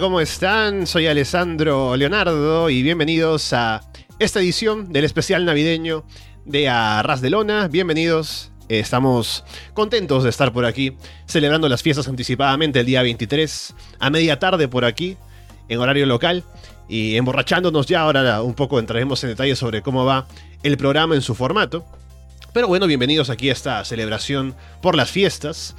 ¿cómo están? Soy Alessandro Leonardo y bienvenidos a esta edición del especial navideño de Arras de Lona. Bienvenidos. Estamos contentos de estar por aquí, celebrando las fiestas anticipadamente el día 23, a media tarde por aquí, en horario local, y emborrachándonos ya. Ahora un poco entraremos en detalle sobre cómo va el programa en su formato. Pero bueno, bienvenidos aquí a esta celebración por las fiestas.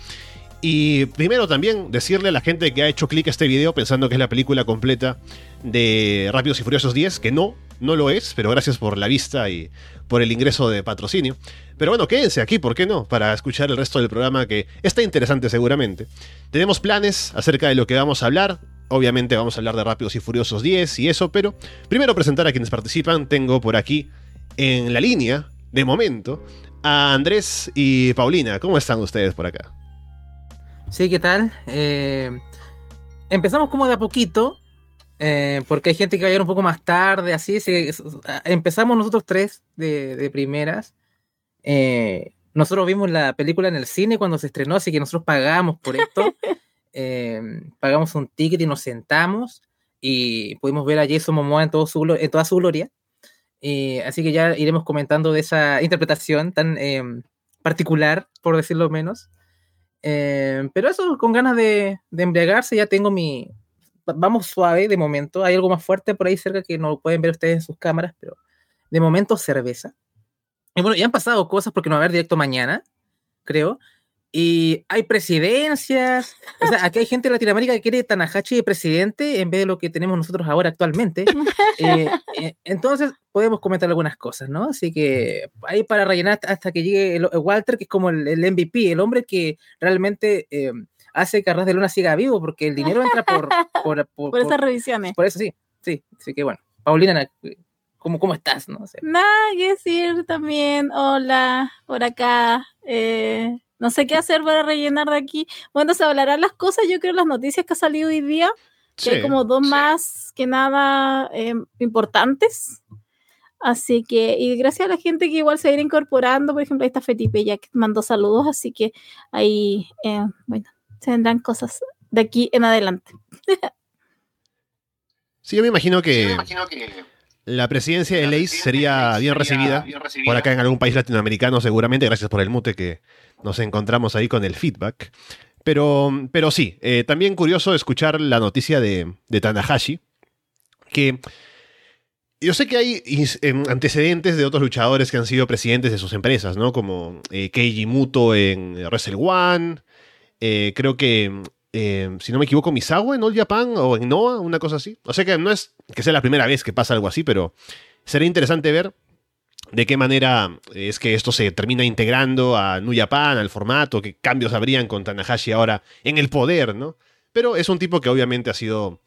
Y primero también decirle a la gente que ha hecho clic a este video pensando que es la película completa de Rápidos y Furiosos 10, que no, no lo es, pero gracias por la vista y por el ingreso de patrocinio. Pero bueno, quédense aquí, ¿por qué no? Para escuchar el resto del programa que está interesante seguramente. Tenemos planes acerca de lo que vamos a hablar. Obviamente vamos a hablar de Rápidos y Furiosos 10 y eso, pero primero presentar a quienes participan. Tengo por aquí en la línea, de momento, a Andrés y Paulina. ¿Cómo están ustedes por acá? Sí, ¿qué tal? Eh, empezamos como de a poquito, eh, porque hay gente que va a llegar un poco más tarde, así. empezamos nosotros tres de, primeras. Eh, nosotros vimos la película en el cine cuando se estrenó, así que nosotros pagamos por esto. pagamos un ticket y nos sentamos y pudimos ver a Jason Momoa en, todo su, en toda su gloria. así que ya iremos comentando de esa interpretación tan particular, por decirlo menos. Eh, pero eso, con ganas de, embriagarse, ya tengo mi. Vamos suave de momento. Hay algo más fuerte por ahí cerca que no pueden ver ustedes en sus cámaras, pero de momento cerveza. Y bueno, ya han pasado cosas porque no va a haber directo mañana, creo. Y hay presidencias. O sea, aquí hay gente de Latinoamérica que quiere Tanahashi de presidente en vez de lo que tenemos nosotros ahora actualmente. Eh, eh, entonces, podemos comentar algunas cosas, ¿no? Así que ahí para rellenar hasta que llegue el, Walter, que es como el, MVP, el hombre que realmente eh, hace que Arras de Luna siga vivo, porque el dinero entra por... Por, por, esas revisiones. Por eso sí, sí. Así que bueno, Paulina, ¿cómo, cómo estás? No sé. Nada que decir también. Hola, por acá. Eh no sé qué hacer para rellenar de aquí. Bueno, se hablarán las cosas, yo creo, las noticias que ha salido hoy día, que hay como dos más que nada em, importantes. Así que, y gracias a la gente que igual se va a ir incorporando, por ejemplo, ahí está Fetipe ya que mandó saludos, así que ahí, eh, bueno, se vendrán cosas de aquí en adelante. sí, yo me imagino que, la presidencia de Leis sería, bien, recibida por acá en algún país latinoamericano, seguramente, gracias por el mute que nos encontramos ahí con el feedback. Pero, pero sí, eh, también curioso escuchar la noticia de, de Tanahashi, que yo sé que hay em, antecedentes de otros luchadores que han sido presidentes de sus empresas, ¿no? Como eh, Keiji Muto en Wrestle One, eh, creo que, em, si no me equivoco, Misawa en All Japan o en Noah, una cosa así. O sea que no es que sea la primera vez que pasa algo así, pero sería interesante ver de qué manera es que esto se termina integrando a New Japan, al formato, qué cambios habrían con Tanahashi ahora en el poder, ¿no? Pero es un tipo que obviamente ha sido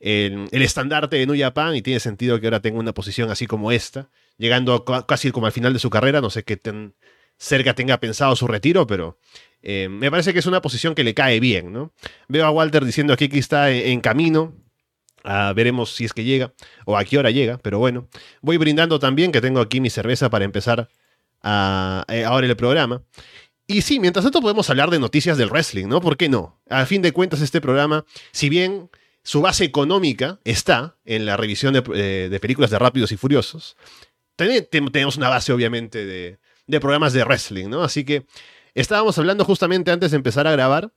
el, estandarte de New Japan y tiene sentido que ahora tenga una posición así como esta, llegando casi como al final de su carrera, no sé qué tan cerca tenga pensado su retiro, pero eh, me parece que es una posición que le cae bien, ¿no? Veo a Walter diciendo aquí que está en camino, Ah, veremos si es que llega o a qué hora llega, pero bueno. Voy brindando también que tengo aquí mi cerveza para empezar eh, ahora el programa. Y sí, mientras tanto podemos hablar de noticias del wrestling, ¿no? ¿Por qué no? A fin de cuentas, este programa, si bien su base económica está en la revisión de, eh, películas de Rápidos y Furiosos, tenemos una base, obviamente, de, de programas de wrestling, ¿no? Así que estábamos hablando justamente antes de empezar a grabar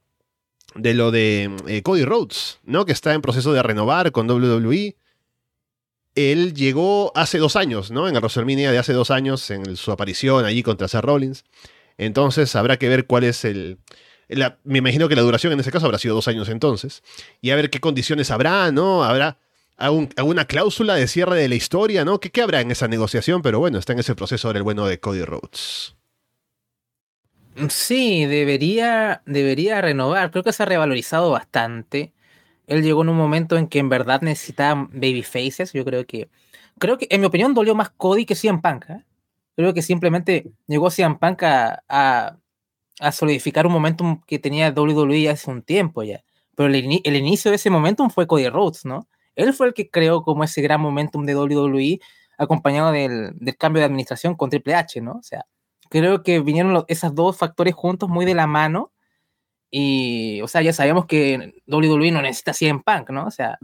de lo de eh, Cody Rhodes, ¿no? Que está en proceso de renovar con WWE. Él llegó hace dos años, ¿no? En el WrestleMania de hace dos años, en su aparición allí contra Seth Rollins. Entonces habrá que ver cuál es el... me imagino que la duración en ese caso habrá sido dos años entonces. Y a ver qué condiciones habrá, ¿no? Habrá alguna cláusula de cierre de la historia, ¿no? ¿Qué, ¿Qué habrá en esa negociación? Pero bueno, está en ese proceso ahora el bueno de Cody Rhodes. Sí, debería, debería renovar. Creo que se ha revalorizado bastante. Él llegó en un momento en que en verdad necesitaba baby faces. Yo creo que, creo que, en mi opinión, dolió más Cody que CM Punk. ¿eh? Creo que simplemente llegó CM Punk a, a, solidificar un momentum que tenía WWE hace un tiempo ya. Pero el, el, inicio de ese momentum fue Cody Rhodes, ¿no? Él fue el que creó como ese gran momentum de WWE acompañado del, del cambio de administración con Triple H, ¿no? O sea, creo que vinieron esos dos factores juntos muy de la mano Y, o sea, ya sabíamos que WWE no necesita 100 Punk, ¿no? O sea,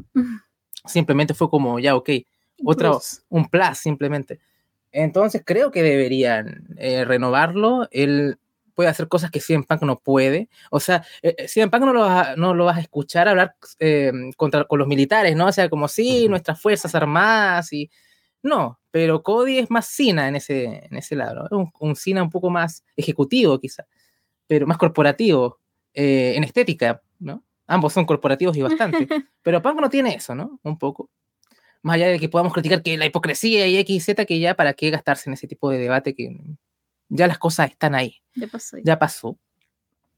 simplemente fue como, ya, ok, otra, un plus simplemente. Entonces creo que deberían eh, renovarlo. Él puede hacer cosas que CM Punk no puede. O sea, eh, eh CM Punk no lo, vas a, no lo vas a escuchar hablar eh, contra, con los militares, ¿no? O sea, como sí, nuestras fuerzas armadas y... No, pero Cody es más Cina en ese, en ese lado, un, un Cina un poco más ejecutivo quizá, pero más corporativo, en estética, ¿no? Ambos son corporativos y bastante, pero Punk no tiene eso, ¿no? Un poco más allá de que podamos criticar que la hipocresía y X, Z, que ya para qué gastarse en ese tipo de debate que ya las cosas están ahí. Ya pasó. Ya pasó.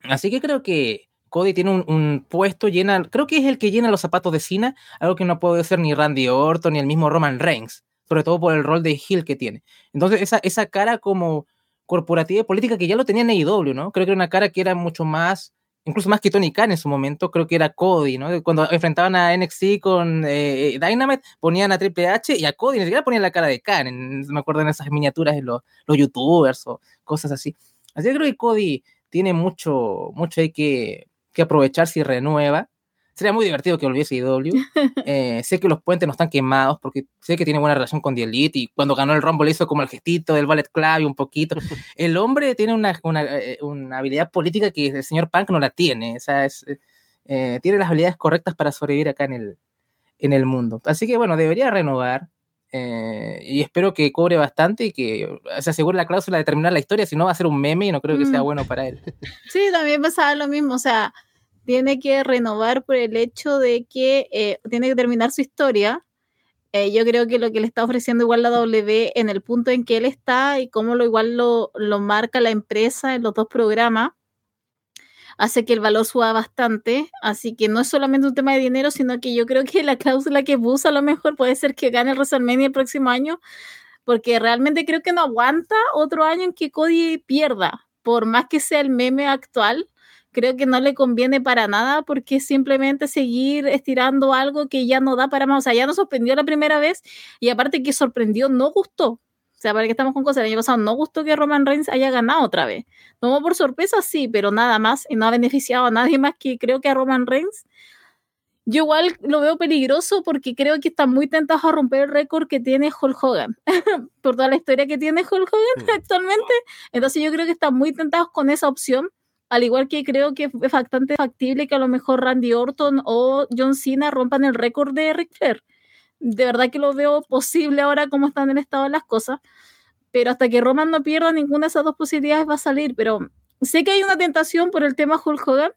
Así que creo que Cody tiene un, puesto, llena, creo que es el que llena los zapatos de Cena, algo que no puede ser ni Randy Orton ni el mismo Roman Reigns, sobre todo por el rol de Hill que tiene. Entonces, esa, esa cara como corporativa y política que ya lo tenía en AEW, ¿no? Creo que era una cara que era mucho más incluso más que Tony Khan en su momento, creo que era Cody, ¿no? Cuando enfrentaban a NXT con eh, Dynamite, ponían a Triple H y a Cody, ni siquiera ponían la cara de Khan, me acuerdo en esas miniaturas de los, los youtubers o cosas así. Así que creo que Cody tiene mucho, mucho hay que, que aprovechar si renueva. Sería muy divertido que volviese IW. Eh, sé que los puentes no están quemados porque sé que tiene buena relación con The Elite y cuando ganó el Rumble hizo como el gestito del Ballet Club y un poquito. El hombre tiene una, una, eh, una, habilidad política que el señor Punk no la tiene. O sea, es, eh, tiene las habilidades correctas para sobrevivir acá en el, en el mundo. Así que bueno, debería renovar. y espero que cobre bastante y que se asegure la cláusula de terminar la historia, si no va a ser un meme y no creo que sea mm. bueno para él. Sí, también pasaba lo mismo, o sea, tiene que renovar por el hecho de que eh, tiene que terminar su historia. Eh, yo creo que lo que le está ofreciendo igual la W en el punto en que él está y cómo lo igual lo, marca la empresa en los dos programas, hace que el valor suba bastante. Así que no es solamente un tema de dinero, sino que yo creo que la cláusula que puso a lo mejor puede ser que gane el WrestleMania el próximo año, porque realmente creo que no aguanta otro año en que Cody pierda, por más que sea el meme actual creo que no le conviene para nada porque simplemente seguir estirando algo que ya no da para más. O sea, ya nos sorprendió la primera vez y aparte que sorprendió, no gustó. O sea, para que estamos con cosas, el año pasado no gustó que Roman Reigns haya ganado otra vez. Tomó por sorpresa, sí, pero nada más y no ha beneficiado a nadie más que creo que a Roman Reigns. Yo igual lo veo peligroso porque creo que están muy tentados a romper el récord que tiene Hulk Hogan por toda la historia que tiene Hulk Hogan mm. actualmente. Entonces yo creo que están muy tentados con esa opción al igual que creo que es bastante factible que a lo mejor Randy Orton o John Cena rompan el récord de Ric Flair. De verdad que lo veo posible ahora como están en estado las cosas. Pero hasta que Roman no pierda ninguna de esas dos posibilidades va a salir. Pero sé que hay una tentación por el tema Hulk Hogan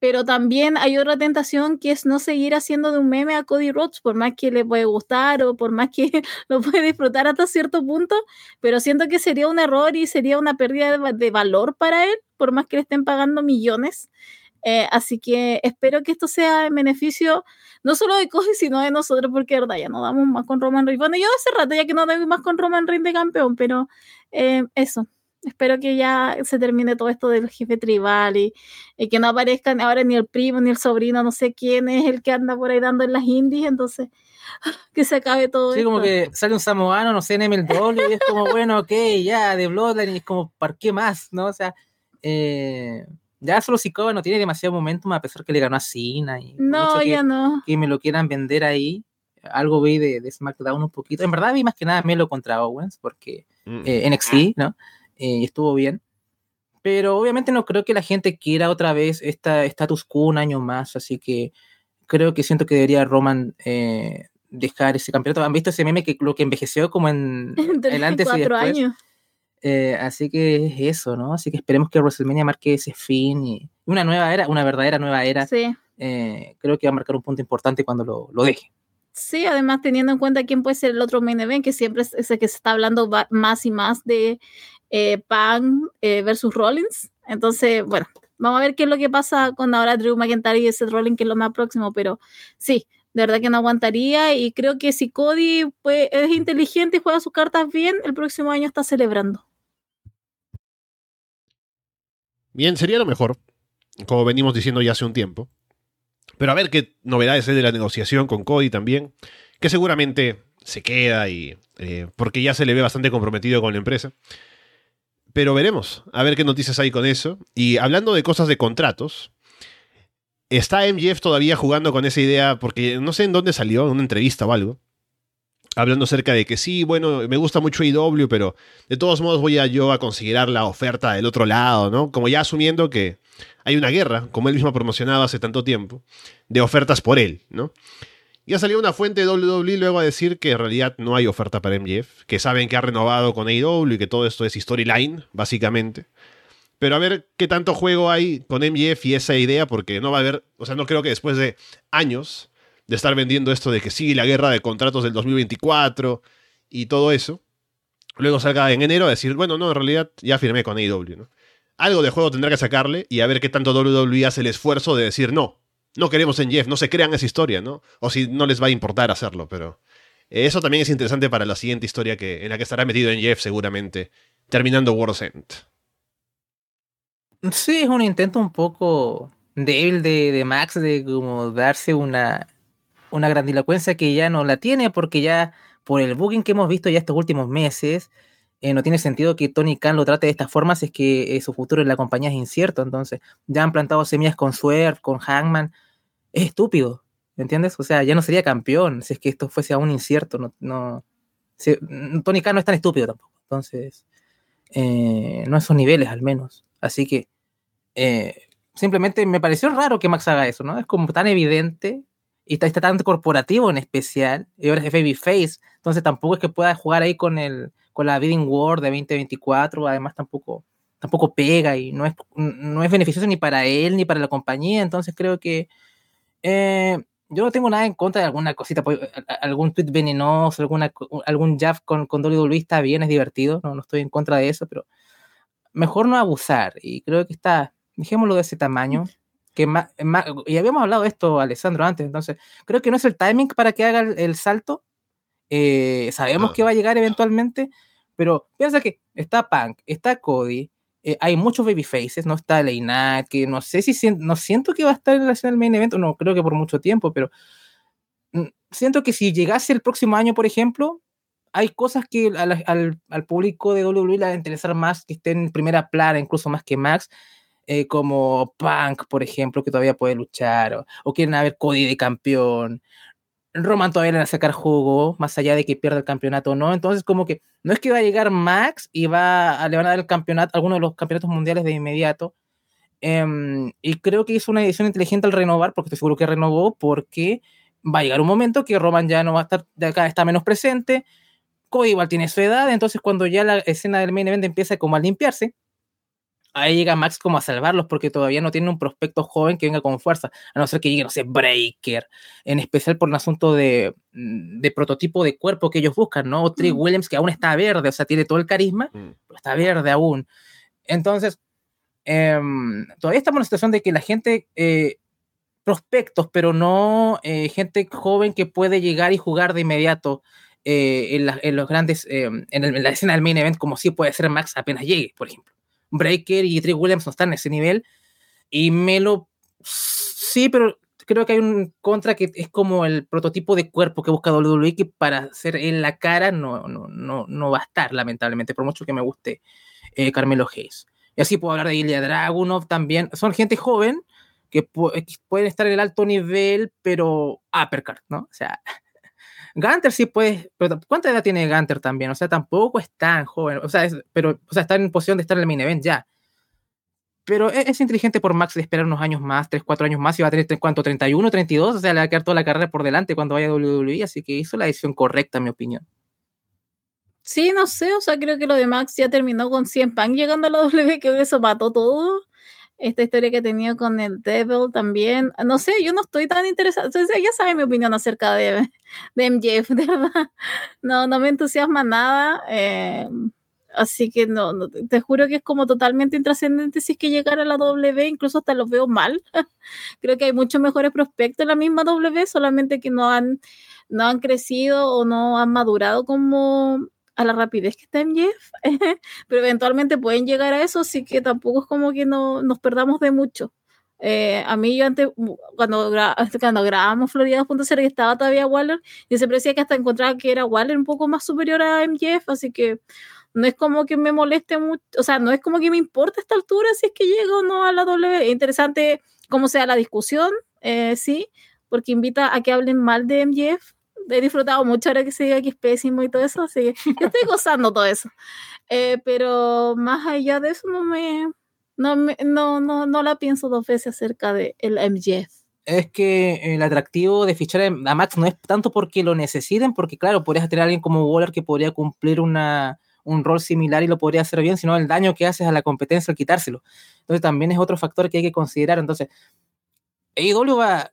pero también hay otra tentación que es no seguir haciendo de un meme a Cody Rhodes, por más que le puede gustar o por más que lo puede disfrutar hasta cierto punto, pero siento que sería un error y sería una pérdida de, valor para él, por más que le estén pagando millones. Eh, así que espero que esto sea en beneficio no solo de Cody, sino de nosotros, porque verdad, ya no damos más con Roman Reigns. Bueno, yo hace rato ya que no doy más con Roman Reigns de campeón, pero eh, eso espero que ya se termine todo esto del jefe tribal y, que no aparezcan ahora ni el primo ni el sobrino, no sé quién es el que anda por ahí dando en las indies, entonces que se acabe todo. Sí, como que sale un samoano, no sé, en MLW y es como, bueno, ok, ya, de Bloodline y es como, ¿para qué más? ¿No? O sea, eh, ya solo Sikoa no tiene demasiado momentum a pesar que le ganó a Cena y no, ya no. Que me lo quieran vender ahí. Algo vi de, de, SmackDown un poquito. En verdad vi más que nada Melo contra Owens porque mm. eh, NXT, ¿no? Eh, y estuvo bien. Pero obviamente no creo que la gente quiera otra vez esta status quo un año más, así que creo que siento que debería Roman eh, dejar ese campeonato. ¿Han visto ese meme que lo que envejeció como en el antes y después? años. Eh, así que es eso, ¿no? Así que esperemos que WrestleMania marque ese fin y una nueva era, una verdadera nueva era. Sí. creo que va a marcar un punto importante cuando lo, lo deje. Sí, además teniendo en cuenta quién puede ser el otro main event, que siempre es ese que se está hablando más y más de eh, Pan eh, versus Rollins. Entonces, bueno, vamos a ver qué es lo que pasa con ahora Drew McIntyre y ese Rollins, que es lo más próximo, pero sí, de verdad que no aguantaría y creo que si Cody pues, es inteligente y juega sus cartas bien, el próximo año está celebrando. Bien, sería lo mejor, como venimos diciendo ya hace un tiempo. Pero a ver qué novedades hay de la negociación con Cody también, que seguramente se queda y eh, porque ya se le ve bastante comprometido con la empresa. Pero veremos, a ver qué noticias hay con eso. Y hablando de cosas de contratos, está MJF todavía jugando con esa idea, porque no sé en dónde salió, en una entrevista o algo, hablando acerca de que sí, bueno, me gusta mucho IW, pero de todos modos voy a yo a considerar la oferta del otro lado, ¿no? Como ya asumiendo que hay una guerra, como él mismo promocionaba hace tanto tiempo, de ofertas por él, ¿no? Ya salió una fuente de WWE luego a decir que en realidad no hay oferta para MJF, que saben que ha renovado con AEW y que todo esto es storyline, básicamente. Pero a ver qué tanto juego hay con MJF y esa idea, porque no va a haber, o sea, no creo que después de años de estar vendiendo esto de que sí, la guerra de contratos del 2024 y todo eso, luego salga en enero a decir, bueno, no, en realidad ya firmé con AEW. Algo de juego tendrá que sacarle y a ver qué tanto WWE hace el esfuerzo de decir, no, no queremos en Jeff, no se crean esa historia, ¿no? O si no les va a importar hacerlo, pero eso también es interesante para la siguiente historia que, en la que estará metido en Jeff seguramente, terminando World's End. Sí, es un intento un poco débil de, de Max de como darse una, una grandilocuencia que ya no la tiene porque ya por el booking que hemos visto ya estos últimos meses, eh, no tiene sentido que Tony Khan lo trate de esta forma si es que eh, su futuro en la compañía es incierto. Entonces, ya han plantado semillas con Swerve, con Hangman. Es estúpido, ¿entiendes? O sea, ya no sería campeón si es que esto fuese aún incierto. No, no Tony Khan no es tan estúpido tampoco. Entonces, eh, no a esos niveles al menos. Así que, simplemente me pareció raro que Max haga eso, ¿no? Es como tan evidente y está, está tan corporativo en especial. Y ahora es Babyface. Entonces, tampoco es que pueda jugar ahí con el con la Bidding War de 2024, además tampoco, tampoco pega y no es, no es beneficioso ni para él ni para la compañía, entonces creo que eh, yo no tengo nada en contra de alguna cosita, pues, algún tweet venenoso, alguna, algún jab con, con WWE está bien, es divertido, no, no estoy en contra de eso, pero mejor no abusar y creo que está, dejémoslo de ese tamaño. Que y habíamos hablado de esto, Alessandro, antes, entonces creo que no es el timing para que haga el salto, eh, sabemos que va a llegar eventualmente, pero piensa que está Punk, está Cody, eh, hay muchos babyfaces, no está Leinat, que no sé si no siento que va a estar en la del main event, no creo que por mucho tiempo, pero mm, siento que si llegase el próximo año, por ejemplo, hay cosas que al, al, público de WWE le va a interesar más que estén en primera plana, incluso más que Max, eh, como Punk, por ejemplo, que todavía puede luchar, o, quieren ver Cody de campeón, Roman todavía le va a sacar jugo, más allá de que pierda el campeonato o no. Entonces, como que no es que va a llegar Max y va a, le van a dar el campeonato, alguno de los campeonatos mundiales de inmediato. Em, y creo que hizo una edición inteligente al renovar, porque estoy seguro que renovó, porque va a llegar un momento que Roman ya no va a estar, de acá está menos presente. Cody igual tiene su edad, entonces cuando ya la escena del main event empieza como a limpiarse, ahí llega Max como a salvarlos porque todavía no tiene un prospecto joven que venga con fuerza, a no ser que llegue, no sé, Breaker, en especial por un asunto de, mm, de prototipo de cuerpo que ellos buscan, ¿no? O Trick mm. Williams que aún está verde, o sea, tiene todo el carisma, mm. pero está verde aún. Entonces, em, todavía estamos en la situación de que la gente, eh, prospectos, pero no eh, gente joven que puede llegar y jugar de inmediato. Eh, en, en, los grandes, em, en, la escena del main event, como sí puede ser Max apenas llegue, por ejemplo. Breaker y Trick Williams no están en ese nivel. Y Melo, sí, pero creo que hay un contra que es como el prototipo de cuerpo que busca WWE que para ser en la cara no, no, no, no va a estar, lamentablemente, por mucho que me guste eh, Carmelo Hayes. Y así puedo hablar de Ilya Dragunov también. Son gente joven que, pueden estar en el alto nivel, pero uppercut, ¿no? O sea, Gunter sí puede, pero ¿cuánta edad tiene Gunter también? O sea, tampoco es tan joven, o sea, pero, o sea, está en posición de estar en el main event ya. Pero e, es, inteligente por Max esperar unos años más, 3, 4 años más, y va a tener, ¿cuánto? 31, 32, o sea, le va a quedar toda la carrera por delante cuando vaya a WWE, así que hizo la decisión correcta, en mi opinión. Sí, no sé, o sea, creo que lo de Max ya terminó con 100 pan llegando a la WWE, que eso mató todo esta historia que he tenido con el Devil también. No sé, yo no estoy tan interesada. ya sabe mi opinión acerca de, de MJF, de verdad. No, no me entusiasma nada. Eh, así que no, te juro que es como totalmente intrascendente si es que llegara a la W, incluso hasta lo veo mal. Creo que hay muchos mejores prospectos en la misma W, solamente que no han, no han crecido o no han madurado como a la rapidez que está en Jeff, pero eventualmente pueden llegar a eso, así que tampoco es como que no, nos perdamos de mucho. Eh, a mí yo antes, cuando, cuando grabamos Florida y estaba todavía Waller, yo siempre decía que hasta encontraba que era Waller un poco más superior a MJF, así que no es como que me moleste mucho, o sea, no es como que me importa a esta altura si es que llego o no a la W. Interesante cómo sea la discusión, eh, sí, porque invita a que hablen mal de MJF. He disfrutado mucho ahora que se diga que es pésimo y todo eso, así que estoy gozando todo eso. Eh, pero más allá de eso, no me, no, no, no, no la pienso dos veces acerca del el MJF es que el atractivo de fichar a Max no es tanto porque lo necesiten, porque claro, podrías tener a alguien como Waller que podría cumplir una, un rol similar y lo podría hacer bien, sino el daño que haces a la competencia al quitárselo. Entonces también es otro factor que hay que considerar. Entonces, AEW va,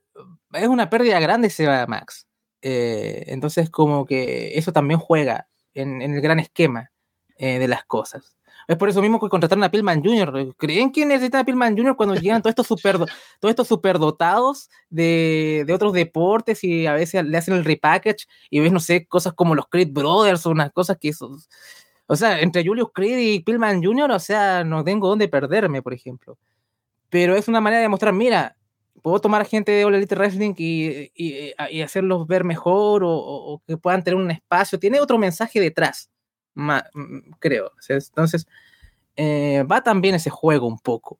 es una pérdida grande se va Max. Eh, entonces como que eso también juega en, el gran esquema eh, de las cosas. Es por eso mismo que contrataron a Pillman Jr. ¿Creen que necesitan a Pillman Jr. cuando llegan todos estos, super, todos estos superdotados de, de otros deportes y a veces le hacen el repackage y ves, no sé, cosas como los Creed Brothers o unas cosas que eso... O sea, entre Julius Creed y Pillman Jr., o sea, no tengo dónde perderme, por ejemplo. Pero es una manera de mostrar, mira, puedo tomar a gente de All Elite Wrestling y, hacerlos ver mejor o, que puedan tener un espacio. Tiene otro mensaje detrás creo. Entonces, eh, va también ese juego un poco.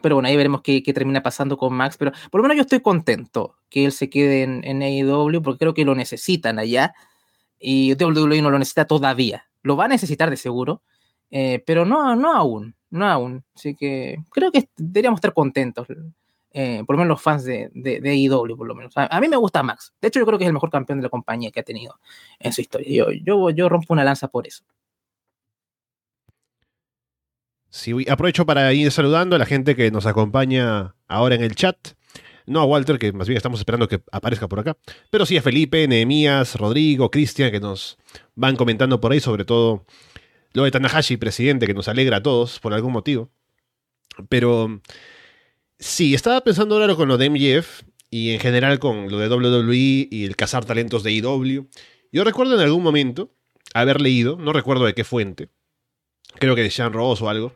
Pero bueno, ahí veremos qué, termina pasando con Max. Pero por lo menos yo estoy contento que él se quede en, en AEW porque creo que lo necesitan allá. Y WWE no lo necesita todavía. Lo va a necesitar de seguro. Eh, pero no, no aún. No aún. Así que creo que deberíamos estar contentos. Eh, por lo menos los fans de, de, AEW, por lo menos. A, mí me gusta Max. De hecho, yo creo que es el mejor campeón de la compañía que ha tenido en su historia. Yo, yo, yo rompo una lanza por eso. Sí, aprovecho para ir saludando a la gente que nos acompaña ahora en el chat. No a Walter, que más bien estamos esperando que aparezca por acá. Pero sí a Felipe, Nehemías, Rodrigo, Cristian, que nos van comentando por ahí, sobre todo lo de Tanahashi, presidente, que nos alegra a todos por algún motivo. Pero Sí, estaba pensando ahora con lo de MJF y en general con lo de WWE y el cazar talentos de IW. Yo recuerdo en algún momento haber leído, no recuerdo de qué fuente, creo que de Sean Ross o algo,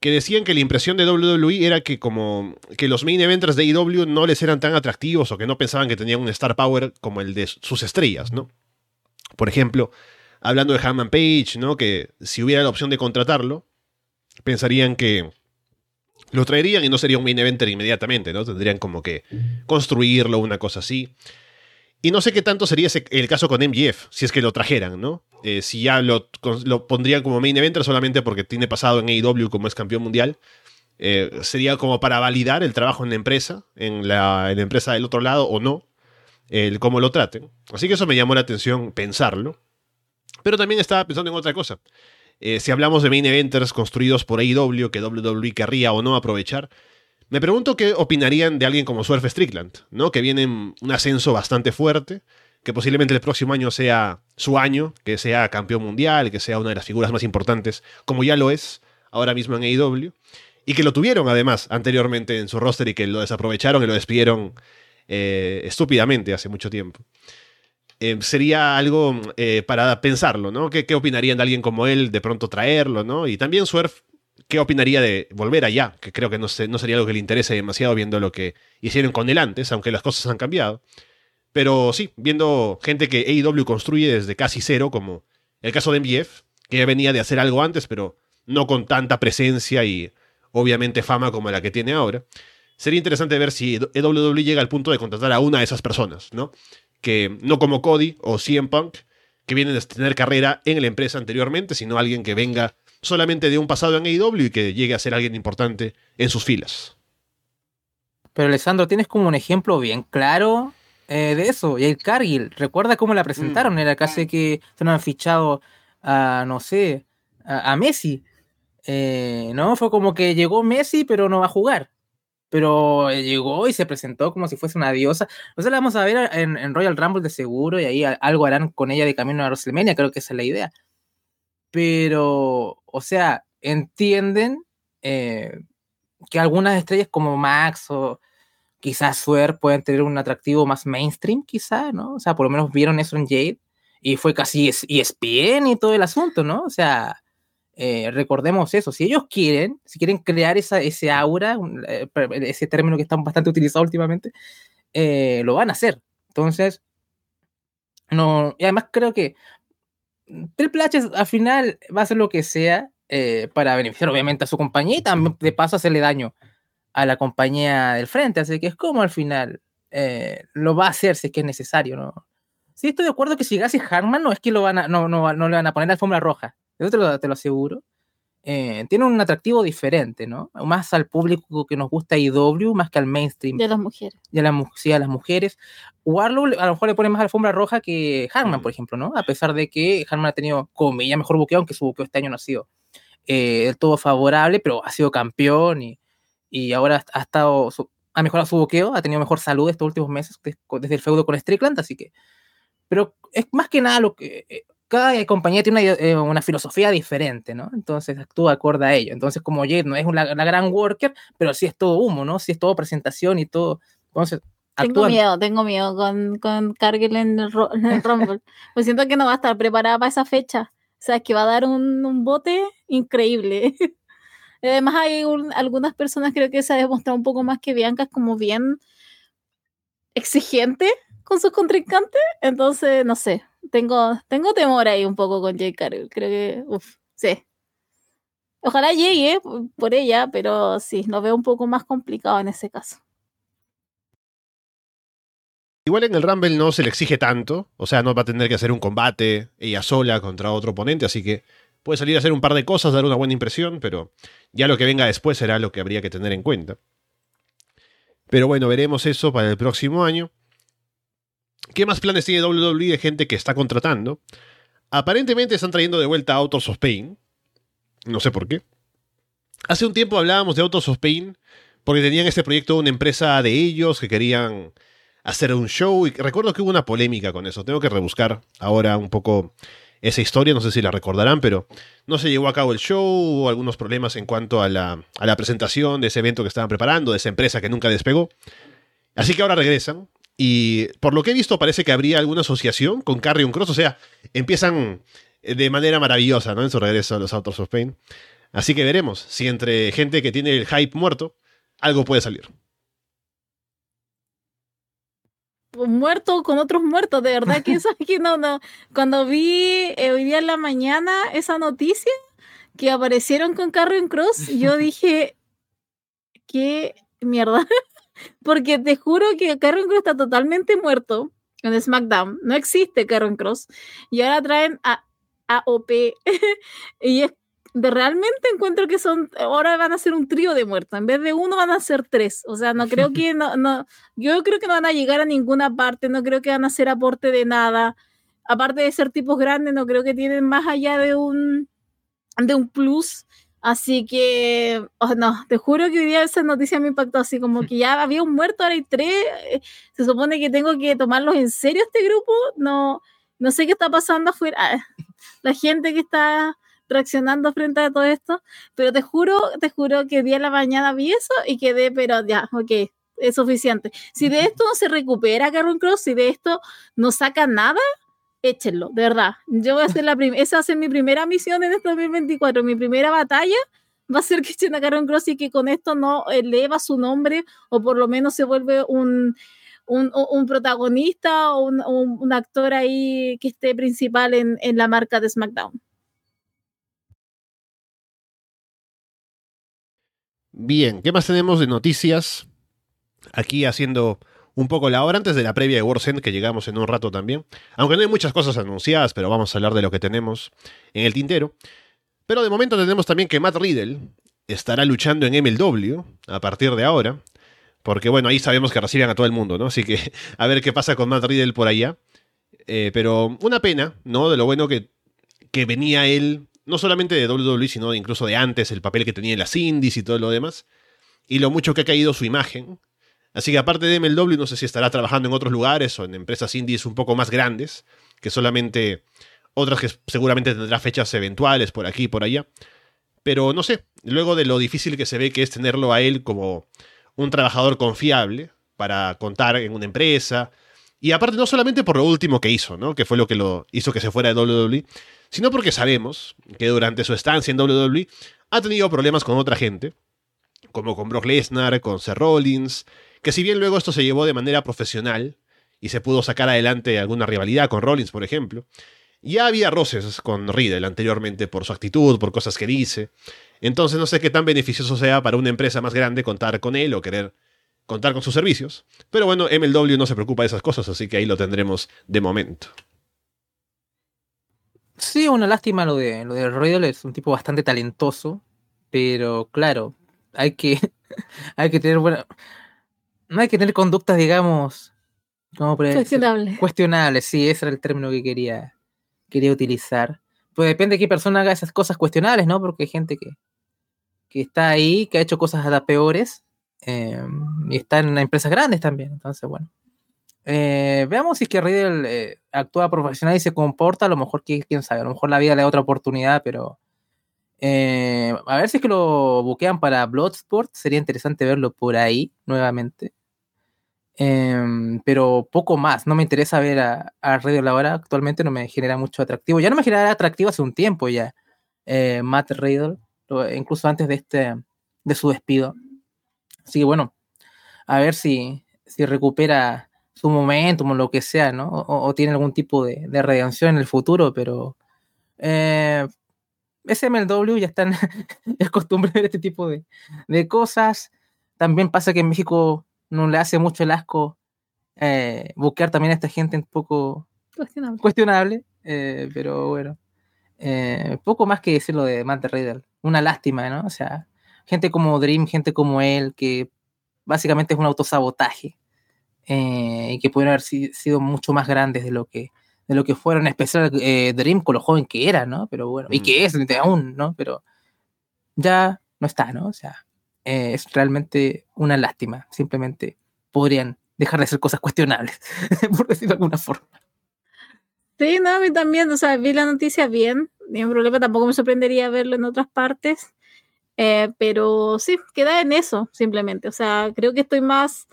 que decían que la impresión de WWE era que como que los main eventers de IW no les eran tan atractivos o que no pensaban que tenían un star power como el de sus estrellas, ¿no? Por ejemplo, hablando de Hammond Page, ¿no? Que si hubiera la opción de contratarlo, pensarían que lo traerían y no sería un main eventer inmediatamente, ¿no? Tendrían como que construirlo, una cosa así. Y no sé qué tanto sería el caso con MGF, si es que lo trajeran, ¿no? Eh, si ya lo, lo, pondrían como main eventer solamente porque tiene pasado en AEW como es campeón mundial. Eh, sería como para validar el trabajo en la empresa, en la, en la empresa del otro lado o no, el cómo lo traten. Así que eso me llamó la atención pensarlo. Pero también estaba pensando en otra cosa. Eh, si hablamos de main eventers construidos por AEW que WWE querría o no aprovechar, me pregunto qué opinarían de alguien como Swerve Strickland, ¿no? Que viene en un ascenso bastante fuerte, que posiblemente el próximo año sea su año, que sea campeón mundial, que sea una de las figuras más importantes, como ya lo es ahora mismo en AEW, y que lo tuvieron además anteriormente en su roster y que lo desaprovecharon y lo despidieron eh, estúpidamente hace mucho tiempo. Eh, sería algo eh, para pensarlo, ¿no? ¿Qué, opinarían de alguien como él de pronto traerlo, ¿no? Y también Swerve, ¿qué opinaría de volver allá? Que creo que no, no sería algo que le interese demasiado viendo lo que hicieron con él antes, aunque las cosas han cambiado. Pero sí, viendo gente que AEW construye desde casi cero, como el caso de MJF, que ya venía de hacer algo antes, pero no con tanta presencia y obviamente fama como la que tiene ahora. Sería interesante ver si WWE llega al punto de contratar a una de esas personas, ¿no? Que no como Cody o CM Punk, que vienen a tener carrera en la empresa anteriormente, sino alguien que venga solamente de un pasado en AEW y que llegue a ser alguien importante en sus filas. Pero Alessandro, tienes como un ejemplo bien claro eh, de eso. Y el Cargill, recuerda cómo la presentaron, mm. era casi que se han fichado a, no sé, a, Messi. Eh, no, fue como que llegó Messi, pero no va a jugar pero eh, llegó y se presentó como si fuese una diosa. O sea, la vamos a ver en, Royal Rumble de seguro y ahí algo harán con ella de camino a WrestleMania, creo que esa es la idea. Pero, o sea, entienden eh, que algunas estrellas como Max o quizás Swer pueden tener un atractivo más mainstream, quizás, ¿no? O sea, por lo menos vieron eso en Jade y fue casi ESPN y todo el asunto, ¿no? O sea, eh, recordemos eso, si ellos quieren, si quieren crear esa, ese aura, eh, ese término que está bastante utilizado últimamente, eh, lo van a hacer. Entonces, no, y además creo que Triple H al final va a hacer lo que sea para beneficiar obviamente a su compañía y también de paso hacerle daño a la compañía del frente. Así que es como al final lo va a hacer si es que es necesario, ¿no? Sí, estoy de acuerdo que si llegase Harman no es que lo van a, no, no, no le van a poner la alfombra roja. Eso te lo, te lo aseguro. Eh, tiene un atractivo diferente, ¿no? Más al público que nos gusta IW, más que al mainstream. De las mujeres. De la, sí, a las mujeres. Warlow a lo mejor le pone más alfombra roja que Harman, por ejemplo, ¿no? A pesar de que Harman ha tenido, como ya mejor buqueo, aunque su buqueo este año no ha sido eh, del todo favorable, pero ha sido campeón y, y ahora ha estado, ha mejorado su buqueo, ha tenido mejor salud estos últimos meses desde el feudo con Strickland, así que pero es más que nada lo que eh, cada compañía tiene eh, una, filosofía diferente, ¿no? Entonces actúa acorde a ello. Entonces, como Jade no es una, gran worker, pero sí es todo humo, ¿no? Sí es todo presentación y todo. Entonces, Tengo miedo, tengo miedo con, con Cargill en el, Rumble. pues siento que no va a estar preparada para esa fecha. O sea, es que va a dar un, un bote increíble. Además, hay algunas personas creo que se ha demostrado un poco más que Bianca es como bien exigente con sus contrincantes. Entonces, no sé, tengo, tengo temor ahí un poco con Jay Cargill. Creo que, uff, sí. Ojalá llegue por ella, pero sí, lo veo un poco más complicado en ese caso. Igual en el Rumble no se le exige tanto, o sea, no va a tener que hacer un combate ella sola contra otro oponente, así que puede salir a hacer un par de cosas, dar una buena impresión, pero ya lo que venga después será lo que habría que tener en cuenta. Pero bueno, veremos eso para el próximo año. ¿Qué más planes tiene WWE de gente que está contratando? Aparentemente están trayendo de vuelta a Autos of Pain. No sé por qué. Hace un tiempo hablábamos de Autos of Pain porque tenían este proyecto de una empresa de ellos que querían hacer un show y recuerdo que hubo una polémica con eso. Tengo que rebuscar ahora un poco esa historia, no sé si la recordarán, pero no se llevó a cabo el show, hubo algunos problemas en cuanto a la, a la presentación de ese evento que estaban preparando, de esa empresa que nunca despegó. Así que ahora regresan y por lo que he visto, parece que habría alguna asociación con Carrion Cross. O sea, empiezan de manera maravillosa, ¿no? En su regreso a los Autos of Pain. Así que veremos si entre gente que tiene el hype muerto, algo puede salir. Muerto con otros muertos, de verdad que eso aquí no, no. Cuando vi eh, hoy día en la mañana esa noticia que aparecieron con Carrion Cross, yo dije, ¿qué mierda? Porque te juro que Karen Cross está totalmente muerto en SmackDown. No existe Karen Cross. Y ahora traen a AOP. y es de realmente encuentro que son, ahora van a ser un trío de muertos, en vez de uno van a ser tres, o sea, no creo que, no, no, yo creo que no van a llegar a ninguna parte, no creo que van a hacer aporte de nada, aparte de ser tipos grandes, no creo que tienen más allá de un, de un plus, Así que, oh, no, te juro que hoy día esa noticia me impactó así, como que ya había un muerto, ahora hay tres, eh, se supone que tengo que tomarlos en serio este grupo, no, no sé qué está pasando afuera, ah, la gente que está reaccionando frente a todo esto, pero te juro, te juro que día en la mañana vi eso y quedé, pero ya, ok, es suficiente. Si de esto no se recupera Carron Cross, si de esto no saca nada, échenlo, de verdad. Yo voy a hacer la primera, esa va a ser mi primera misión en este 2024, mi primera batalla va a ser que echen a Karen Cross y que con esto no eleva su nombre o por lo menos se vuelve un, un, protagonista o un, actor ahí que esté principal en, en la marca de SmackDown. Bien, ¿qué más tenemos de noticias? Aquí haciendo un poco la hora antes de la previa de World's End, que llegamos en un rato también. Aunque no hay muchas cosas anunciadas, pero vamos a hablar de lo que tenemos en el tintero. Pero de momento tenemos también que Matt Riddle estará luchando en MLW a partir de ahora. Porque bueno, ahí sabemos que reciben a todo el mundo, ¿no? Así que a ver qué pasa con Matt Riddle por allá. Eh, pero una pena, ¿no? De lo bueno que, que venía él, no solamente de WWE, sino incluso de antes, el papel que tenía en las indies y todo lo demás. Y lo mucho que ha caído su imagen Así que aparte de MLW, no sé si estará trabajando en otros lugares o en empresas indies un poco más grandes, que solamente otras que seguramente tendrá fechas eventuales por aquí y por allá. Pero no sé, luego de lo difícil que se ve que es tenerlo a él como un trabajador confiable para contar en una empresa, y aparte no solamente por lo último que hizo, ¿no? que fue lo que lo hizo que se fuera de WWE, sino porque sabemos que durante su estancia en WWE ha tenido problemas con otra gente, como con Brock Lesnar, con Seth Rollins, que si bien luego esto se llevó de manera profesional y se pudo sacar adelante alguna rivalidad con Rollins, por ejemplo, Ya había roces con Riddle anteriormente por su actitud, por cosas que dice. Entonces no sé qué tan beneficioso sea para una empresa más grande contar con él o querer contar con sus servicios. Pero bueno, MLW no se preocupa de esas cosas, así que ahí lo tendremos de momento. Sí, una lástima lo de, lo de Riddle, es un tipo bastante talentoso, pero claro, hay que, hay que tener bueno, no hay que tener conductas, digamos, como cuestionables. Cuestionables, sí, ese era el término que quería, quería utilizar. Pues depende de qué persona haga esas cosas cuestionables, ¿no? Porque hay gente que, que está ahí, que ha hecho cosas hasta peores, eh, y está en empresas grandes también, entonces bueno. Eh, veamos si es que Riddle eh, actúa profesional y se comporta, a lo mejor, quién sabe, a lo mejor la vida le da otra oportunidad, pero eh, a ver si es que lo buquean para Bloodsport, sería interesante verlo por ahí nuevamente. Em, pero poco más, no me interesa ver a, a Riddle ahora, actualmente no me genera mucho atractivo. Ya no me genera atractivo hace un tiempo ya, Matt Riddle, incluso antes de, este, de su despido. Así que bueno, a ver si, si recupera su momentum o lo que sea, ¿no? O, tiene algún tipo de, redención en el futuro, pero eh, SMLW ya están, es costumbre ver este tipo de, cosas. También pasa que en México no le hace mucho el asco eh, buscar también a esta gente un poco cuestionable, eh, pero bueno, eh, poco más que decirlo de Matt Riddle. Una lástima, ¿no? O sea, gente como Dream, gente como él, que básicamente es un autosabotaje eh, y que pueden haber sido mucho más grandes de lo que de lo que fueron, en especial eh, Dream con lo joven que era, ¿no? Pero bueno, y que mm. es aún, ¿no? Pero ya no está, ¿no? O sea, eh, es realmente una lástima. Simplemente podrían dejar de hacer cosas cuestionables, por decirlo de alguna forma. Sí, no, a mí también, o sea, vi la noticia bien, ni un problema, tampoco me sorprendería verlo en otras partes, pero sí, queda en eso, simplemente, o sea, creo que estoy más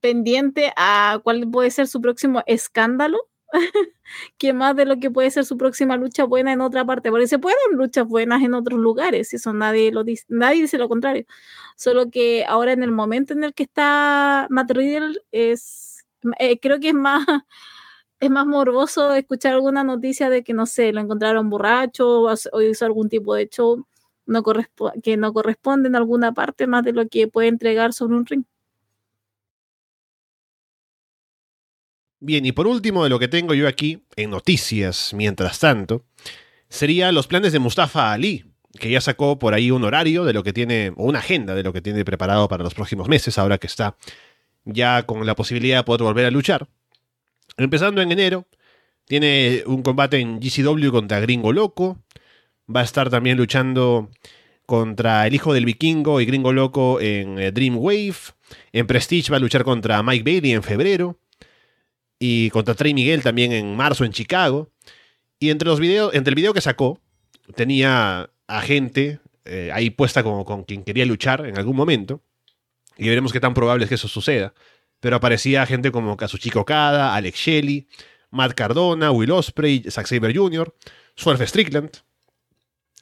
pendiente a cuál puede ser su próximo escándalo, que más de lo que puede ser su próxima lucha buena en otra parte, porque se pueden luchas buenas en otros lugares, eso nadie lo dice, nadie dice lo contrario, solo que ahora en el momento en el que está Matt Riddle es, eh, creo que es más, es más morboso escuchar alguna noticia de que, no sé, lo encontraron borracho o hizo algún tipo de show que no corresponde en alguna parte más de lo que puede entregar sobre un ring. Bien, y por último de lo que tengo yo aquí, en noticias, mientras tanto, sería los planes de Mustafa Ali, que ya sacó por ahí un horario de lo que tiene, o una agenda de lo que tiene preparado para los próximos meses, ahora que está ya con la posibilidad de poder volver a luchar. Empezando en enero, tiene un combate en GCW contra Gringo Loco, va a estar también luchando contra el hijo del vikingo y Gringo Loco en eh, Dream Wave, en Prestige va a luchar contra Mike Bailey en febrero, y contra Trey Miguel también en marzo en Chicago. Y entre los videos, entre el video que sacó, tenía a gente eh, ahí puesta como con quien quería luchar en algún momento. Y veremos qué tan probable es que eso suceda. Pero aparecía gente como Kazuchika Okada, Alex Shelley, Matt Cardona, Will Osprey, Zack Saber Jr., Swerve Strickland.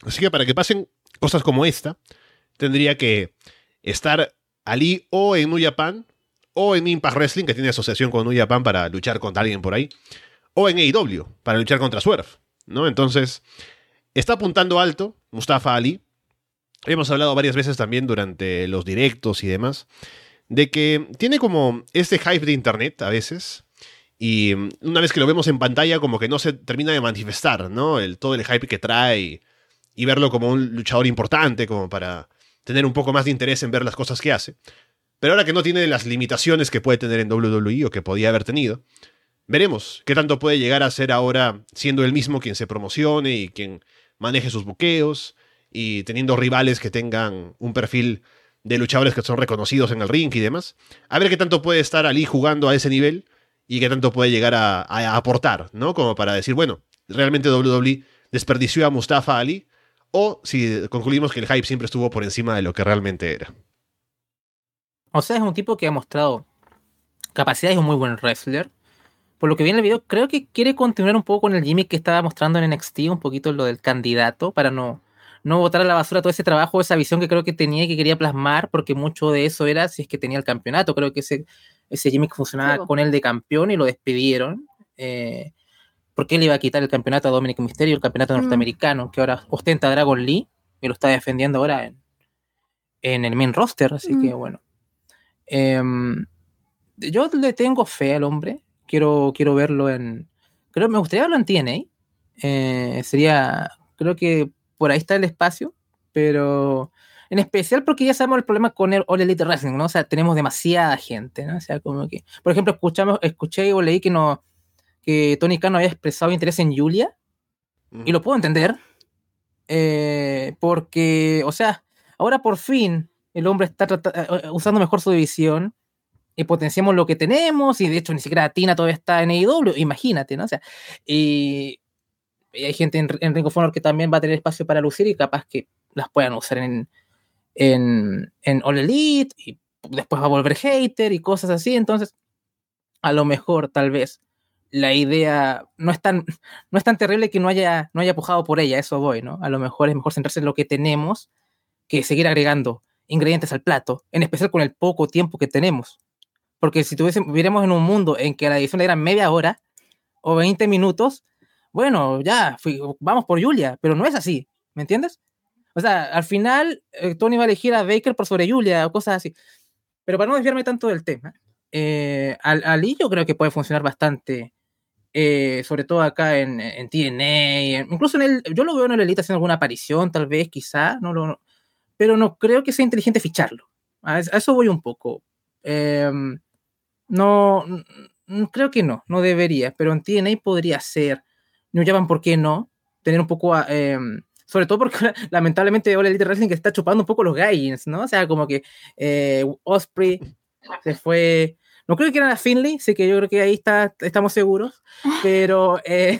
Así que para que pasen cosas como esta, tendría que estar Ali o en New Japan o en Impact Wrestling, que tiene asociación con New para luchar contra alguien por ahí, o en AEW, para luchar contra Swerve, ¿no? Entonces, está apuntando alto Mustafa Ali. Hemos hablado varias veces también durante los directos y demás, de que tiene como este hype de internet a veces, y una vez que lo vemos en pantalla, como que no se termina de manifestar, ¿no? El, todo el hype que trae y verlo como un luchador importante, como para tener un poco más de interés en ver las cosas que hace. Pero ahora que no tiene las limitaciones que puede tener en WWE o que podía haber tenido, veremos qué tanto puede llegar a ser ahora siendo él mismo quien se promocione y quien maneje sus buqueos y teniendo rivales que tengan un perfil de luchadores que son reconocidos en el ring y demás. A ver qué tanto puede estar Ali jugando a ese nivel y qué tanto puede llegar a, aportar, ¿no? Como para decir, bueno, realmente WWE desperdició a Mustafa Ali o si concluimos que el hype siempre estuvo por encima de lo que realmente era. O sea, es un tipo que ha mostrado capacidad, es un muy buen wrestler. Por lo que vi en el video, creo que quiere continuar un poco con el gimmick que estaba mostrando en NXT, un poquito lo del candidato, para no, no botar a la basura todo ese trabajo, esa visión que creo que tenía y que quería plasmar, porque mucho de eso era si es que tenía el campeonato. Creo que ese, ese gimmick funcionaba con él de campeón y lo despidieron. Eh, porque él iba a quitar el campeonato a Dominic Mysterio, el campeonato mm. norteamericano, que ahora ostenta Dragon Lee, y lo está defendiendo ahora en, en el main roster, así que mm. bueno. Em, yo le tengo fe al hombre, quiero, quiero verlo en... Creo me gustaría verlo en TNA, eh, sería, creo que por ahí está el espacio, pero en especial porque ya sabemos el problema con el All Elite Wrestling, ¿no? O sea, tenemos demasiada gente, ¿no? O sea, como que, por ejemplo, escuchamos, escuché o leí que no, que Tony Khan no había expresado interés en Julia, y lo puedo entender, eh, porque, o sea, ahora por fin el hombre está eh, usando mejor su división y potenciamos lo que tenemos, y de hecho ni siquiera Tina todavía está en AEW, imagínate, ¿no? O sea, y, hay gente en, en Ring of Honor que también va a tener espacio para lucir y capaz que las puedan usar en, en, en All Elite y después va a volver hater y cosas así. Entonces, a lo mejor, tal vez, la idea no es tan, no es tan terrible que no haya, no haya pujado por ella, eso voy, ¿no? A lo mejor es mejor centrarse en lo que tenemos que seguir agregando ingredientes al plato, en especial con el poco tiempo que tenemos. Porque si tuviéramos en un mundo en que la edición era media hora o 20 minutos, bueno, ya, vamos por Julia, pero no es así, ¿me entiendes? O sea, al final eh, Tony va a elegir a Baker por sobre Julia o cosas así. Pero para no desviarme tanto del tema, eh, Ali yo creo que puede funcionar bastante, eh, sobre todo acá en, en TNA, incluso en el, yo lo veo en el Elite haciendo alguna aparición, tal vez, quizá, no, lo, pero no creo que sea inteligente ficharlo. A, eso voy un poco. Em, no, creo que no, no debería, pero en TNA podría ser. No llaman por qué no, tener un poco... Em, sobre todo porque lamentablemente All Elite Wrestling está chupando un poco los Gaijins, ¿no? O sea, como que eh, Osprey se fue. No creo que era Finley, sé que yo creo que ahí está, estamos seguros, pero eh,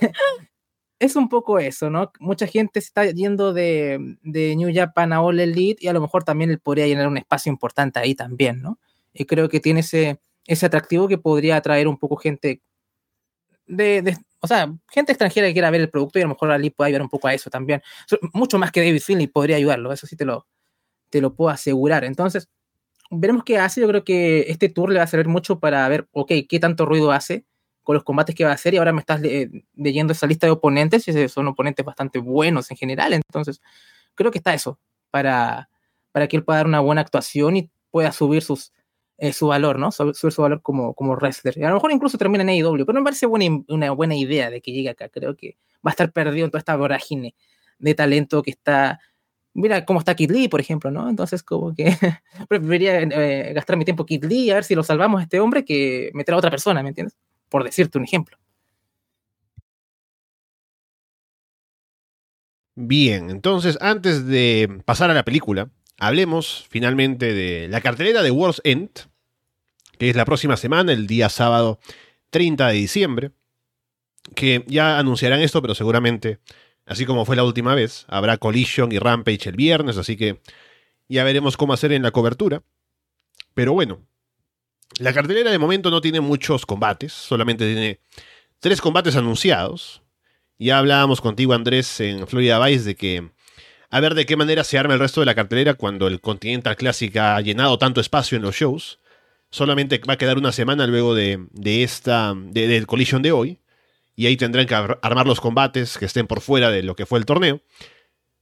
es un poco eso, ¿no? Mucha gente se está yendo de, de, New Japan a All Elite y a lo mejor también él podría llenar un espacio importante ahí también, ¿no? Y creo que tiene ese, ese atractivo que podría atraer un poco gente de, o sea, gente extranjera que quiera ver el producto y a lo mejor Ali puede ayudar un poco a eso también. Mucho más que David Finley podría ayudarlo, eso sí te lo, te lo puedo asegurar. Entonces, veremos qué hace. Yo creo que este tour le va a servir mucho para ver, ok, qué tanto ruido hace con los combates que va a hacer. Y ahora me estás leyendo esa lista de oponentes y son oponentes bastante buenos en general. Entonces, creo que está eso para, para que él pueda dar una buena actuación y pueda subir sus, eh, su valor, ¿no? Subir su valor como, como wrestler. Y a lo mejor incluso termina en AEW, pero me parece buena, una buena idea de que llegue acá. Creo que va a estar perdido en toda esta vorágine de talento que está. Mira cómo está Kid Lee, por ejemplo, ¿no? Entonces, como que preferiría eh, gastar mi tiempo Kid Lee a ver si lo salvamos a este hombre que meter a otra persona, ¿me entiendes? Por decirte un ejemplo. Bien, entonces antes de pasar a la película, hablemos finalmente de la cartelera de World's End, que es la próxima semana, el día sábado 30 de diciembre, que ya anunciarán esto, pero seguramente, así como fue la última vez, habrá Collision y Rampage el viernes, así que ya veremos cómo hacer en la cobertura. Pero bueno, la cartelera de momento no tiene muchos combates, solamente tiene tres combates anunciados. Ya hablábamos contigo, Andrés, en Florida Vice de que a ver de qué manera se arma el resto de la cartelera cuando el Continental Classic ha llenado tanto espacio en los shows. Solamente va a quedar una semana luego de, esta, del collision de hoy. Y ahí tendrán que armar los combates que estén por fuera de lo que fue el torneo.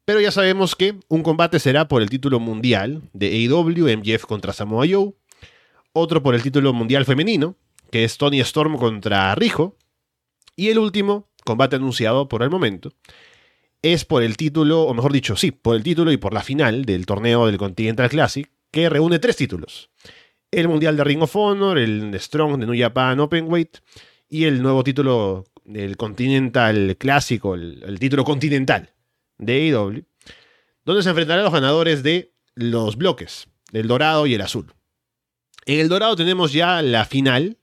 Pero ya sabemos que un combate será por el título mundial de AEW, MJF contra Samoa Joe. Otro por el título mundial femenino, que es Tony Storm contra Rijo. Y el último, combate anunciado por el momento, es por el título, o mejor dicho, sí, por el título y por la final del torneo del Continental Classic, que reúne tres títulos. El Mundial de Ring of Honor, el Strong de New Japan Openweight y el nuevo título del Continental Clásico, el, el, título continental de AEW, donde se enfrentarán los ganadores de los bloques, el dorado y el azul. En el dorado tenemos ya la final,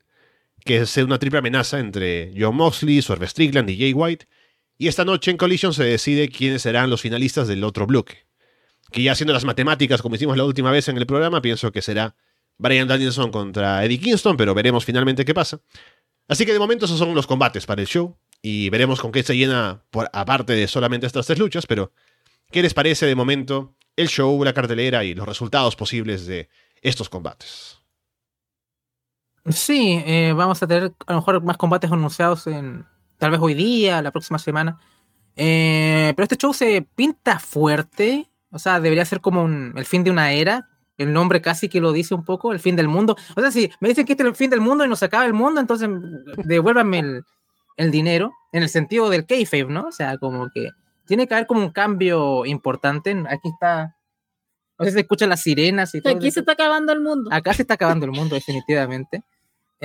que es una triple amenaza entre John Moxley, Swerve Strickland y Jay White, y esta noche en Collision se decide quiénes serán los finalistas del otro bloque. Que ya haciendo las matemáticas como hicimos la última vez en el programa, pienso que será Brian Danielson contra Eddie Kingston, pero veremos finalmente qué pasa. Así que de momento esos son los combates para el show y veremos con qué se llena por, aparte de solamente estas tres luchas, pero ¿qué les parece de momento el show, la cartelera y los resultados posibles de estos combates? Sí, eh, vamos a tener a lo mejor más combates anunciados en, tal vez hoy día, la próxima semana. Eh, pero este show se pinta fuerte, o sea, debería ser como el fin de una era. El nombre casi que lo dice un poco, el fin del mundo. O sea, si me dicen que este es el fin del mundo y nos acaba el mundo, entonces devuélvanme el, dinero, en el sentido del kayfabe, ¿no? O sea, como que tiene que haber como un cambio importante. Aquí está, no sé si se escuchan las sirenas y todo. Aquí se está acabando el mundo. Acá se está acabando el mundo, definitivamente.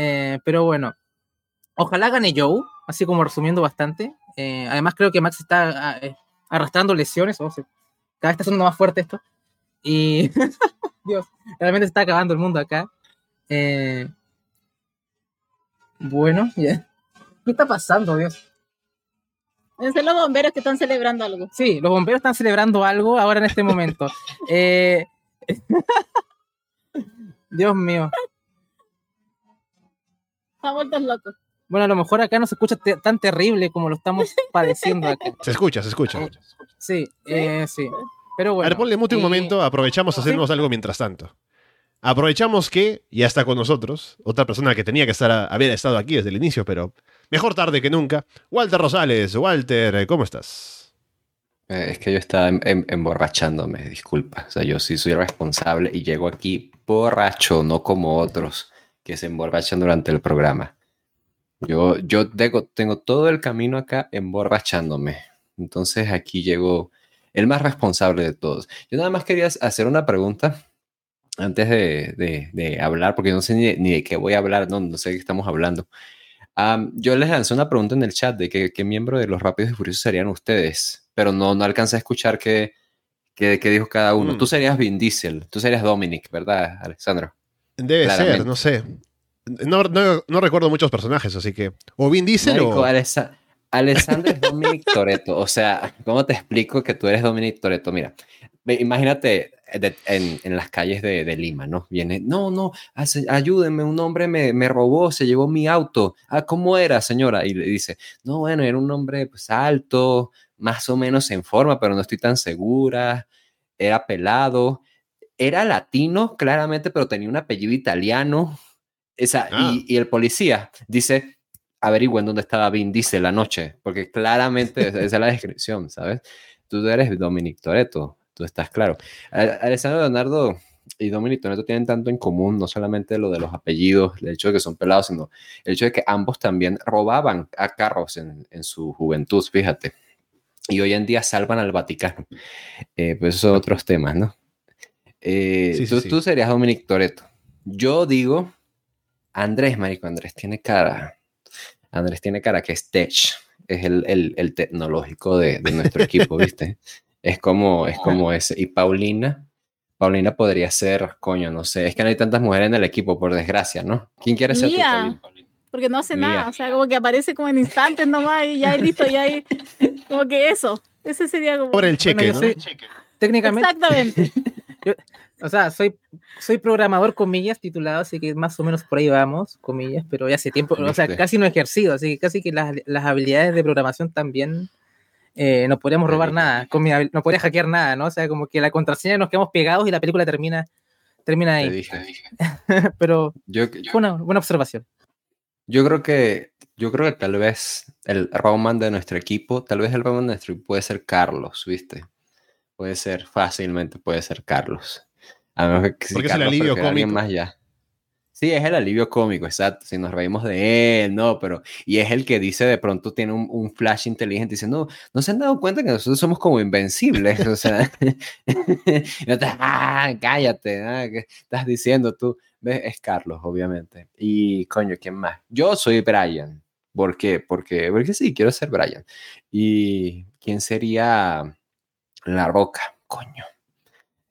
Eh, pero bueno, ojalá gane Joe, así como resumiendo bastante. Eh, además, creo que Max está ah, eh, arrastrando lesiones. cada vez está sonando más fuerte esto. Y. Dios, realmente se está acabando el mundo acá. Eh, bueno, ¿qué está pasando, Dios? Son los bomberos que están celebrando algo. Sí, los bomberos están celebrando algo ahora en este momento. Dios mío. Están vueltos locos. Bueno, a lo mejor acá no se escucha tan terrible como lo estamos padeciendo acá. Se escucha, se escucha. Sí, eh, sí. Pero bueno. A ver, ponle mute un momento, aprovechamos a hacernos algo mientras tanto. Aprovechamos que ya está con nosotros otra persona que tenía que estar haber estado aquí desde el inicio, pero mejor tarde que nunca. Walter Rosales. Walter, ¿cómo estás? Eh, es que yo estaba em, em, emborrachándome, disculpa. O sea, yo sí soy responsable y llego aquí borracho, no como otros que se emborrachan durante el programa. Yo, yo tengo, tengo todo el camino acá emborrachándome. Entonces aquí llegó el más responsable de todos. Yo nada más quería hacer una pregunta antes de, de, hablar, porque no sé ni, de qué voy a hablar, no, no sé de qué estamos hablando. yo les lancé una pregunta en el chat de qué miembro de los Rápidos y Furiosos serían ustedes, pero no, no alcancé a escuchar qué, qué, dijo cada uno. Tú mm. serías Vin Diesel, tú serías Dominic, ¿verdad, Alexandro? Debe ser, no sé. No, no, recuerdo muchos personajes, así que. O Vin Diesel o. Alessandro es Dominic Toreto. O sea, ¿cómo te explico que tú eres Dominic Toreto? Mira, imagínate en, en, las calles de, de, Lima, ¿no? Viene, no, no, ayúdenme, un hombre me, me, robó, se llevó mi auto. Ah, ¿cómo era, señora? Y le dice, no, bueno, era un hombre pues alto, más o menos en forma, pero no estoy tan segura. Era pelado. Era latino, claramente, pero tenía un apellido italiano. Esa, ah. y, el policía dice, averigüen dónde estaba Vin Diesel la noche, porque claramente esa es la descripción, ¿sabes? Tú eres Dominic Toretto, tú estás claro. Alessandro Leonardo y Dominic Toretto tienen tanto en común, no solamente lo de los apellidos, el hecho de que son pelados, sino el hecho de que ambos también robaban a carros en, en su juventud, fíjate. Y hoy en día salvan al Vaticano. Eh, pues esos son otros temas, ¿no? Eh, tú, tú serías Dominic Toretto. Yo digo Andrés, marico, Andrés tiene cara. Andrés tiene cara que es tech, es el, el, tecnológico de, de nuestro equipo, ¿viste? Es como, es como ese. Y Paulina, Paulina podría ser, coño, no sé, es que no hay tantas mujeres en el equipo, por desgracia, ¿no? ¿Quién quiere ser Paulina? Porque no hace nada, o sea, como que aparece como en instantes nomás y ya listo, ya hay, como que eso, ese sería como... Por el cheque, ¿no? Técnicamente. Exactamente. o sea, soy, soy programador, comillas, titulado, así que más o menos por ahí vamos, comillas, pero ya hace tiempo, o sea, casi no he ejercido, así que casi que las, las habilidades de programación también eh, no podríamos robar nada, con no podría hackear nada, ¿no? O sea, como que la contraseña nos quedamos pegados y la película termina, termina ahí. pero fue una buena observación. Yo creo que yo creo que tal vez el Roman de nuestro equipo, tal vez el Roman de nuestro equipo puede ser Carlos, ¿viste? Puede ser, fácilmente puede ser Carlos. A que, Porque es el alivio cómico. Más ya. Sí, es el alivio cómico, exacto. Si nos reímos de él, no, pero. Y es el que dice de pronto, tiene un, flash inteligente, dice, no, no se han dado cuenta que nosotros somos como invencibles. o sea, no te, ah, cállate, ah, ¿qué estás diciendo tú? ¿Ves? Es Carlos, obviamente. Y coño, ¿quién más? Yo soy Brian. ¿Por qué? Porque, porque sí, quiero ser Brian. ¿Y quién sería la roca? Coño.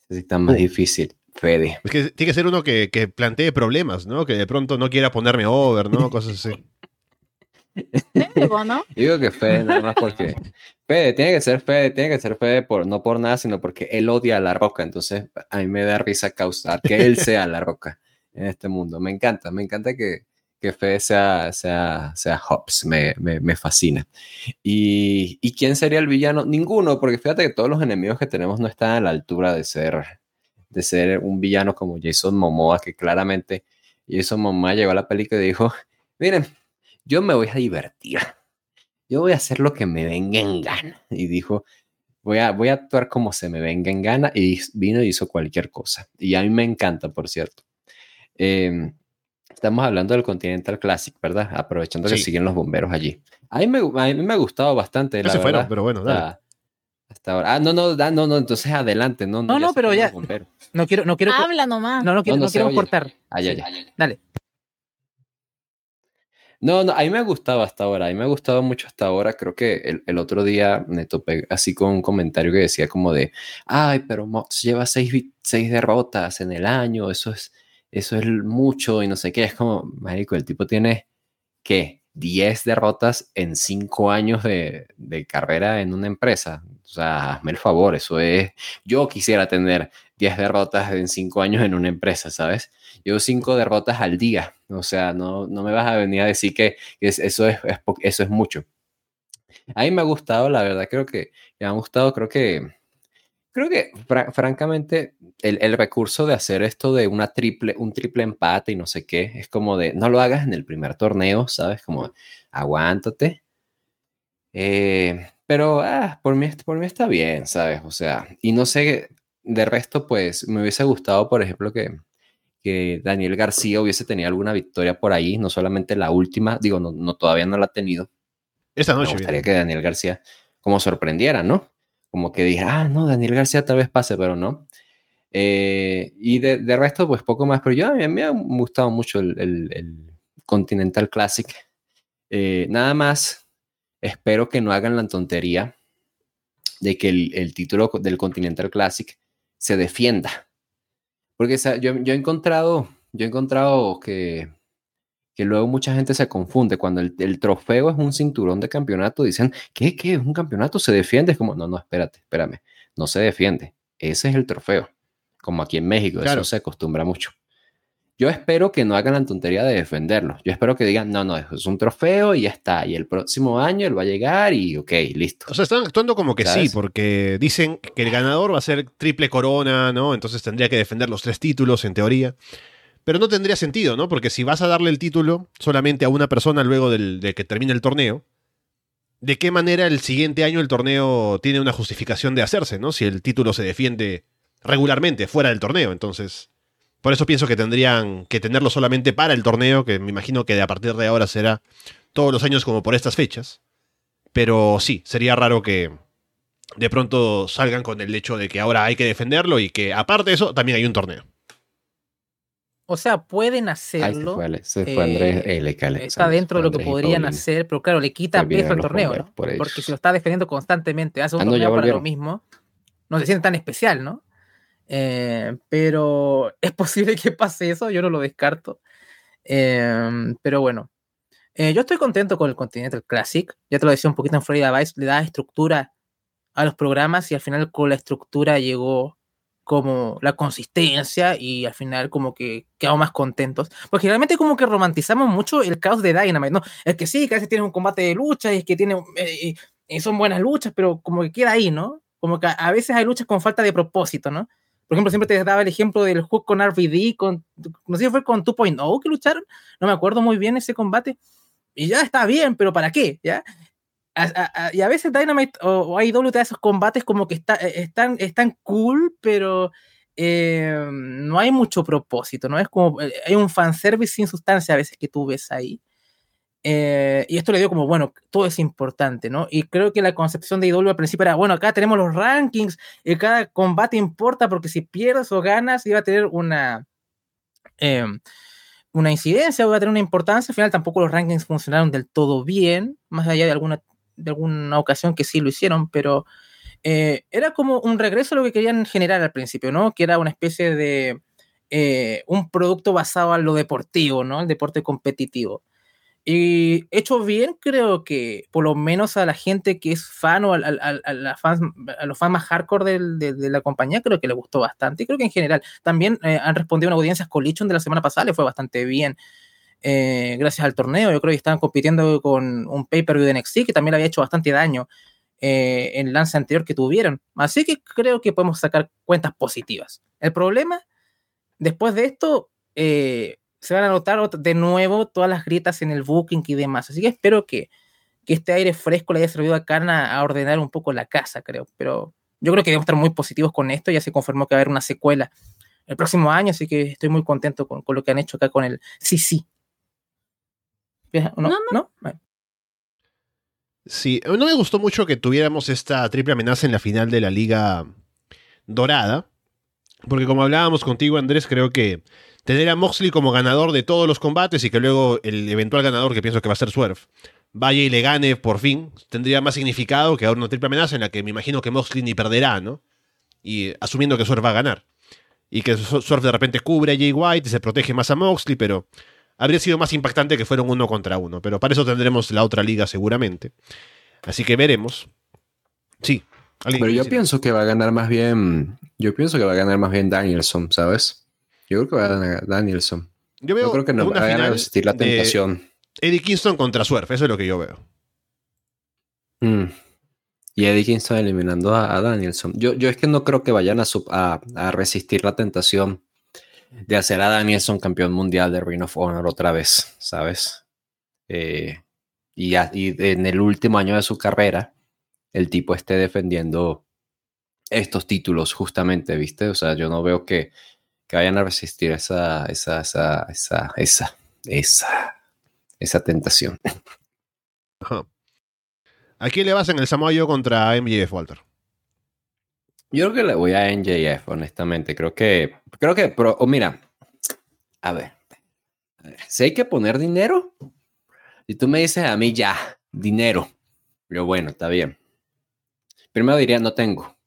Es tan más difícil. Fede. Es que tiene que ser uno que, que, plantee problemas, ¿no? Que de pronto no quiera ponerme over, ¿no? Cosas así. ¿no? Digo que Fede, nada más porque. Fede, tiene que ser Fede, tiene que ser Fede por, no por nada, sino porque él odia a la roca. Entonces, a mí me da risa causar que él sea la roca en este mundo. Me encanta, me encanta que, que Fede sea, sea, sea Hobbs, me, me, me fascina. Y, ¿Y quién sería el villano? Ninguno, porque fíjate que todos los enemigos que tenemos no están a la altura de ser, de ser un villano como Jason Momoa, que claramente Jason Momoa llegó a la película y dijo, miren, yo me voy a divertir. yo voy a hacer lo que me venga en gana. Y dijo, voy a, voy a actuar como se me venga en gana. Y vino y hizo cualquier cosa. Y a mí me encanta, por cierto. Em, estamos hablando del Continental Classic, ¿verdad? Aprovechando que siguen los bomberos allí. A mí me, a mí me ha gustado bastante. La fueron, pero bueno, dale. Hasta ahora. Ah, no, no, no, no, entonces adelante. No, no, no, pero ya. No quiero, no quiero. Habla nomás. No, no quiero, no, quiero cortar. Ah, ya, ya. Dale. No, no, a mí me ha gustado hasta ahora, a mí me ha gustado mucho hasta ahora. Creo que el, otro día me topé así con un comentario que decía como de, ay, pero Mox lleva seis, seis derrotas en el año, eso es, eso es mucho y no sé qué. Es como, marico, el tipo tiene, ¿qué? 10 derrotas en 5 años de, carrera en una empresa. O sea, hazme el favor, eso es, yo quisiera tener 10 derrotas en 5 años en una empresa, ¿sabes? Yo 5 derrotas al día, o sea, no, no me vas a venir a decir que, eso, es, eso es mucho. A mí me ha gustado, la verdad, creo que me ha gustado, creo que, creo que francamente el, el, recurso de hacer esto de una triple, un triple empate y no sé qué, es como de, no lo hagas en el primer torneo, ¿sabes? Como, aguántate. Eh, pero ah, por, mí, por mí está bien, ¿sabes? O sea, y no sé, de resto, pues me hubiese gustado, por ejemplo, que, que Daniel García hubiese tenido alguna victoria por ahí, no solamente la última, digo, no, no todavía no la ha tenido. Esta noche. Me gustaría que Daniel García como sorprendiera, ¿no? Como que dijera, ah, no, Daniel García tal vez pase, pero no. Eh, y de, de, resto, pues poco más, pero yo a mí me ha gustado mucho el, el, Continental Classic. Eh, nada más, espero que no hagan la tontería de que el, el título del Continental Classic se defienda. Porque yo, yo, he encontrado, yo he encontrado que, que luego mucha gente se confunde. Cuando el, el, trofeo es un cinturón de campeonato, dicen, ¿qué? ¿Qué? ¿Es un campeonato? ¿Se defiende? Es como, no, no, espérate, espérame. No se defiende. Ese es el trofeo. Como aquí en México, eso se acostumbra mucho. Yo espero que no hagan la tontería de defenderlo. Yo espero que digan, no, no, es un trofeo y ya está. Y el próximo año él va a llegar y ok, listo. O sea, están actuando como que sí, porque dicen que el ganador va a ser triple corona, ¿no? Entonces tendría que defender los tres títulos, en teoría. Pero no tendría sentido, ¿no? Porque si vas a darle el título solamente a una persona luego de que termine el torneo, ¿de qué manera el siguiente año el torneo tiene una justificación de hacerse, ¿no? Si el título se defiende regularmente, fuera del torneo. Entonces por eso pienso que tendrían que tenerlo solamente para el torneo, que me imagino que a partir de ahora será todos los años como por estas fechas. Pero sí, sería raro que de pronto salgan con el hecho de que ahora hay que defenderlo y que aparte de eso también hay un torneo. O sea, pueden hacerlo. se fue, Andrés, eh, está dentro de lo que podrían hacer, pero claro, le quita peso al torneo, ¿no? Porque si lo está defendiendo constantemente, hace un ah, torneo para lo mismo, no se siente tan especial, ¿no? Eh, pero es posible que pase eso, yo no lo descarto. Em, pero bueno, eh, yo estoy contento con el Continental Classic. Ya te lo decía un poquito en Florida Vice, le da estructura a los programas y al final con la estructura llegó como la consistencia y al final como que quedamos más contentos. Porque generalmente como que romantizamos mucho el caos de Dynamite, ¿no? Es que sí, que a veces tiene un combate de lucha y es que tiene, eh, y son buenas luchas, pero como que queda ahí, ¿no? Como que a veces hay luchas con falta de propósito, ¿no? Por ejemplo, siempre te daba el ejemplo del Hook con RVD, con, no sé si fue con 2.0 que lucharon, no me acuerdo muy bien ese combate. Y ya está bien, pero ¿para qué? ¿Ya? Y a veces Dynamite o, o AEW te da esos combates como que está, eh, están, están cool, pero eh, no hay mucho propósito, ¿no? Es como, eh, hay un fanservice sin sustancia a veces que tú ves ahí. Eh, y esto le dio como, bueno, todo es importante, ¿no? Y creo que la concepción de IW al principio era, bueno, acá tenemos los rankings y cada combate importa porque si pierdes o ganas iba a tener una, eh, una incidencia, iba a tener una importancia. Al final tampoco los rankings funcionaron del todo bien, más allá de alguna, de alguna ocasión que sí lo hicieron, pero eh, era como un regreso a lo que querían generar al principio, ¿no? Que era una especie de un producto basado en lo deportivo, ¿no? El deporte competitivo. Y hecho bien, creo que por lo menos a la gente que es fan o a, a, fans, a los fans más hardcore de, la compañía, creo que le gustó bastante. Y creo que en general también eh, han respondido a una audiencia Collision de la semana pasada, le fue bastante bien. Eh, gracias al torneo, yo creo que estaban compitiendo con un pay-per-view de NXT que también le había hecho bastante daño eh, en el lance anterior que tuvieron. Así que creo que podemos sacar cuentas positivas. El problema, después de esto, se van a notar de nuevo todas las grietas en el booking y demás. Así que espero que, que este aire fresco le haya servido a Karna a ordenar un poco la casa, creo. Pero yo creo que debemos estar muy positivos con esto. Ya se confirmó que va a haber una secuela el próximo año, así que estoy muy contento con, lo que han hecho acá con el sí, sí. ¿No? ¿No? Sí, no me gustó mucho que tuviéramos esta triple amenaza en la final de la Liga Dorada, porque como hablábamos contigo, Andrés, creo que tener a Moxley como ganador de todos los combates y que luego el eventual ganador, que pienso que va a ser Swerve, vaya y le gane por fin, tendría más significado que ahora una triple amenaza en la que me imagino que Moxley ni perderá, ¿no? Y asumiendo que Swerve va a ganar. Y que Swerve de repente cubre a Jay White y se protege más a Moxley, pero habría sido más impactante que fueran uno contra uno. Pero para eso tendremos la otra liga seguramente. Así que veremos. Sí. Pero yo pienso que va a ganar más bien. Yo pienso que va a ganar más bien Danielson, ¿sabes? Yo creo que va a ganar Danielson. Yo, veo creo que no va a ganar resistir la tentación. Eddie Kingston contra Swerve, eso es lo que yo veo. Mm. Y Eddie Kingston eliminando a, Danielson. Yo, yo, es que no creo que vayan a, a, resistir la tentación de hacer a Danielson campeón mundial de Ring of Honor otra vez, ¿sabes? Eh, y, en el último año de su carrera, el tipo esté defendiendo estos títulos justamente, ¿viste? O sea, yo no veo que, que vayan a resistir esa, esa, esa, esa, esa, esa esa tentación. ¿A quién le vas en el Samoa contra MJF, Walter? Yo creo que le voy a MJF, honestamente. Creo que, creo que, pero, mira, a ver, si hay que poner dinero, y tú me dices a mí ya, dinero, pero bueno, está bien. Primero diría, no tengo,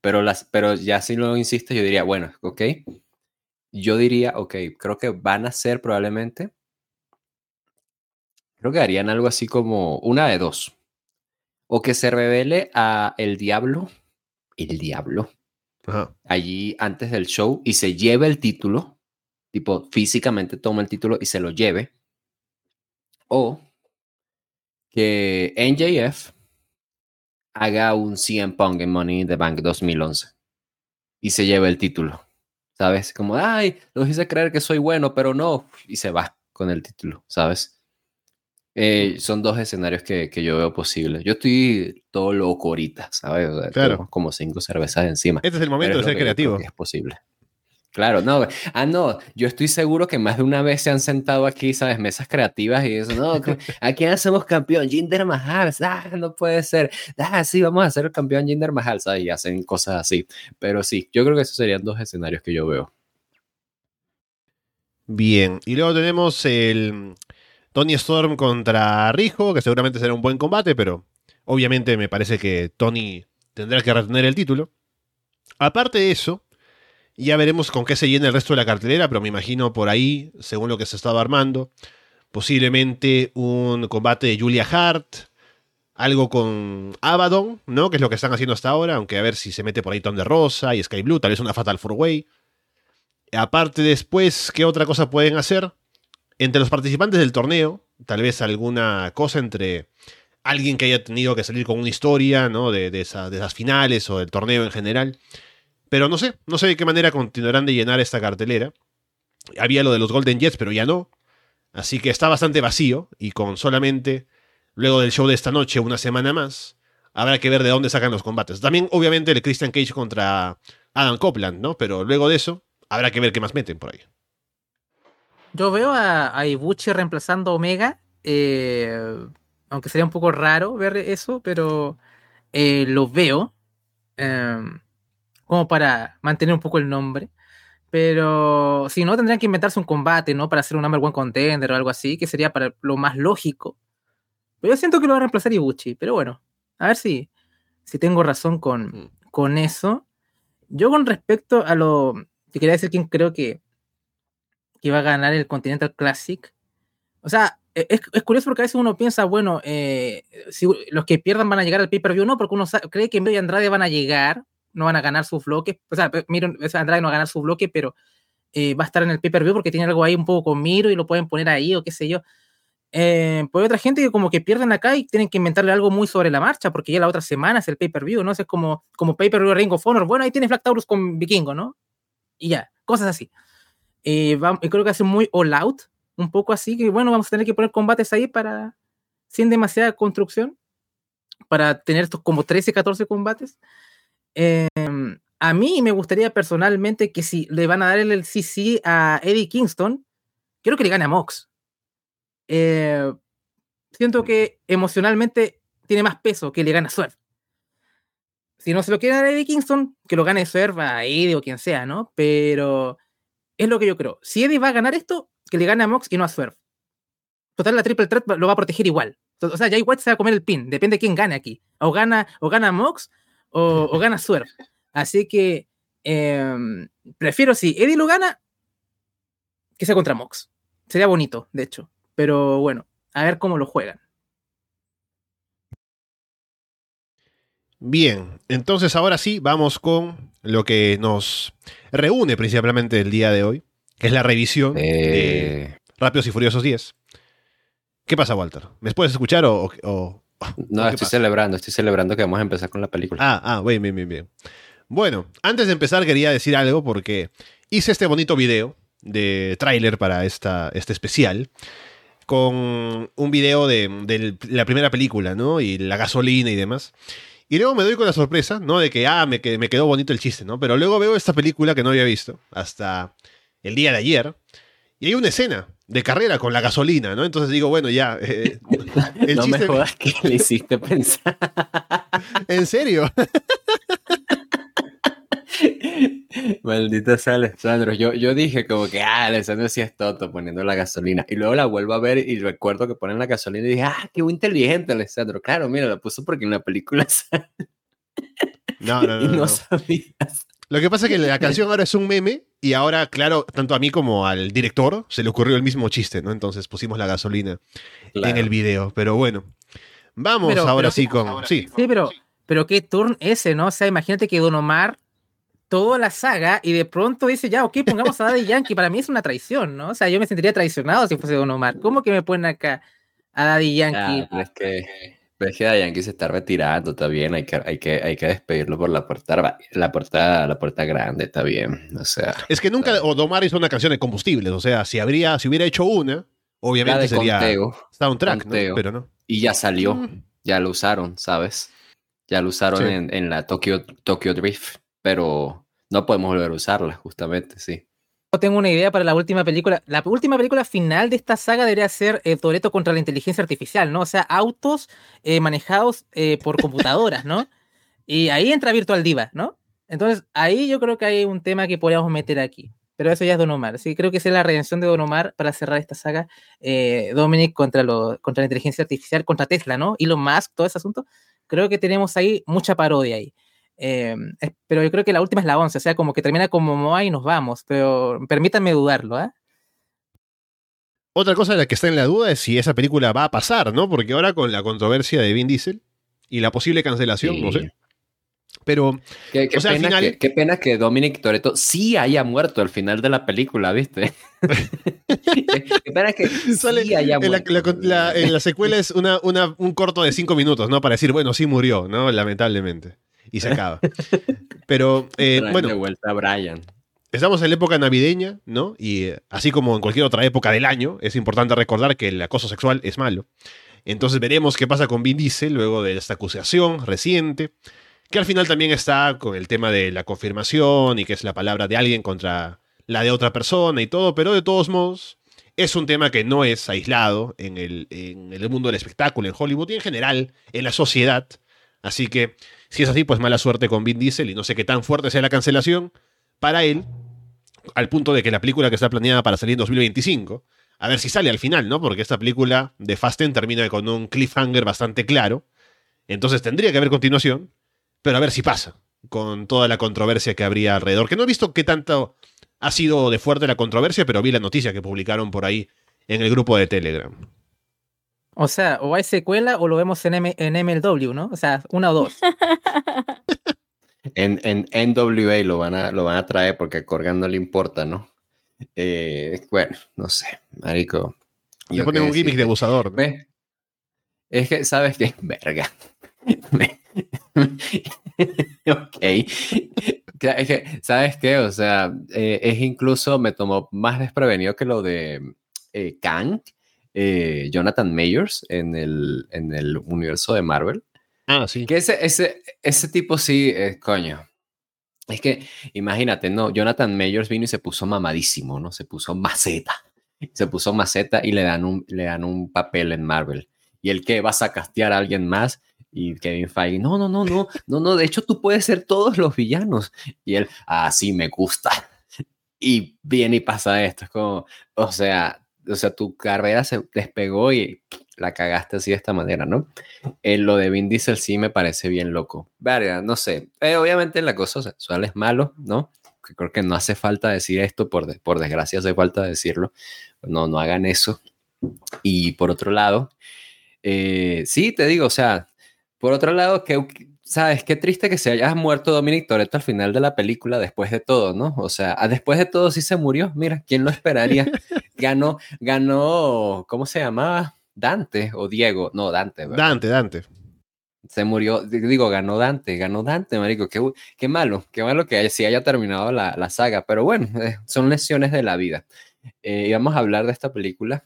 pero, las, pero ya si lo insistes, yo diría, bueno, ok. Yo diría, ok, creo que van a ser probablemente Creo que harían algo así como una de dos. O que se revele a el diablo, el diablo, allí antes del show y se lleve el título, tipo físicamente toma el título y se lo lleve. O que NJF haga un CM Punk en Money in the Bank 2011 y se lleve el título. ¿Sabes? Como, ay, lo hice creer que soy bueno, pero no. Y se va con el título, ¿sabes? Eh, son dos escenarios que, que, yo veo posibles. Yo estoy todo loco ahorita, ¿sabes? claro. como cinco cervezas encima. Este es el momento de ser creativo. es posible. Claro, no. Ah, no. Yo estoy seguro que más de una vez se han sentado aquí, ¿sabes? Mesas creativas y eso. No, ¿a quién hacemos campeón? Jinder Mahal. Ah, no puede ser. Ah, sí, vamos a hacer el campeón Jinder Mahal, ¿sabes? Y hacen cosas así. Pero sí, yo creo que esos serían dos escenarios que yo veo. Bien. Y luego tenemos el Tony Storm contra Rijo, que seguramente será un buen combate, pero obviamente me parece que Tony tendrá que retener el título. Aparte de eso, ya veremos con qué se llena el resto de la cartelera, pero me imagino por ahí, según lo que se estaba armando, posiblemente un combate de Julia Hart, algo con Abaddon, ¿no? Que es lo que están haciendo hasta ahora, aunque a ver si se mete por ahí Tom de Rosa y Sky Blue, tal vez una Fatal Four Way. Aparte después, ¿qué otra cosa pueden hacer? Entre los participantes del torneo, tal vez alguna cosa entre alguien que haya tenido que salir con una historia, ¿no? De, de, esas finales o del torneo en general. Pero no sé, no sé de qué manera continuarán de llenar esta cartelera. Había lo de los Golden Jets, pero ya no. Así que está bastante vacío y con solamente, luego del show de esta noche, una semana más, habrá que ver de dónde sacan los combates. También, obviamente, el Christian Cage contra Adam Copeland, ¿no? Pero luego de eso, habrá que ver qué más meten por ahí. Yo veo a, Ibuchi reemplazando a Omega, eh, aunque sería un poco raro ver eso, pero eh, lo veo em, como para mantener un poco el nombre. Pero si no, tendrían que inventarse un combate, ¿no? Para hacer un number one contender o algo así, que sería para lo más lógico. Pero yo siento que lo va a reemplazar Ibuchi, pero bueno, a ver si, si tengo razón con, mm. con eso. Yo con respecto a lo que quería decir, quién creo que que va a ganar el Continental Classic. O sea, e, es, curioso porque a veces uno piensa, bueno, eh, si los que pierdan van a llegar al pay-per-view, no, porque uno cree que y Andrade van a llegar, no van a ganar sus bloques. O sea, Miro, Andrade no va a ganar su bloque, pero eh, va a estar en el pay-per-view porque tiene algo ahí un poco con Miro y lo pueden poner ahí o qué sé yo. Eh, pues hay otra gente que como que pierden acá y tienen que inventarle algo muy sobre la marcha, porque ya la otra semana es el pay-per-view, ¿no? Es como, como pay-per-view Ring of Honor. Bueno, ahí tienes Black Taurus con Vikingo, ¿no? Y ya, cosas así. Eh, creo que hace muy all out, un poco así, que bueno, vamos a tener que poner combates ahí para sin demasiada construcción, para tener estos como 13, 14 combates. Em, a mí me gustaría personalmente que si le van a dar el CC a Eddie Kingston, quiero que le gane a Mox. Eh, siento que emocionalmente tiene más peso que le gane a Swerve. Si no se lo quiere dar a Eddie Kingston, que lo gane Swerve a Eddie o quien sea, ¿no? Pero es lo que yo creo. Si Eddie va a ganar esto, que le gane a Mox y no a Swerve. Total, la Triple Threat lo va a proteger igual. O sea, Jay White se va a comer el pin. Depende de quién gane aquí. O gana, o gana Mox o, gana Swerve. Así que em, prefiero si Eddie lo gana, que sea contra Mox. Sería bonito, de hecho. Pero bueno, a ver cómo lo juegan. Bien, entonces ahora sí vamos con lo que nos reúne principalmente el día de hoy, que es la revisión de Eh, Rápidos y Furiosos 10. ¿Qué pasa, Walter? ¿Me puedes escuchar o...? o- no, ¿qué estoy pasa? celebrando, estoy celebrando que vamos a empezar con la película. Ah, ah, bien, bien, bien, bien. Bueno, antes de empezar quería decir algo porque hice este bonito video de tráiler para esta, este especial con un video de, de la primera película, ¿no? Y la gasolina y demás. Y luego me doy con la sorpresa, ¿no? De que, ah, me, que- me quedó bonito el chiste, ¿no? Pero luego veo esta película que no había visto hasta el día de ayer. Y hay una escena de carrera con la gasolina, ¿no? Entonces digo, bueno, ya. eh, el no chiste. me jodas que le hiciste pensar. ¿En serio? Maldita sea Alessandro. Yo, yo dije como que, ah, Alessandro sí es tonto poniendo la gasolina. Y luego la vuelvo a ver y recuerdo que ponen la gasolina y dije, ah, qué inteligente Alessandro. Claro, mira, lo puso porque en la película sale No, no, y no. no, no. sabías. Lo que pasa es que la canción ahora es un meme y ahora, claro, tanto a mí como al director se le ocurrió el mismo chiste, ¿no? Entonces pusimos la gasolina en el video. Pero bueno, vamos Pero- ahora pero sí sí, con... Sí, Sí, pero, pero qué turn ese, ¿no? O sea, imagínate que Don Omar toda la saga y de pronto dice, ya, ok, pongamos a Daddy Yankee. Para mí es una traición, ¿no? O sea, yo me sentiría traicionado si fuese Don Omar. ¿Cómo que me ponen acá a Daddy Yankee? Ah, pero es que, pero es que Daddy Yankee se está retirando, está bien, hay que, hay que, hay que despedirlo por la puerta, la puerta, la puerta grande, está bien. O sea, es que nunca Odomar hizo una canción de combustibles, o sea, si habría, si hubiera hecho una, obviamente de sería conteo, soundtrack, ¿no? conteo. Pero no. y ya salió, Mm. ya lo usaron, ¿sabes? Ya lo usaron Sí. en, en la Tokyo, Tokyo Drift, pero no podemos volver a usarla, justamente, sí. Yo tengo una idea para la última película. La última película final de esta saga debería ser eh, Toreto contra la inteligencia artificial, ¿no? O sea, autos eh, manejados eh, por computadoras, ¿no? Y ahí entra Virtual Diva, ¿no? Entonces, ahí yo creo que hay un tema que podríamos meter aquí. Pero eso ya es Don Omar. Sí, creo que es la redención de Don Omar para cerrar esta saga. Eh, Dominic contra, lo, contra la inteligencia artificial, contra Tesla, ¿no? Elon Musk, todo ese asunto. Creo que tenemos ahí mucha parodia ahí. Eh, pero yo creo que la última es la 11, o sea, como que termina como Moa y nos vamos, pero permítanme dudarlo, ¿ah? Otra cosa de la que está en la duda es si esa película va a pasar, ¿no? Porque ahora con la controversia de Vin Diesel y la posible cancelación, no sé. Pero Qué, qué O sea, al pena final- que, qué pena que Dominic Toretto sí haya muerto al final de la película, ¿viste? qué, qué pena que Sale sí haya en la, muerto. la- la- en la secuela es una, una- un corto de cinco minutos, ¿no? Para decir, bueno, sí murió, ¿no? Lamentablemente. Y se acaba. Pero, eh, bueno, de vuelta a Brian. Estamos en la época navideña, ¿no? Y eh, así como en cualquier otra época del año, es importante recordar que el acoso sexual es malo. Entonces veremos qué pasa con Vin Diesel luego de esta acusación reciente, que al final también está con el tema de la confirmación y que es la palabra de alguien contra la de otra persona y todo, pero de todos modos es un tema que no es aislado en el, en el mundo del espectáculo, en Hollywood y en general en la sociedad. Así que si es así, pues mala suerte con Vin Diesel y no sé qué tan fuerte sea la cancelación para él, al punto de que la película que está planeada para salir en 2025, a ver si sale al final, ¿no? Porque esta película de Fasten termina con un cliffhanger bastante claro, entonces tendría que haber continuación, pero a ver si pasa, con toda la controversia que habría alrededor, que no he visto qué tanto ha sido de fuerte la controversia, pero vi la noticia que publicaron por ahí en el grupo de Telegram. O sea, o hay secuela o lo vemos en, M- en MLW, ¿no? O sea, una o dos. En, en NWA lo van, a, lo van a traer porque a Corgan no le importa, ¿no? Eh, bueno, no sé, marico. Le yo ponen un gimmick de abusador. ¿no? Ve. Es que, ¿sabes qué? Verga. ok. Es que, ¿Sabes qué? O sea, eh, es incluso, me tomó más desprevenido que lo de eh, Kang. Eh, Jonathan Mayers en el, en el universo de Marvel. Ah, sí. Que ese, ese, ese tipo sí, eh, coño. Es que, imagínate, ¿no? Jonathan Mayers vino y se puso mamadísimo, ¿no? Se puso maceta. Se puso maceta y le dan un, le dan un papel en Marvel. Y el que vas a castear a alguien más y Kevin Feige, no, no, no, no, no, no, de hecho tú puedes ser todos los villanos. Y él, ah, sí, me gusta. Y viene y pasa esto, es como, o sea, o sea, tu carrera se despegó y la cagaste así de esta manera, ¿no? En lo de Vin Diesel sí me parece bien loco. Verga, no sé. Eh, obviamente la cosa sexual es malo, ¿no? Creo que no hace falta decir esto, por, por desgracia hace falta decirlo. No, no hagan eso. Y por otro lado, eh, sí, te digo, o sea, por otro lado, que, ¿sabes? Qué triste que se haya muerto Dominic Toretto al final de la película después de todo, ¿no? O sea, ah, después de todo sí se murió. Mira, ¿quién lo esperaría? ganó, ganó, ¿cómo se llamaba? Dante o Diego. No, Dante. ¿verdad? Dante, Dante. Se murió, digo, ganó Dante, ganó Dante, marico. Qué, qué malo, qué malo que sí haya terminado la, la saga. Pero bueno, eh, son lesiones de la vida. Eh, y vamos a hablar de esta película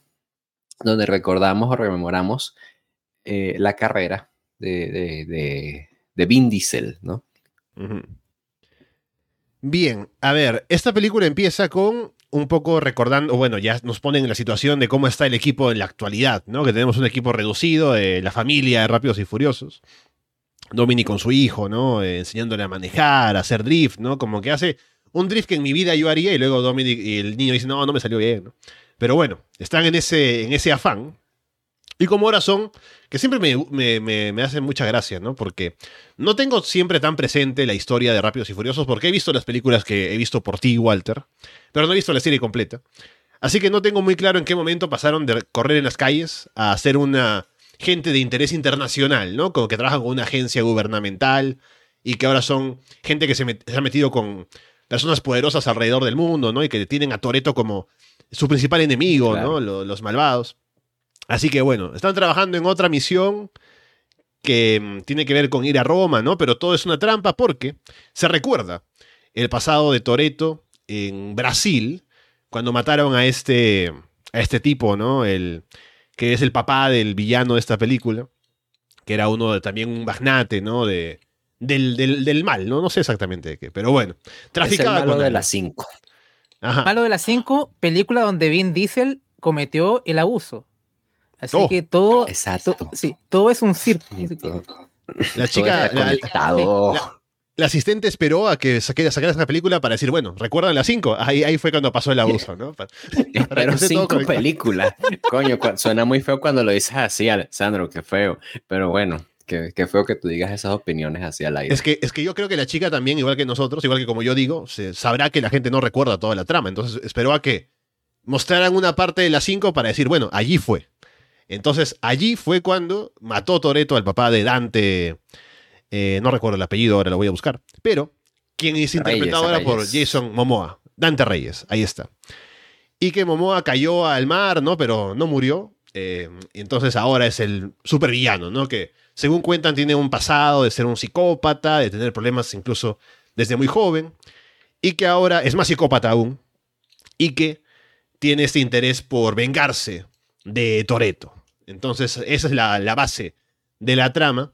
donde recordamos o rememoramos eh, la carrera de, de, de, Vin Diesel, ¿no? Bien, a ver, esta película empieza con un poco recordando, bueno, ya nos ponen en la situación de cómo está el equipo en la actualidad, ¿no? Que tenemos un equipo reducido, de la familia de Rápidos y Furiosos. Dominic con su hijo, ¿no? Eh, enseñándole a manejar, a hacer drift, ¿no? Como que hace un drift que en mi vida yo haría y luego Dominic y el niño dice, no, no me salió bien, ¿no? Pero bueno, están en ese, en ese afán. Y como ahora son, que siempre me, me, hacen mucha gracia, ¿no? Porque no tengo siempre tan presente la historia de Rápidos y Furiosos, porque he visto las películas que he visto por ti, Walter, pero no he visto la serie completa. Así que no tengo muy claro en qué momento pasaron de correr en las calles a ser una gente de interés internacional, ¿no? Como que trabajan con una agencia gubernamental y que ahora son gente que se, ha metido con personas poderosas alrededor del mundo, ¿no? Y que tienen a Toreto como su principal enemigo, ¿no? los malvados. Así que bueno, están trabajando en otra misión que mm, tiene que ver con ir a Roma, ¿no? Pero todo es una trampa porque se recuerda el pasado de Toreto en Brasil, cuando mataron a este, a este tipo, ¿no? El, que es el papá del villano de esta película, que era uno de, también un magnate, ¿no? De, del, del, mal, ¿no? No sé exactamente de qué, pero bueno. Traficaba es el malo de las 5. Malo de las 5, película donde Vin Diesel cometió el abuso. Así oh. que todo, Exacto. sí, todo es un circo. La chica, la, asistente esperó a que saque, sacaras una película para decir, bueno, ¿recuerdan las cinco? Ahí, ahí fue cuando pasó el abuso, ¿no? Pero cinco películas. Coño, suena muy feo cuando lo dices así, Alessandro, qué feo. Pero bueno, qué, feo que tú digas esas opiniones así al aire. Es que, es que yo creo que la chica también, igual que nosotros, igual que como yo digo, se, sabrá que la gente no recuerda toda la trama. Entonces esperó a que mostraran una parte de las cinco para decir, bueno, allí fue. Entonces allí fue cuando mató Toreto al papá de Dante. Eh, no recuerdo el apellido, ahora lo voy a buscar. Pero quien es interpretado ahora por Jason Momoa. Dante Reyes, ahí está. Y que Momoa cayó al mar, ¿no? Pero no murió. Eh, entonces ahora es el supervillano, ¿no? Que según cuentan tiene un pasado de ser un psicópata, de tener problemas incluso desde muy joven. Y que ahora es más psicópata aún. Y que tiene este interés por vengarse de Toreto. Entonces, esa es la, base de la trama.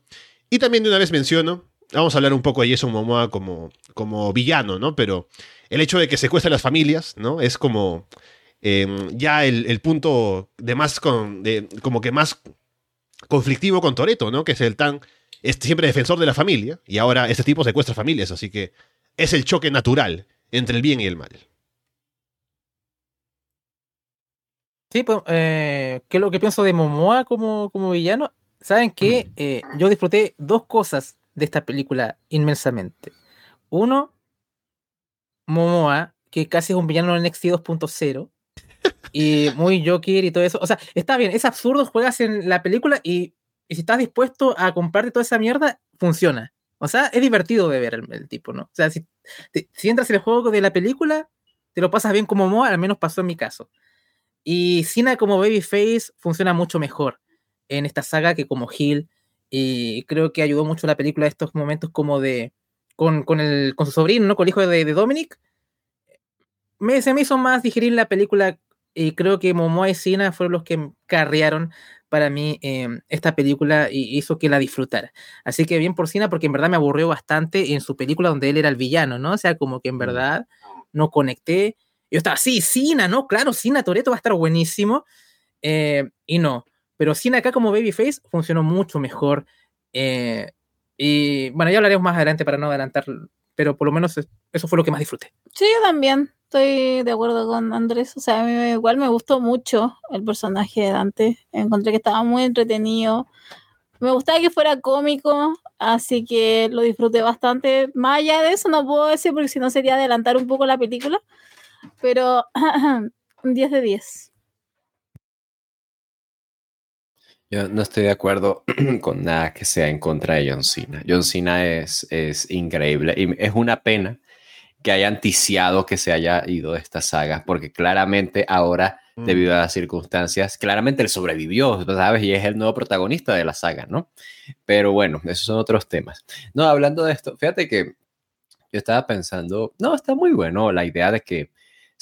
Y también de una vez menciono, vamos a hablar un poco de Jason Momoa como, como villano, ¿no? Pero el hecho de que secuestre a las familias, ¿no? Es como em, ya el, punto de más, con, de, como que más conflictivo con Toreto, ¿no? Que es el tan, es siempre defensor de la familia, y ahora este tipo secuestra familias, así que es el choque natural entre el bien y el mal. Sí, pues, eh, ¿qué es lo que pienso de Momoa como, como villano? Saben que eh, yo disfruté dos cosas de esta película inmensamente. Uno, Momoa, que casi es un villano en NXT 2.0 y muy Joker y todo eso. O sea, está bien, es absurdo, juegas en la película y, si estás dispuesto a comprarte toda esa mierda, funciona. O sea, es divertido de ver el, tipo, ¿no? O sea, si, si entras en el juego de la película, te lo pasas bien como Momoa, al menos pasó en mi caso. Y Cena como Babyface funciona mucho mejor en esta saga que como Hill. Y creo que ayudó mucho la película a estos momentos como de. con, con, el, con su sobrino, ¿no? Con el hijo de, de Dominic. Me, se me hizo más digerir la película y creo que Momoa y Cena fueron los que carrearon para mí em, esta película y hizo que la disfrutara. Así que bien por Cena, porque en verdad me aburrió bastante en su película donde él era el villano, ¿no? O sea, como que en mm. verdad no conecté. Yo estaba, sí, Cena, ¿no? Claro, Cena Toreto va a estar buenísimo. Eh, y no. Pero Cena acá como Babyface funcionó mucho mejor. Eh, y bueno, ya hablaremos más adelante para no adelantar, pero por lo menos eso fue lo que más disfruté. Sí, yo también estoy de acuerdo con Andrés. O sea, a mí igual me gustó mucho el personaje de Dante. Encontré que estaba muy entretenido. Me gustaba que fuera cómico, así que lo disfruté bastante. Más allá de eso, no puedo decir porque si no sería adelantar un poco la película. Pero un 10 de 10. Yo no estoy de acuerdo con nada que sea en contra de John Cena. John Cena es, es increíble y es una pena que haya anticiado que se haya ido de esta saga, porque claramente ahora, mm. debido a las circunstancias, claramente él sobrevivió, ¿sabes? Y es el nuevo protagonista de la saga, ¿no? Pero bueno, esos son otros temas. No, hablando de esto, fíjate que yo estaba pensando, no, está muy bueno la idea de que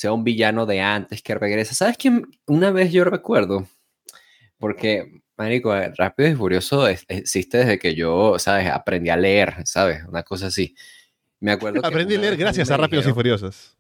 sea un villano de antes que regresa. ¿Sabes quién? Una vez yo recuerdo, porque Marico, eh, Rápido y Furioso existe desde que yo, ¿sabes? Aprendí a leer, ¿sabes? Una cosa así. Me acuerdo Aprendí a leer gracias a Rápidos y Furiosos.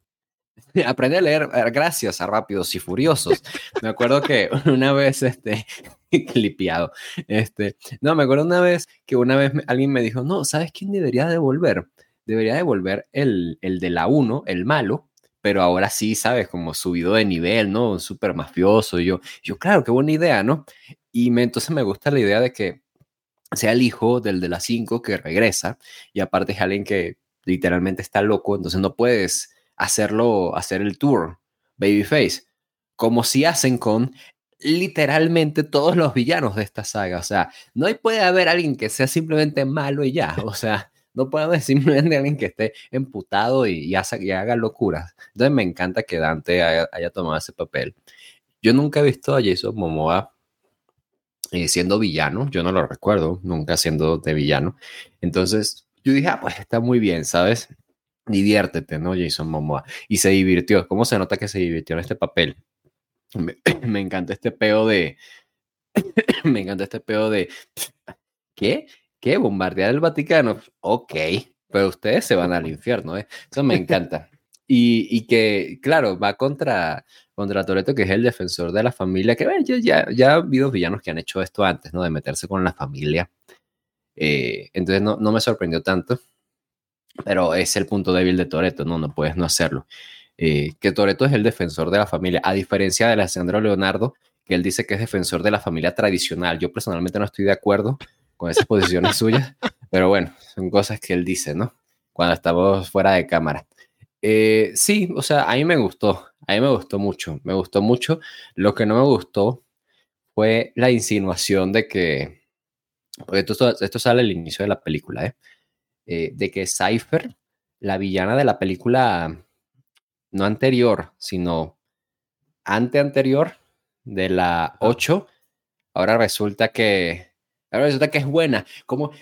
Aprendí a leer eh, gracias a Rápidos y Furiosos. me acuerdo que una vez, este, clipeado, este, no, me acuerdo una vez que una vez alguien me dijo, no, ¿sabes quién debería devolver? Debería devolver el, el de la 1, el malo, pero ahora sí, ¿sabes? Como subido de nivel, ¿no? Súper mafioso. Yo, yo, claro, qué buena idea, ¿no? Y me, entonces me gusta la idea de que sea el hijo del de las 5 que regresa y aparte es alguien que literalmente está loco, entonces no puedes hacerlo, hacer el tour, Babyface, como si hacen con literalmente todos los villanos de esta saga. O sea, no puede haber alguien que sea simplemente malo y ya. O sea, no haber simplemente alguien que esté emputado y, haga, locuras. Entonces me encanta que Dante haya, haya, tomado ese papel. Yo nunca he visto a Jason Momoa eh, siendo villano, yo no lo recuerdo, nunca siendo de villano. Entonces, yo dije, ah, pues está muy bien, ¿sabes? Diviértete, ¿no? Jason Momoa. Y se divirtió. ¿Cómo se nota que se divirtió en este papel? Me, me encanta este peo de... me encanta este peo de... ¿Qué? ¿Qué? ¿Bombardear el Vaticano? Ok, pero ustedes se van al infierno, ¿eh? Eso me encanta. Y, y, que, claro, va contra, contra Toreto, que es el defensor de la familia, que bueno, ya, ya ha habido villanos que han hecho esto antes, ¿no? De meterse con la familia. Eh, entonces no, no, me sorprendió tanto, pero es el punto débil de Toreto, ¿no? No puedes no hacerlo. Eh, que Toreto es el defensor de la familia, a diferencia de Alessandro Leonardo, que él dice que es defensor de la familia tradicional. Yo personalmente no estoy de acuerdo con esas posiciones suyas, pero bueno, son cosas que él dice, ¿no? Cuando estamos fuera de cámara. Eh, sí, o sea, a mí me gustó, a mí me gustó mucho, me gustó mucho. Lo que no me gustó fue la insinuación de que, porque esto, esto sale al inicio de la película, ¿eh? ¿eh? de que Cypher, la villana de la película, no anterior, sino ante anterior, de la 8, ahora resulta que, ahora resulta que es buena. Como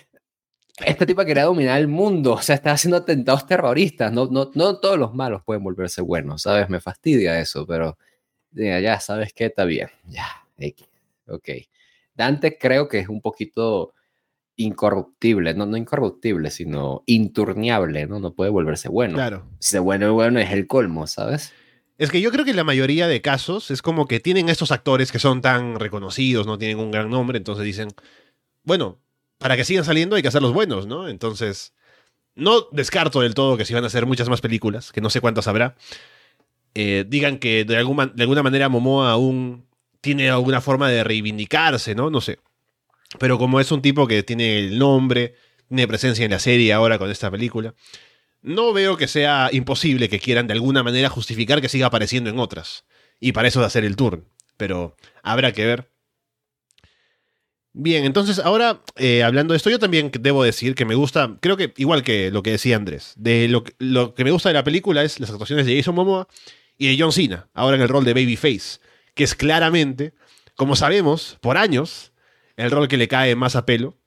este tipo quería dominar el mundo, o sea, está haciendo atentados terroristas, no, no, no todos los malos pueden volverse buenos, ¿sabes? Me fastidia eso, pero ya, ya ¿sabes qué? Está bien, ya, ok. Dante creo que es un poquito incorruptible, no, no incorruptible, sino inturniable, ¿no? No puede volverse bueno. Claro. Si de bueno es bueno es el colmo, ¿sabes? Es que yo creo que en la mayoría de casos es como que tienen estos actores que son tan reconocidos, no tienen un gran nombre, entonces dicen, bueno, para que sigan saliendo hay que hacerlos buenos, ¿no? Entonces, no descarto del todo que si van a hacer muchas más películas, que no sé cuántas habrá, eh, digan que de alguna, de alguna manera Momoa aún tiene alguna forma de reivindicarse, ¿no? No sé. Pero como es un tipo que tiene el nombre, tiene presencia en la serie ahora con esta película, no veo que sea imposible que quieran de alguna manera justificar que siga apareciendo en otras. Y para eso de hacer el tour. Pero habrá que ver. Bien, entonces ahora eh, hablando de esto, yo también debo decir que me gusta, creo que igual que lo que decía Andrés, de lo, que me gusta de la película es las actuaciones de Jason Momoa y de John Cena, ahora en el rol de Babyface, que es claramente, como sabemos, por años, el rol que le cae más a pelo,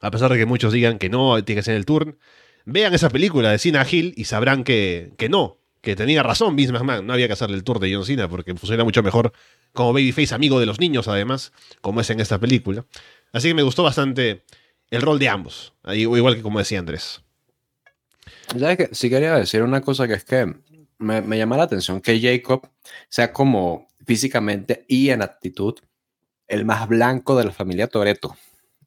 a pesar de que muchos digan que no, tiene que ser el turn. Vean esa película de Cena Hill y sabrán que, que no, que tenía razón Vince McMahon, no había que hacerle el tour de John Cena porque funciona mucho mejor como babyface amigo de los niños además, como es en esta película. Así que me gustó bastante el rol de ambos, igual que como decía Andrés. ¿Sabes que Sí quería decir una cosa que es que me, me llama la atención que Jacob sea como físicamente y en actitud el más blanco de la familia Toreto.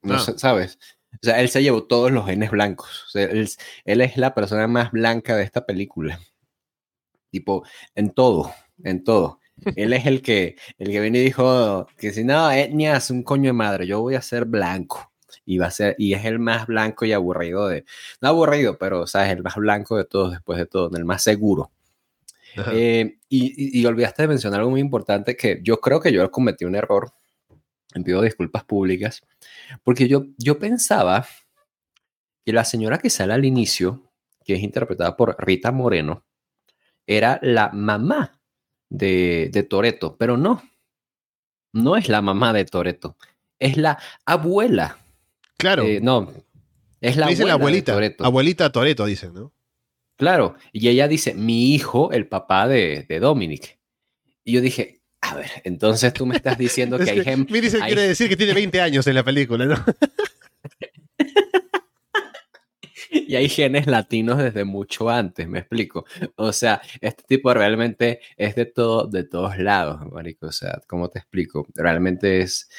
No ah. ¿sabes? O sea, él se llevó todos los genes blancos. él, es la persona más blanca de esta película. Tipo, en todo, en todo. él es el que, el que vino y dijo que si no, etnia es un coño de madre, yo voy a ser blanco. Y va a ser, y es el más blanco y aburrido de, no aburrido, pero, o sea, es el más blanco de todos después de todo, el más seguro. Eh, y, y, olvidaste de mencionar algo muy importante que yo creo que yo cometí un error pido disculpas públicas, porque yo, yo pensaba que la señora que sale al inicio, que es interpretada por Rita Moreno, era la mamá de, de Toreto, pero no, no es la mamá de Toreto, es la abuela. Claro. Eh, no, es la, abuela la abuelita. Toreto. Abuelita Toreto, dicen, ¿no? Claro, y ella dice, mi hijo, el papá de, de Dominic. Y yo dije, a ver, entonces tú me estás diciendo que, hay gente. Miri quiere decir que tiene 20 años en la película, ¿no? y hay genes latinos desde mucho antes, me explico. O sea, este tipo realmente es de todo, de todos lados, marico. O sea, ¿cómo te explico? Realmente es,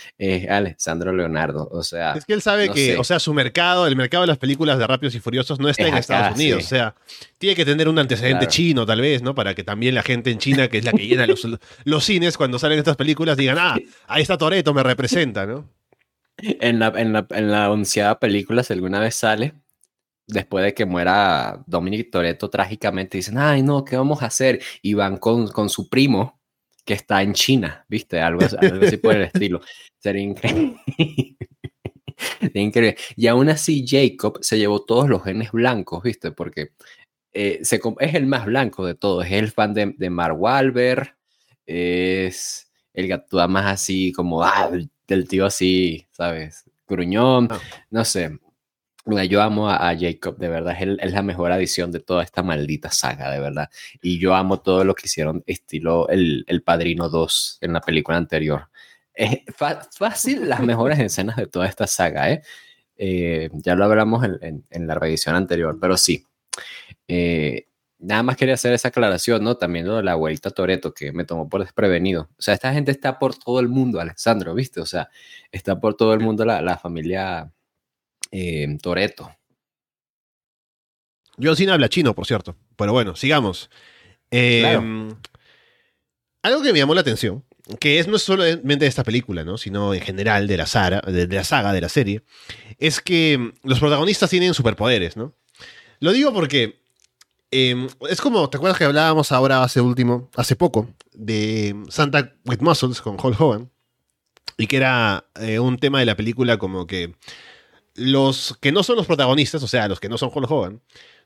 Alessandro Leonardo. O sea. Es que él sabe que, o sea, su mercado, el mercado de las películas de Rápidos y Furiosos no está en Estados Unidos. O sea, tiene que tener un antecedente chino, tal vez, ¿no? Para que también la gente en China, que es la que llena los, los cines cuando salen estas películas, digan, ah, ahí está Toreto, me representa, ¿no? En la, en la, en la onceada película, si alguna vez sale, después de que muera Dominic Toretto trágicamente, dicen, ay no, ¿qué vamos a hacer? Y van con, con su primo que está en China, ¿viste? Algo, así por el estilo. Sería increíble. increíble. Y aún así Jacob se llevó todos los genes blancos, ¿viste? Porque eh, se, es el más blanco de todos. Es el fan de, de Mark Wahlberg. Es el que actúa más así como, ah, del tío así, ¿sabes? Gruñón. Ah. No sé yo amo a, Jacob, de verdad, es, la mejor adición de toda esta maldita saga, de verdad. Y yo amo todo lo que hicieron, estilo El, el Padrino 2 en la película anterior. Es fácil las mejores escenas de toda esta saga, ¿eh? eh ya lo hablamos en, en, la revisión anterior, pero sí. Eh, nada más quería hacer esa aclaración, ¿no? También lo de la vuelta Toreto, que me tomó por desprevenido. O sea, esta gente está por todo el mundo, Alessandro, ¿viste? O sea, está por todo el mundo la, la familia eh, Toreto. John Cena habla chino, por cierto. Pero bueno, sigamos. Em, algo que me llamó la atención, que es no solamente de esta película, ¿no? sino en general de la, saga, de, la saga, de la serie, es que los protagonistas tienen superpoderes, ¿no? Lo digo porque em, es como, ¿te acuerdas que hablábamos ahora hace último, hace poco, de Santa with Muscles con Hulk Hogan? Y que era eh, un tema de la película como que los que no son los protagonistas, o sea, los que no son Hulk Hogan,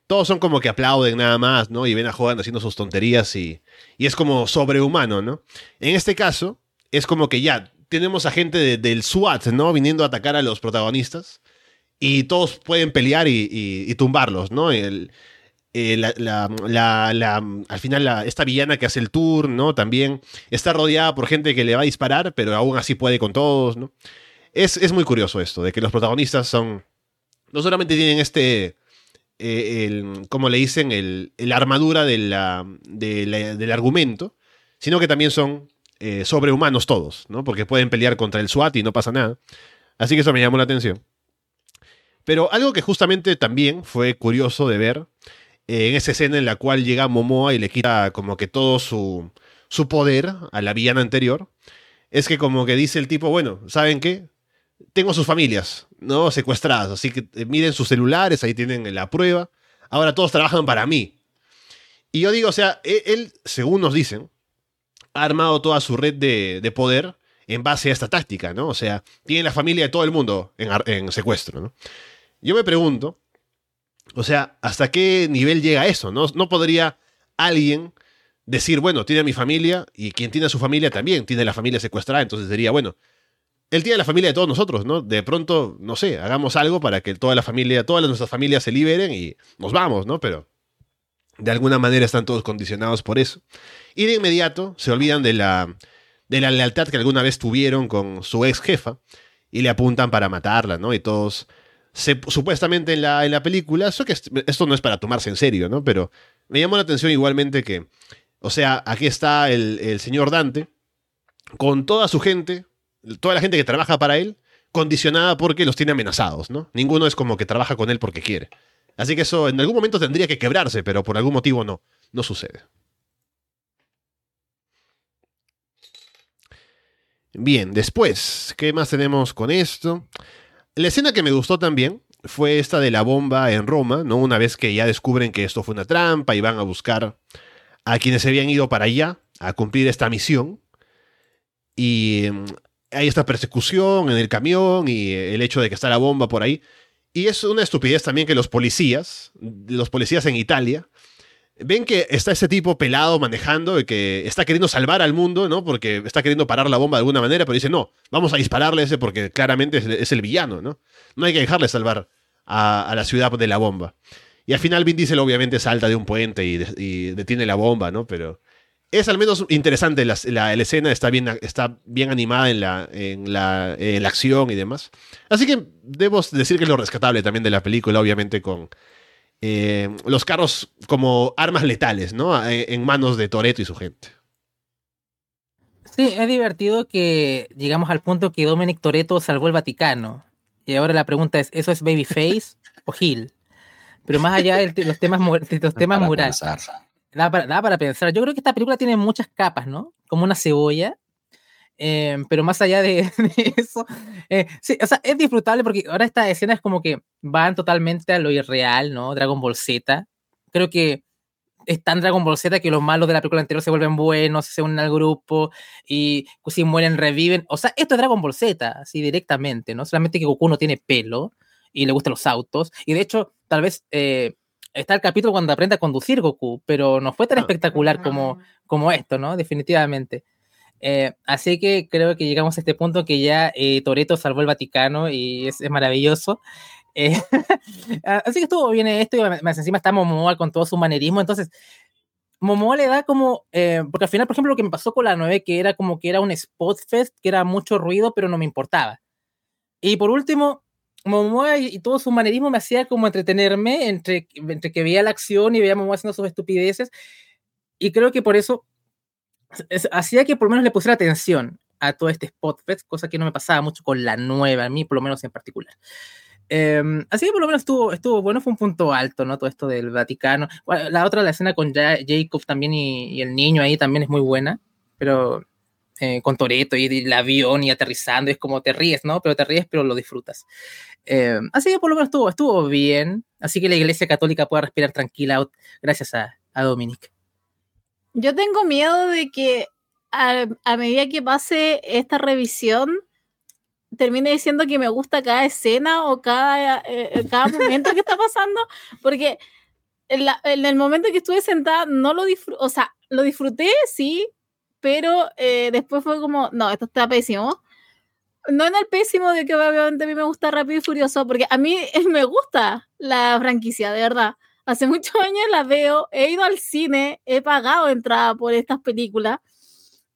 todos son como que aplauden nada más, ¿no? Y ven a Hogan haciendo sus tonterías y, y es como sobrehumano, ¿no? En este caso, es como que ya tenemos a gente del SWAT, ¿no? Viniendo a atacar a los protagonistas y todos pueden pelear y, tumbarlos, ¿no? El, eh, la, al final esta villana que hace el tour, ¿no? También está rodeada por gente que le va a disparar, pero aún así puede con todos, ¿no? Es, muy curioso esto, de que los protagonistas son. No solamente tienen este. Eh, el, como le dicen, el, armadura de la, del argumento, sino que también son eh, sobrehumanos todos, ¿no? Porque pueden pelear contra el SWAT y no pasa nada. Así que eso me llamó la atención. Pero algo que justamente también fue curioso de ver eh, en esa escena en la cual llega Momoa y le quita como que todo su, su poder a la villana anterior, es que como que dice el tipo, bueno, ¿saben qué? Tengo sus familias, ¿no? Secuestradas, así que eh, miren sus celulares, ahí tienen la prueba. Ahora todos trabajan para mí. Y yo digo, o sea, e-, él, según nos dicen, ha armado toda su red de, poder en base a esta táctica, ¿no? O sea, tiene la familia de todo el mundo en, secuestro, ¿no? Yo me pregunto, o sea, ¿hasta qué nivel llega eso? ¿No, no podría alguien decir, bueno, tiene a mi familia y quien tiene a su familia también tiene la familia secuestrada, entonces diría, bueno, él tiene la familia de todos nosotros, ¿no? De pronto, no sé, hagamos algo para que toda la familia, todas nuestras familias se liberen y nos vamos, ¿no? Pero De alguna manera están todos condicionados por eso. Y de inmediato se olvidan de la, de la lealtad que alguna vez tuvieron con su ex jefa y le apuntan para matarla, ¿no? Y todos, supuestamente en la, en la película, eso que esto no es para tomarse en serio, ¿no? Pero me llamó la atención igualmente que, o sea, aquí está el, el señor Dante con toda su gente, toda la gente que trabaja para él, condicionada porque los tiene amenazados, ¿no? Ninguno es como que trabaja con él porque quiere. Así que eso en algún momento tendría que quebrarse, pero por algún motivo no, no sucede. Bien, después, ¿qué más tenemos con esto? La escena que me gustó también fue esta de la bomba en Roma, ¿no? Una vez que ya descubren que esto fue una trampa y van a buscar a quienes se habían ido para allá a cumplir esta misión. Y mm, hay esta persecución en el camión y el hecho de que está la bomba por ahí. Y es una estupidez también que los policías, los policías en Italia, ven que está ese tipo pelado manejando y que está queriendo salvar al mundo, ¿no? Porque está queriendo parar la bomba de alguna manera, pero dice, no, vamos a dispararle ese porque claramente es, el villano, ¿no? No hay que dejarle salvar a, la ciudad de la bomba. Y al final Vin Diesel obviamente salta de un puente y detiene la bomba, ¿no? Pero es al menos interesante la, escena, está bien, está bien animada en la, en, la, acción y demás. Así que debo decir que es lo rescatable también de la película, obviamente con eh, los carros como armas letales, ¿no? En manos de Toreto y su gente. Sí, es divertido que llegamos al punto que Dominic Toreto salvó el Vaticano. Y ahora la pregunta es, ¿eso es Babyface o Hill? Pero más allá de los temas, los temas morales. Da para, pensar. Yo creo que esta película tiene muchas capas, ¿no? Como una cebolla. Eh, pero más allá de, eso, eh, sí, o sea, es disfrutable porque ahora estas escenas como que van totalmente a lo irreal, ¿no? Dragon Ball Z. Creo que es tan Dragon Ball Z que los malos de la película anterior se vuelven buenos, se unen al grupo y si mueren reviven. O sea, esto es Dragon Ball Z, así directamente, ¿no? Solamente que Goku no tiene pelo y le gustan los autos. Y de hecho, tal vez eh, está el capítulo cuando aprende a conducir Goku, pero no fue tan ah. espectacular como, como esto, ¿no? Definitivamente. Eh, así que creo que llegamos a este punto que ya eh, Toreto salvó el Vaticano y es, maravilloso. Eh, así que estuvo bien esto y más encima está Momoa con todo su manerismo. Entonces, Momoa le da como, porque al final, por ejemplo, lo que me pasó con la 9, que era como que era un spot fest, que era mucho ruido, pero no me importaba. Y por último, Momoa y, todo su manerismo me hacía como entretenerme entre, entre que veía la acción y veía a Momoa haciendo sus estupideces. Y creo que por eso hacía que por lo menos le pusiera atención a todo este spot cosa que no me pasaba mucho con la nueva, a mí por lo menos en particular. Em, así que por lo menos estuvo, estuvo bueno, fue un punto alto, ¿no? Todo esto del Vaticano. la otra, la escena con Jacob también y, y, el niño ahí también es muy buena, pero eh, con Toreto y el avión y aterrizando, es como te ríes, ¿no? Pero te ríes, pero lo disfrutas. Eh, así que por lo menos estuvo, estuvo bien. Así que la iglesia católica pueda respirar tranquila gracias a, a Dominic. Yo tengo miedo de que a, medida que pase esta revisión, termine diciendo que me gusta cada escena o cada, eh, cada momento que está pasando, porque en, en, el momento que estuve sentada no lo disfruté, o sea, lo disfruté, sí, pero eh, después fue como, no, esto está pésimo. No en el pésimo de que obviamente a mí me gusta Rápido y Furioso, porque a mí me gusta la franquicia, de verdad. Hace muchos años la veo, he ido al cine, he pagado entrada por estas películas.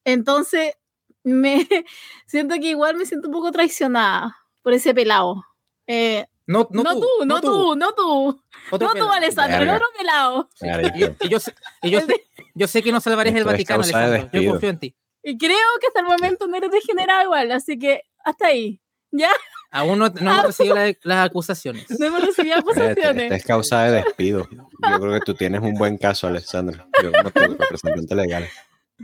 Entonces, me siento que igual me siento un poco traicionada por ese pelado. Eh, no, no, tú, no, tú, no tú. no tú, Alessandro, el otro pelado. Y, yo, yo, yo sé que no salvarías el Vaticano, Alejandro. Yo confío en ti. Y creo que hasta el momento no eres degenerado igual, así que hasta ahí. ¿Ya? Aún no, hemos recibido las acusaciones. No hemos recibido acusaciones. es causa de despido. Yo creo que tú tienes un buen caso, Alessandro. Yo como tu representante legal.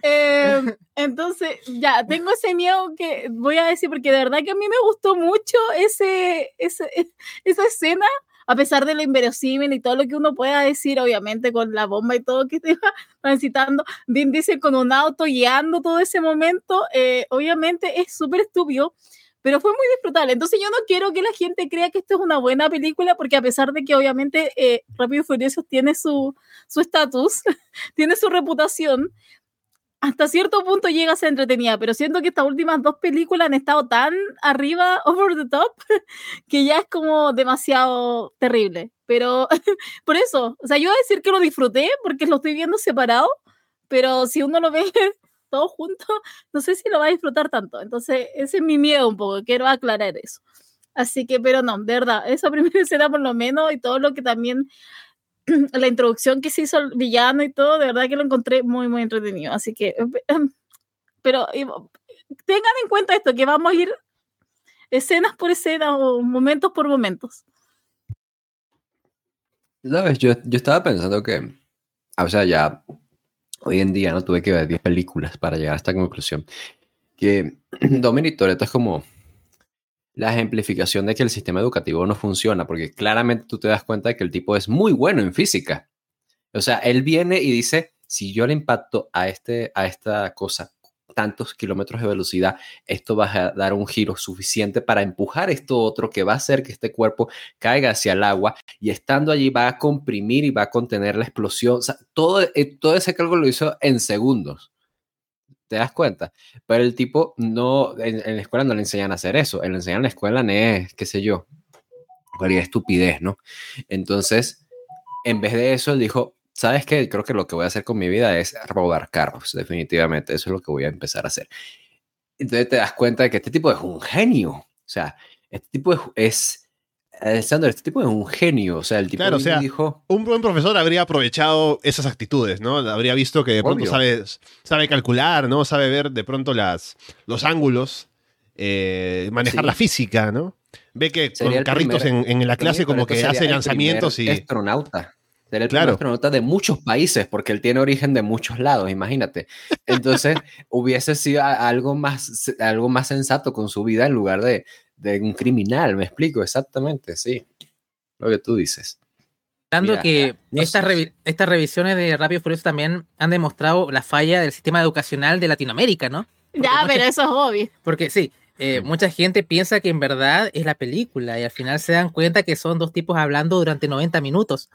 Em, entonces, ya, tengo ese miedo que voy a decir, porque de verdad que a mí me gustó mucho ese, ese esa escena a pesar de lo inverosímil y todo lo que uno pueda decir, obviamente con la bomba y todo que te transitando, Vin dice con un auto guiando todo ese momento, eh, obviamente es súper estúpido, pero fue muy disfrutable. Entonces yo no quiero que la gente crea que esto es una buena película, porque a pesar de que obviamente eh, Rápido y Furioso tiene su estatus, tiene su reputación, hasta cierto punto llega a ser entretenida, pero siento que estas últimas dos películas han estado tan arriba, over the top, que ya es como demasiado terrible. Pero por eso, o sea, yo voy a decir que lo disfruté porque lo estoy viendo separado, pero si uno lo ve todo junto, no sé si lo va a disfrutar tanto. Entonces, ese es mi miedo un poco, quiero aclarar eso. Así que, pero no, de verdad, esa primera escena por lo menos y todo lo que también, la introducción que se hizo el villano y todo, de verdad que lo encontré muy, muy entretenido. Así que, pero tengan en cuenta esto, que vamos a ir escenas por escena o momentos por momentos. ¿Sabes? Yo, yo estaba pensando que, o sea, ya hoy en día no tuve que ver 10 películas para llegar a esta conclusión, que Dominic Toretto es como la ejemplificación de que el sistema educativo no funciona, porque claramente tú te das cuenta de que el tipo es muy bueno en física. O sea, él viene y dice, si yo le impacto a, este, a esta cosa tantos kilómetros de velocidad, esto va a dar un giro suficiente para empujar esto otro que va a hacer que este cuerpo caiga hacia el agua y estando allí va a comprimir y va a contener la explosión. Todo, eh, todo ese cálculo lo hizo en segundos. ¿Te das cuenta? Pero el tipo no, en, la escuela no le enseñan a hacer eso. En la enseñan en la escuela es, qué sé yo, cualquier estupidez, ¿no? Entonces, en vez de eso, él dijo, ¿sabes qué? Creo que lo que voy a hacer con mi vida es robar carros, definitivamente. Eso es lo que voy a empezar a hacer. Entonces te das cuenta de que este tipo es un genio. O sea, este tipo es Alessandro, este tipo es un genio. O sea, el tipo claro, o sea, dijo. Un buen profesor habría aprovechado esas actitudes, ¿no? Habría visto que de pronto sabe, sabe calcular, ¿no? Sabe ver de pronto las, los ángulos, eh, manejar la física, ¿no? Ve que con carritos en, en, la clase como que hace lanzamientos y. Astronauta. Sería el claro. astronauta de muchos países, porque él tiene origen de muchos lados, imagínate. Entonces, hubiese sido algo más, algo más sensato con su vida en lugar de, de un criminal, me explico exactamente, sí, lo que tú dices. Dando que estas, estas revisiones de Rápido y Furioso también han demostrado la falla del sistema educacional de Latinoamérica, ¿no? ya, pero eso es obvio. Porque sí, eh, mucha gente piensa que en verdad es la película y al final se dan cuenta que son dos tipos hablando durante 90 minutos.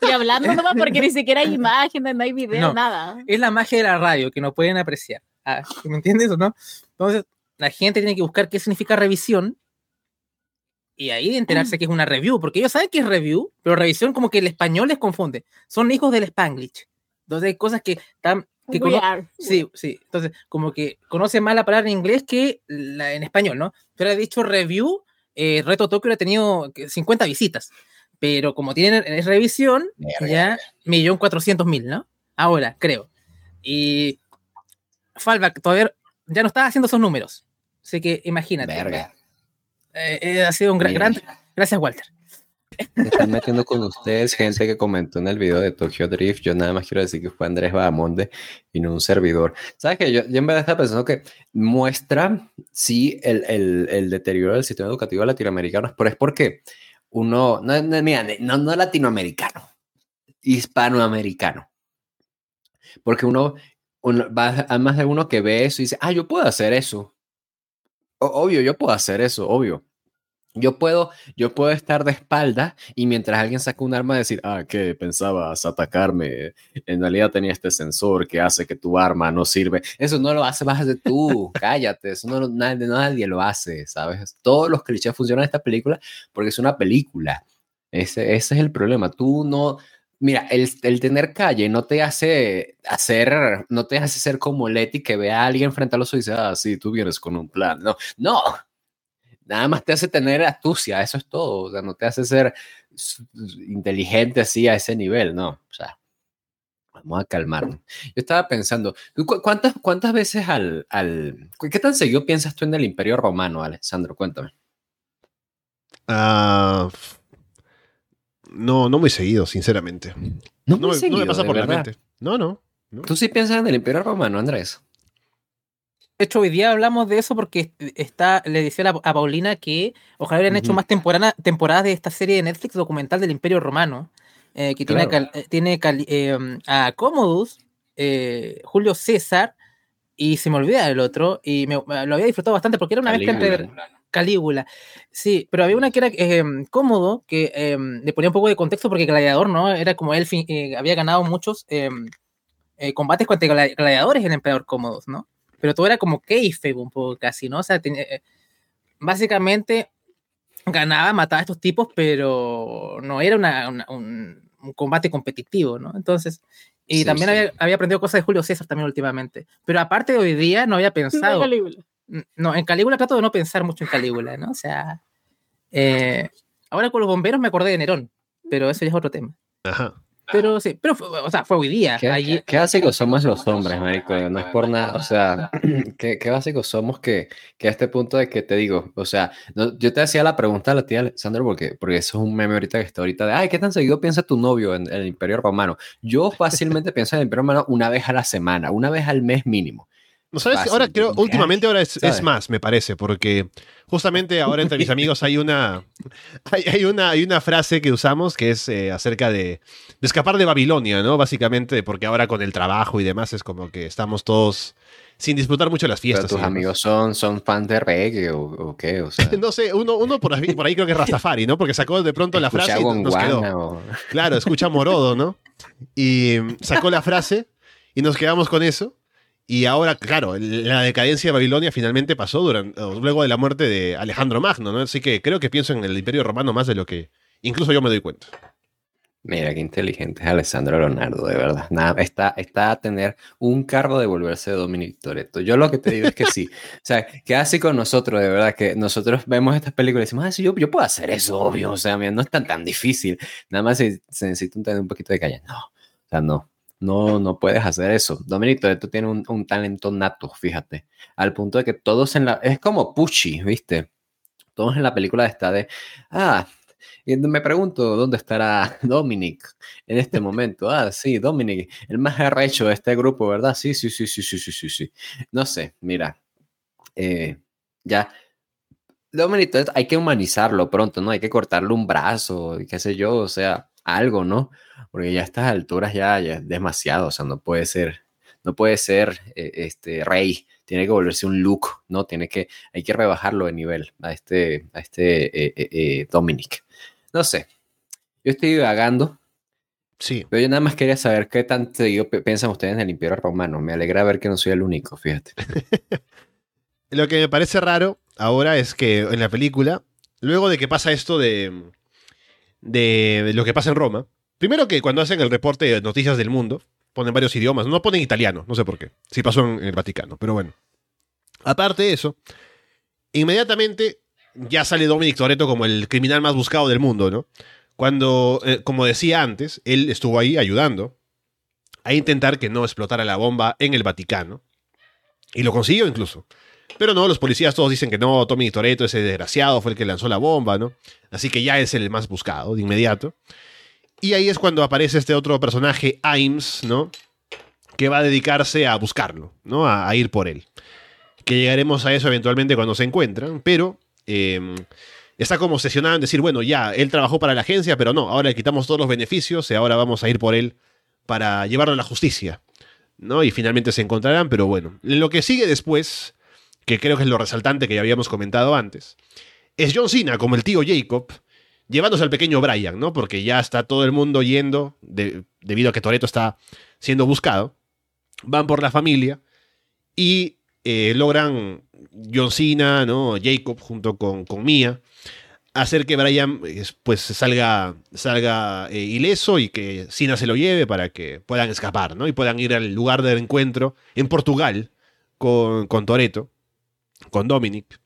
Y hablando nomás porque ni siquiera hay imágenes, no hay video, nada. Es la magia de la radio que no pueden apreciar. Ah, ¿Me entiendes o no? Entonces, la gente tiene que buscar qué significa revisión y ahí enterarse que es una review, porque ellos saben que es review, pero revisión como que el español les confunde. Son hijos del Spanglish. Entonces hay cosas que están... Que sí, sí. Entonces, como que conocen más la palabra en inglés que la, en español, ¿no? Pero he dicho review, eh, Reto Tokyo ha tenido 50 visitas. Pero como tienen es revisión, ya millón cuatrocientos mil, ¿no? Ahora, creo. Y Fallback todavía ya no está haciendo esos números. Así que imagínate. Verga. Eh, eh, ha sido un gran, gran, Gracias, Walter. están metiendo con ustedes gente que comentó en el video de Tokyo Drift. Yo nada más quiero decir que fue Andrés Bahamonde y no un servidor. ¿Sabes qué? Yo, en verdad estaba pensando que muestra, sí, el, el, el deterioro del sistema educativo latinoamericano, pero es porque uno, no, no, no, no latinoamericano, hispanoamericano. Porque uno, uno va a más de uno que ve eso y dice, ah, yo puedo hacer eso. Obvio, yo puedo hacer eso, obvio. Yo puedo, yo puedo estar de espalda y mientras alguien saca un arma decir, ah, ¿qué pensabas atacarme? En realidad tenía este sensor que hace que tu arma no sirve. Eso no lo hace más de tú, cállate, eso no, nadie, nadie lo hace, ¿sabes? Todos los clichés funcionan en esta película porque es una película. Ese, ese es el problema. Tú no, mira, el, el, tener calle no te hace hacer, no te hace ser como Leti que ve a alguien frente a los ojos y dice, ah, sí, tú vienes con un plan. No, no, nada más te hace tener astucia, eso es todo, o sea, no te hace ser inteligente así a ese nivel, no, o sea, vamos a calmarnos. Yo estaba pensando, ¿cuántas, cuántas veces al, al, qué tan seguido piensas tú en el Imperio Romano, Alessandro? Cuéntame. Ah, no, no muy seguido, sinceramente. No, no, me pasa por la mente. No, no, no. ¿Tú sí piensas en el Imperio Romano, Andrés? De hecho, hoy día hablamos de eso porque está, le decía a, Paulina que ojalá hubieran hecho más temporadas de esta serie de Netflix documental del Imperio Romano, eh, que tiene, eh, tiene em, a Commodus, eh, Julio César, y se me olvida el otro, y me, lo había disfrutado bastante porque era una mezcla entre Calígula. Sí, pero había una que era em, cómodo, que em, le ponía un poco de contexto porque Gladiador, ¿no? Era como él había ganado muchos combates contra gladiadores en Emperador Cómodos, ¿no? pero todo era como kayfabe un poco casi, ¿no? O sea, eh, básicamente ganaba, mataba a estos tipos, pero no era un, combate competitivo, ¿no? Entonces, y también Había, aprendido cosas de Julio César también últimamente. Pero aparte de hoy día, no había pensado. No, en Calígula trato de no pensar mucho en Calígula, ¿no? O sea, eh, ahora con los bomberos me acordé de Nerón, pero eso ya es otro tema. Ajá. Pero sí, pero fue, o sea, fue hoy día. ¿Qué, qué básicos somos los hombres, marico? No es por nada, o sea, ¿qué, qué básicos somos que, que, a este punto de que te digo, o sea, yo te hacía la pregunta a la tía Alessandra porque, porque eso es un meme ahorita que está ahorita de, ay, ¿qué tan seguido piensa tu novio en, el Imperio Romano? Yo fácilmente pienso en el Imperio Romano una vez a la semana, una vez al mes mínimo. ¿No sabes? ahora creo, últimamente ahora es, es, más, me parece, porque justamente ahora entre mis amigos hay una, hay, una, hay una frase que usamos que es eh, acerca de, de, escapar de Babilonia, ¿no? Básicamente, porque ahora con el trabajo y demás es como que estamos todos sin disfrutar mucho las fiestas. tus amigos son, son fans de reggae o, qué? O sea. no sé, uno, uno por, ahí, por ahí creo que es Rastafari, ¿no? Porque sacó de pronto la frase y nos quedó. Claro, escucha Morodo, ¿no? Y sacó la frase y nos quedamos con eso. Y ahora, claro, la decadencia de Babilonia finalmente pasó durante, luego de la muerte de Alejandro Magno, ¿no? Así que creo que pienso en el Imperio Romano más de lo que incluso yo me doy cuenta. Mira, qué inteligente es Alessandro Leonardo, de verdad. Está, está a tener un cargo de volverse Dominic Toretto. Yo lo que te digo es que sí. O sea, que así con nosotros, de verdad, que nosotros vemos estas películas y decimos, ah, sí, yo, yo puedo hacer eso, obvio. O sea, mira, no es tan, tan difícil. Nada más se, necesita un poquito de calle. No, o sea, no. No, no puedes hacer eso. Dominic Toretto tiene un, un, talento nato, fíjate. Al punto de que todos en la... Es como Pucci, ¿viste? Todos en la película está de... Ah, y me pregunto dónde estará Dominic en este momento. Ah, sí, Dominic, el más arrecho de este grupo, ¿verdad? Sí, sí, sí, sí, sí, sí, sí, sí. No sé, mira. Eh, ya. Dominic, hay que humanizarlo pronto, ¿no? Hay que cortarle un brazo, qué sé yo, o sea, algo, ¿no? Porque ya a estas alturas ya, ya es demasiado, o sea, no puede ser, no puede ser eh, este rey, tiene que volverse un look, ¿no? Tiene que, hay que rebajarlo de nivel a este, a este eh, eh, Dominic. No sé, yo estoy vagando. Sí. Pero yo nada más quería saber qué tanto piensan ustedes en el Imperio Romano. Me alegra ver que no soy el único, fíjate. Lo que me parece raro ahora es que en la película, luego de que pasa esto de, de lo que pasa en Roma, Primero que cuando hacen el reporte de noticias del mundo, ponen varios idiomas, no ponen italiano, no sé por qué. Si pasó en el Vaticano, pero bueno. Aparte de eso, inmediatamente ya sale Dominic Toretto como el criminal más buscado del mundo, ¿no? Cuando, eh, como decía antes, él estuvo ahí ayudando a intentar que no explotara la bomba en el Vaticano. Y lo consiguió incluso. Pero no, los policías todos dicen que no, Tommy Toretto, ese desgraciado, fue el que lanzó la bomba, ¿no? Así que ya es el más buscado de inmediato. Y ahí es cuando aparece este otro personaje, Aims, ¿no? Que va a dedicarse a buscarlo, ¿no? A, ir por él. Que llegaremos a eso eventualmente cuando se encuentran, pero em, está como obsesionado en decir, bueno, ya, él trabajó para la agencia, pero no, ahora le quitamos todos los beneficios y ahora vamos a ir por él para llevarlo a la justicia, ¿no? Y finalmente se encontrarán, pero bueno, lo que sigue después, que creo que es lo resaltante que ya habíamos comentado antes, es John Cena como el tío Jacob, llevándose al pequeño Brian, ¿no? Porque ya está todo el mundo yendo, debido a que Toreto está siendo buscado. Van por la familia y eh, logran John Cena, ¿no? Jacob junto con, con Mia hacer que Brian pues salga, salga eh, ileso y que Cena se lo lleve para que puedan escapar, ¿no? Y puedan ir al lugar del encuentro en Portugal con, con Toreto, con Dominic.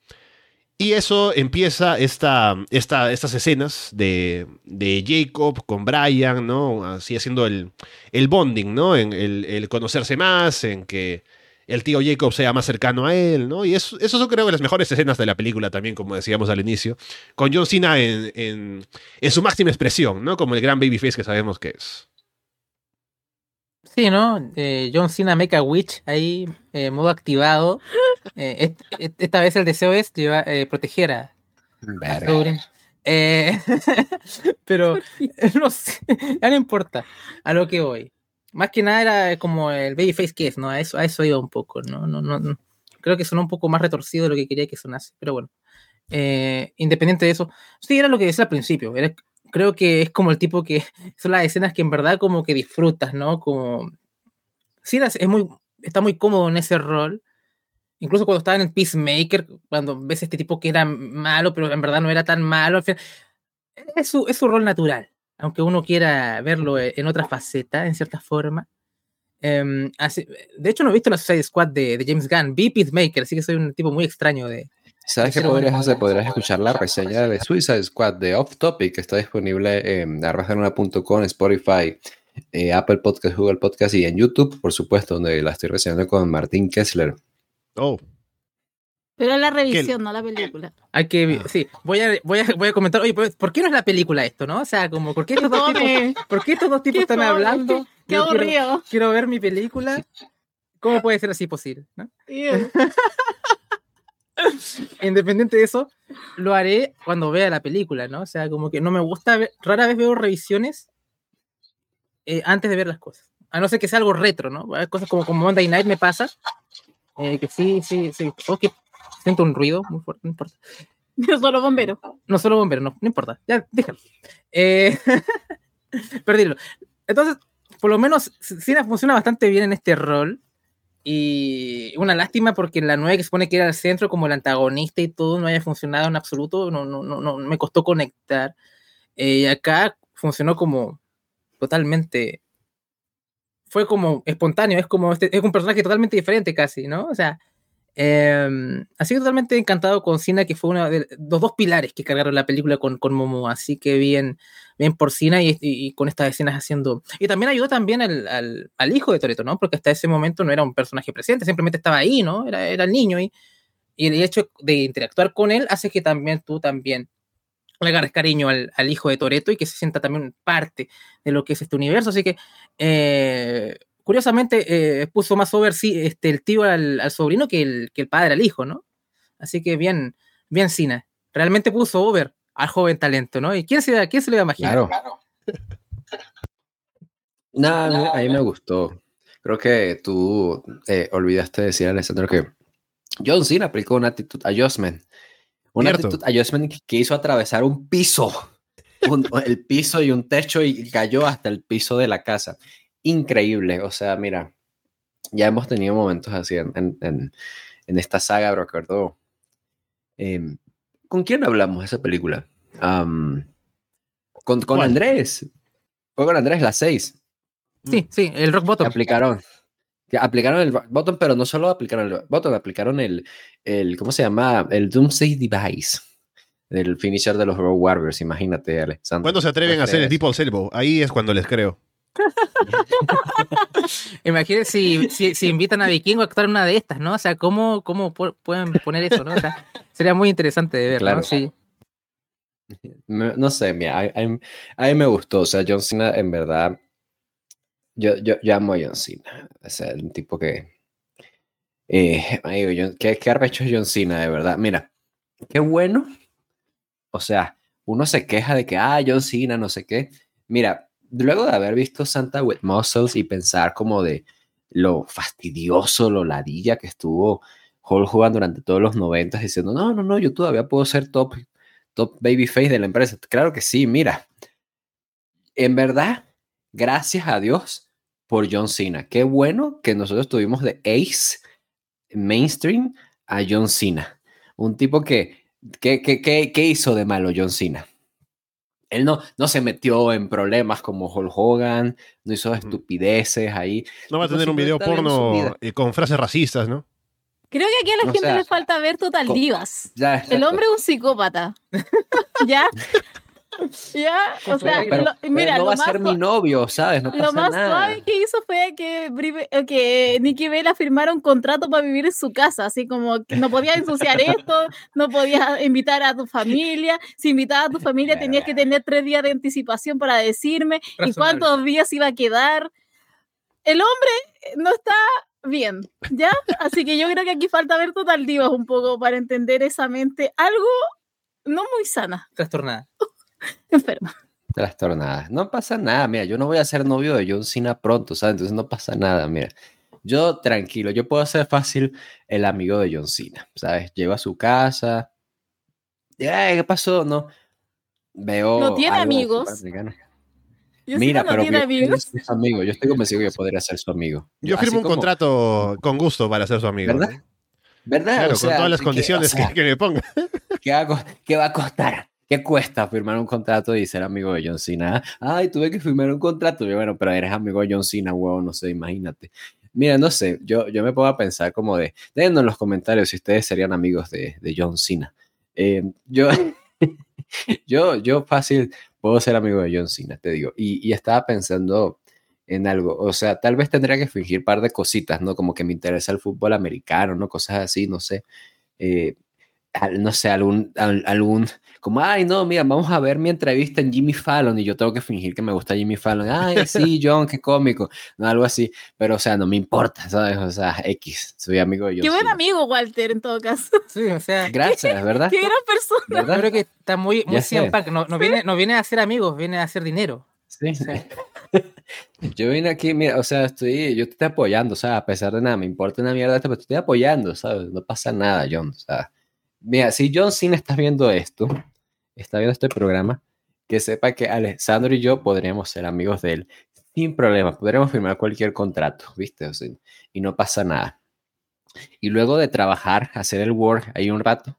Y eso empieza esta, esta, estas escenas de, de, Jacob con Brian, ¿no? Así haciendo el, el bonding, ¿no? En el, conocerse más, en que el tío Jacob sea más cercano a él, ¿no? Y eso, eso son creo que las mejores escenas de la película también, como decíamos al inicio, con John Cena en, en, en su máxima expresión, ¿no? Como el gran babyface que sabemos que es. Sí, ¿no? Eh, John Cena Mecha Witch ahí, eh, modo activado. Eh, esta vez el deseo es llevar, proteger a, pero no sé, ya no importa a lo que voy. Más que nada era como el babyface que es, ¿no? A eso, a eso iba un poco, ¿no? No, no, Creo que sonó un poco más retorcido de lo que quería que sonase, pero bueno. independiente de eso, sí, era lo que decía al principio. Era creo que es como el tipo que son las escenas que en verdad como que disfrutas, ¿no? Como sí, es muy, está muy cómodo en ese rol. incluso cuando estaba en Peacemaker, cuando ves a este tipo que era malo, pero en verdad no era tan malo, es su, es su rol natural, aunque uno quiera verlo e, en otra faceta, en cierta forma. Em, de hecho, no he visto la Suicide Squad de, de, James Gunn, vi Peacemaker, así que soy un tipo muy extraño de... ¿Sabes qué podrías hacer? Podrías escuchar la reseña de Suicide Squad de Off Topic, que está disponible en arrajanuna.com, Spotify, eh, Apple Podcast, Google Podcast y en YouTube, por supuesto, donde la estoy reseñando con Martín Kessler. Oh. Pero la revisión, no la película. Hay que, sí, voy a, voy a, voy a comentar, oye, ¿por qué no es la película esto, no? O sea, como, ¿por qué estos dos tipos, ¿por qué estos dos tipos están hablando? Qué aburrido. Quiero, ver mi película. ¿Cómo puede ser así posible? ¿no? Independiente de eso, lo haré cuando vea la película, ¿no? O sea, como que no me gusta, rara vez veo revisiones eh, antes de ver las cosas. A no ser que sea algo retro, ¿no? Cosas como, como Monday Night me pasa. Eh, que sí, sí, sí. Ok, siento un ruido muy fuerte, no importa. No solo bombero. No solo bombero, no, no importa. Ya, déjalo. Eh, perdirlo. Entonces, por lo menos, Cena funciona bastante bien en este rol. Y una lástima porque la nueva que se pone que era el centro como el antagonista y todo no haya funcionado en absoluto. No, no, no, no me costó conectar. Y acá funcionó como totalmente. Fue como espontáneo, es como este, es un personaje totalmente diferente casi, ¿no? O sea, eh, así que totalmente encantado con Cina, que fue uno de los dos pilares que cargaron la película con, con Momo. Así que bien, bien por Cina y, con estas escenas haciendo. Y también ayudó también al, al, hijo de Toreto, ¿no? Porque hasta ese momento no era un personaje presente, simplemente estaba ahí, ¿no? Era, era el niño y, y el hecho de interactuar con él hace que también tú también le agarres cariño al, al hijo de Toreto y que se sienta también parte de lo que es este universo. Así que, eh, curiosamente, eh, puso más over sí, este, el tío al, al sobrino que el, que el, padre al hijo, ¿no? Así que bien, bien Cina. Realmente puso over al joven talento, ¿no? ¿Y quién se, quién se lo iba a imaginar? Claro. Nada, a mí me gustó. Creo que tú eh, olvidaste decir, Alessandro, que John Cena aplicó una actitud adjustment una actitud adjustment que hizo atravesar un piso, el piso y un techo y cayó hasta el piso de la casa. Increíble, o sea, mira, ya hemos tenido momentos así en, en, en esta saga, recuerdo. Eh, ¿Con quién hablamos de esa película? Um, con, con Andrés. Fue con Andrés, las seis. Sí, sí, el rock bottom. Aplicaron aplicaron el botón, pero no solo aplicaron el botón, aplicaron el, el ¿cómo se llama? El Doomsday Device del finisher de los Road Warriors, imagínate, Alexander. ¿Cuándo se atreven a hacer el tipo Elbow? Ahí es cuando les creo. Imagínense si, si, si, invitan a Vikingo a actuar una de estas, ¿no? O sea, ¿cómo, cómo pueden poner eso, no? O sea, sería muy interesante de ver, claro. ¿no? Sí. No sé, mira, a, a, a, mí me gustó, o sea, John Cena en verdad yo, yo, yo amo a John Cena. O sea, un tipo que. Eh, digo, ¿qué, qué arrecho es John Cena, de verdad. Mira, qué bueno. O sea, uno se queja de que, ah, John Cena, no sé qué. Mira, luego de haber visto Santa with Muscles y pensar como de lo fastidioso, lo ladilla que estuvo Hulk Hogan durante todos los 90 diciendo, no, no, no, yo todavía puedo ser top, top babyface de la empresa. Claro que sí, mira. En verdad, gracias a Dios por John Cena. Qué bueno que nosotros tuvimos de Ace mainstream a John Cena. Un tipo que, ¿qué que, que, hizo de malo John Cena? Él no, no se metió en problemas como Hulk Hogan, no hizo estupideces ahí. No va a tener un video porno con frases racistas, ¿no? Creo que aquí a la gente le falta ver Total Divas. El hombre es un psicópata. ¿Ya? Ya, o sea, pero, lo, mira, no lo va a ser mi novio, ¿sabes? No lo más nada. suave que hizo fue que, que Nicky Vela firmara un contrato para vivir en su casa, así como que no podías ensuciar esto, no podías invitar a tu familia, si invitabas a tu familia tenías que tener tres días de anticipación para decirme y cuántos días iba a quedar. El hombre no está bien, ¿ya? Así que yo creo que aquí falta ver Total Divas un poco para entender esa mente algo no muy sana. Trastornada. enferma. Trastornada. No pasa nada, mira, yo no voy a ser novio de John Cena pronto, ¿sabes? Entonces no pasa nada, mira. Yo tranquilo, yo puedo ser fácil el amigo de John Cena, ¿sabes? Lleva a su casa. ¿Qué pasó? No. Veo. No tiene amigos. Mira, no pero tiene yo, amigos. Yo, amigo. yo estoy convencido que yo podría ser su amigo. Yo firmo un como, contrato con gusto para ser su amigo. ¿Verdad? ¿Verdad? Claro, con todas las condiciones que, me ponga. ¿qué va, ¿Qué va a costar? ¿Qué cuesta firmar un contrato y ser amigo de John Cena? Ay, tuve que firmar un contrato. Y bueno, pero eres amigo de John Cena, huevo, no sé, imagínate. Mira, no sé, yo, yo me a pensar como de, déjenos en los comentarios si ustedes serían amigos de, de John Cena. Eh, yo, yo, yo fácil puedo ser amigo de John Cena, te digo. Y, y, estaba pensando en algo, o sea, tal vez tendría que fingir un par de cositas, ¿no? Como que me interesa el fútbol americano, ¿no? Cosas así, no sé. Eh, no sé, algún, algún, como, ay, no, mira, vamos a ver mi entrevista en Jimmy Fallon y yo tengo que fingir que me gusta Jimmy Fallon. Ay, sí, John, qué cómico. No, algo así. Pero, o sea, no me importa, ¿sabes? O sea, X, soy amigo de John Qué buen amigo, Walter, en todo caso. Sí, o sea. Gracias, ¿verdad? Qué gran persona. ¿verdad? Yo creo que está muy, muy no, no, viene, no viene a ser amigos, viene a hacer dinero. Sí. yo vine aquí, mira, o sea, estoy, yo te estoy apoyando, o sea, a pesar de nada, me importa una mierda esto, pero te estoy apoyando, ¿sabes? No pasa nada, John, o sea Mira, si John Cena está viendo esto, está viendo este programa, que sepa que Alessandro y yo podríamos ser amigos de él sin problema, podríamos firmar cualquier contrato, ¿viste? y no pasa nada. Y luego de trabajar, hacer el work ahí un rato,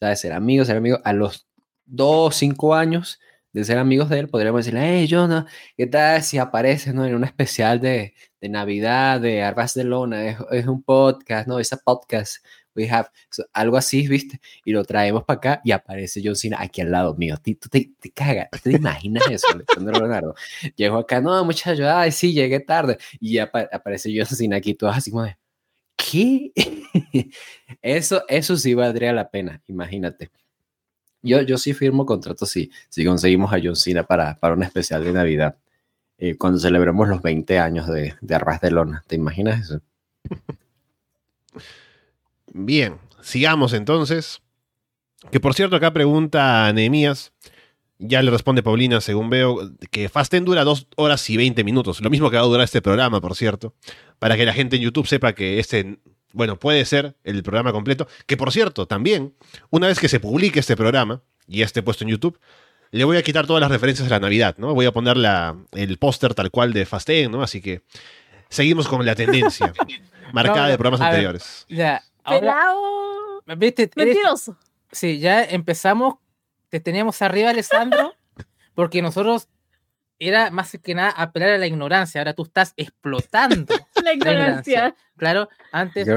¿sabes? Ser amigos, ser amigos, a los dos, cinco años de ser amigos de él, podríamos decirle, hey, Jonah, ¿qué tal si apareces ¿no? en un especial de, Navidad, de Arras de Lona? Es, es un podcast, ¿no? Ese podcast we have, algo así, ¿viste? Y lo traemos para acá y aparece John Cena aquí al lado mío. Tú te, cagas, ¿te imaginas eso, Leonardo? Llego acá, no, muchacho, ay, sí, llegué tarde. Y aparece John Cena aquí, todo así como de, ¿qué? eso, eso sí valdría la pena, imagínate. Yo, yo sí firmo contrato si, si conseguimos a John Cena para, para un especial de Navidad. Eh, cuando celebremos los 20 años de, de Arras de Lona. ¿Te imaginas eso? Bien, sigamos entonces. Que por cierto, acá pregunta Nehemías. Ya le responde Paulina, según veo, que Fasten dura dos horas y 20 minutos. Lo mismo que va a durar este programa, por cierto. Para que la gente en YouTube sepa que este, bueno, puede ser el programa completo. Que por cierto, también, una vez que se publique este programa y esté puesto en YouTube, le voy a quitar todas las referencias a la Navidad, ¿no? Voy a poner la, el póster tal cual de Fasten, ¿no? Así que seguimos con la tendencia marcada de programas anteriores. ya, Pelado. ¿Viste? Mentiroso. Sí, ya empezamos. Te teníamos arriba, Alessandro, porque nosotros era más que nada apelar a la ignorancia. Ahora tú estás explotando la ignorancia. Claro, antes.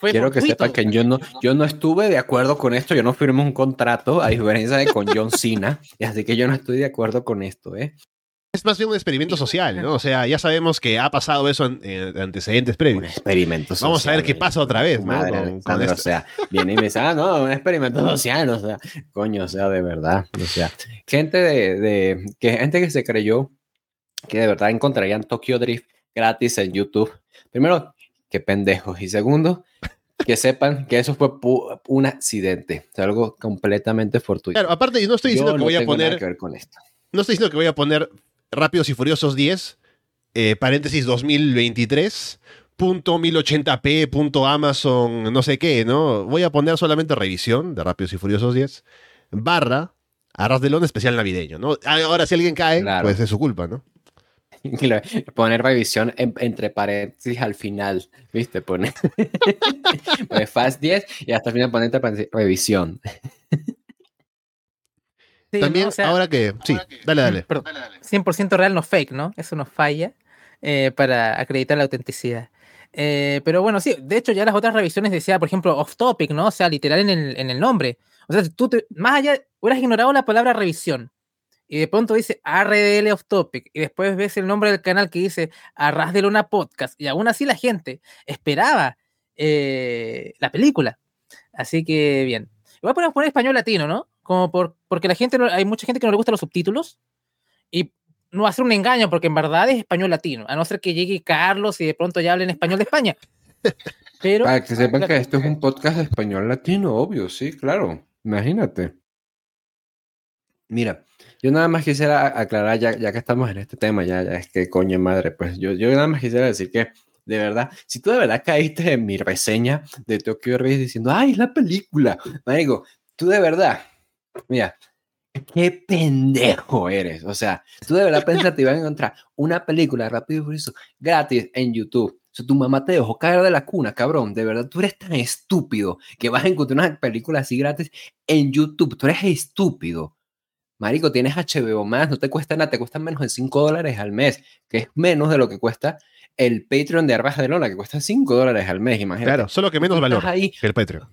quiero que sepa que yo no, yo no estuve de acuerdo con esto. Yo no firmé un contrato, a diferencia de con John Cena. así que yo no estoy de acuerdo con esto, ¿eh? Es más bien un experimento social, ¿no? O sea, ya sabemos que ha pasado eso en, antecedentes previos. Un experimento social. Vamos a ver qué pasa otra vez, ¿no? o sea, viene y me dice, ah, no, un experimento social, o sea, coño, o sea, de verdad, o sea, gente de, que gente que se creyó que de verdad encontrarían Tokyo Drift gratis en YouTube. Primero, qué pendejos. Y segundo, que sepan que eso fue un accidente, o sea, algo completamente fortuito. Claro, aparte, yo no estoy diciendo que voy a poner. que ver con esto. No estoy diciendo que voy a poner Rápidos y Furiosos 10, eh, paréntesis 2023, punto 1080p, punto Amazon, no sé qué, ¿no? Voy a poner solamente revisión de Rápidos y Furiosos 10, barra, Arras de Lón especial navideño, ¿no? Ahora, si alguien cae, pues es su culpa, ¿no? Poner revisión entre paréntesis al final, ¿viste? Poner Fast 10 y hasta el final poner entre revisión. También, ahora que. Sí, dale, dale. 100% real, no fake, ¿no? Eso nos falla eh, para acreditar la autenticidad. Eh, pero bueno, sí, de hecho ya las otras revisiones decía, por ejemplo, off topic, ¿no? O sea, literal en el, en el nombre. O sea, tú más allá, hubieras ignorado la palabra revisión y de pronto dice RDL off topic y después ves el nombre del canal que dice Arras de Luna Podcast y aún así la gente esperaba eh, la película. Así que bien. Voy a poner español latino, ¿no? Como por, porque la gente, hay mucha gente que no le gustan los subtítulos y no va a ser un engaño porque en verdad es español latino, a no ser que llegue Carlos y de pronto ya hable en español de España. Pero, Para que sepan que esto es un podcast de español latino, obvio, sí, claro. Imagínate. Mira, yo nada más quisiera aclarar, ya, ya que estamos en este tema, ya, ya es que coño madre, pues yo, yo nada más quisiera decir que, de verdad, si tú de verdad caíste en mi reseña de Tokyo Revenge diciendo, ay, es la película, digo, tú de verdad Mira, qué pendejo eres. O sea, tú de verdad pensas que te iban a encontrar una película Rápido y Furioso gratis en YouTube. O sea, tu mamá te dejó caer de la cuna, cabrón. De verdad, tú eres tan estúpido que vas a encontrar una película así gratis en YouTube. Tú eres estúpido. Marico, tienes HBO más, no te cuesta nada, te cuesta menos de 5 dólares al mes, que es menos de lo que cuesta el Patreon de Arbaja de Lola, que cuesta 5 dólares al mes, imagínate. Claro, solo que menos valor ahí, que el Patreon.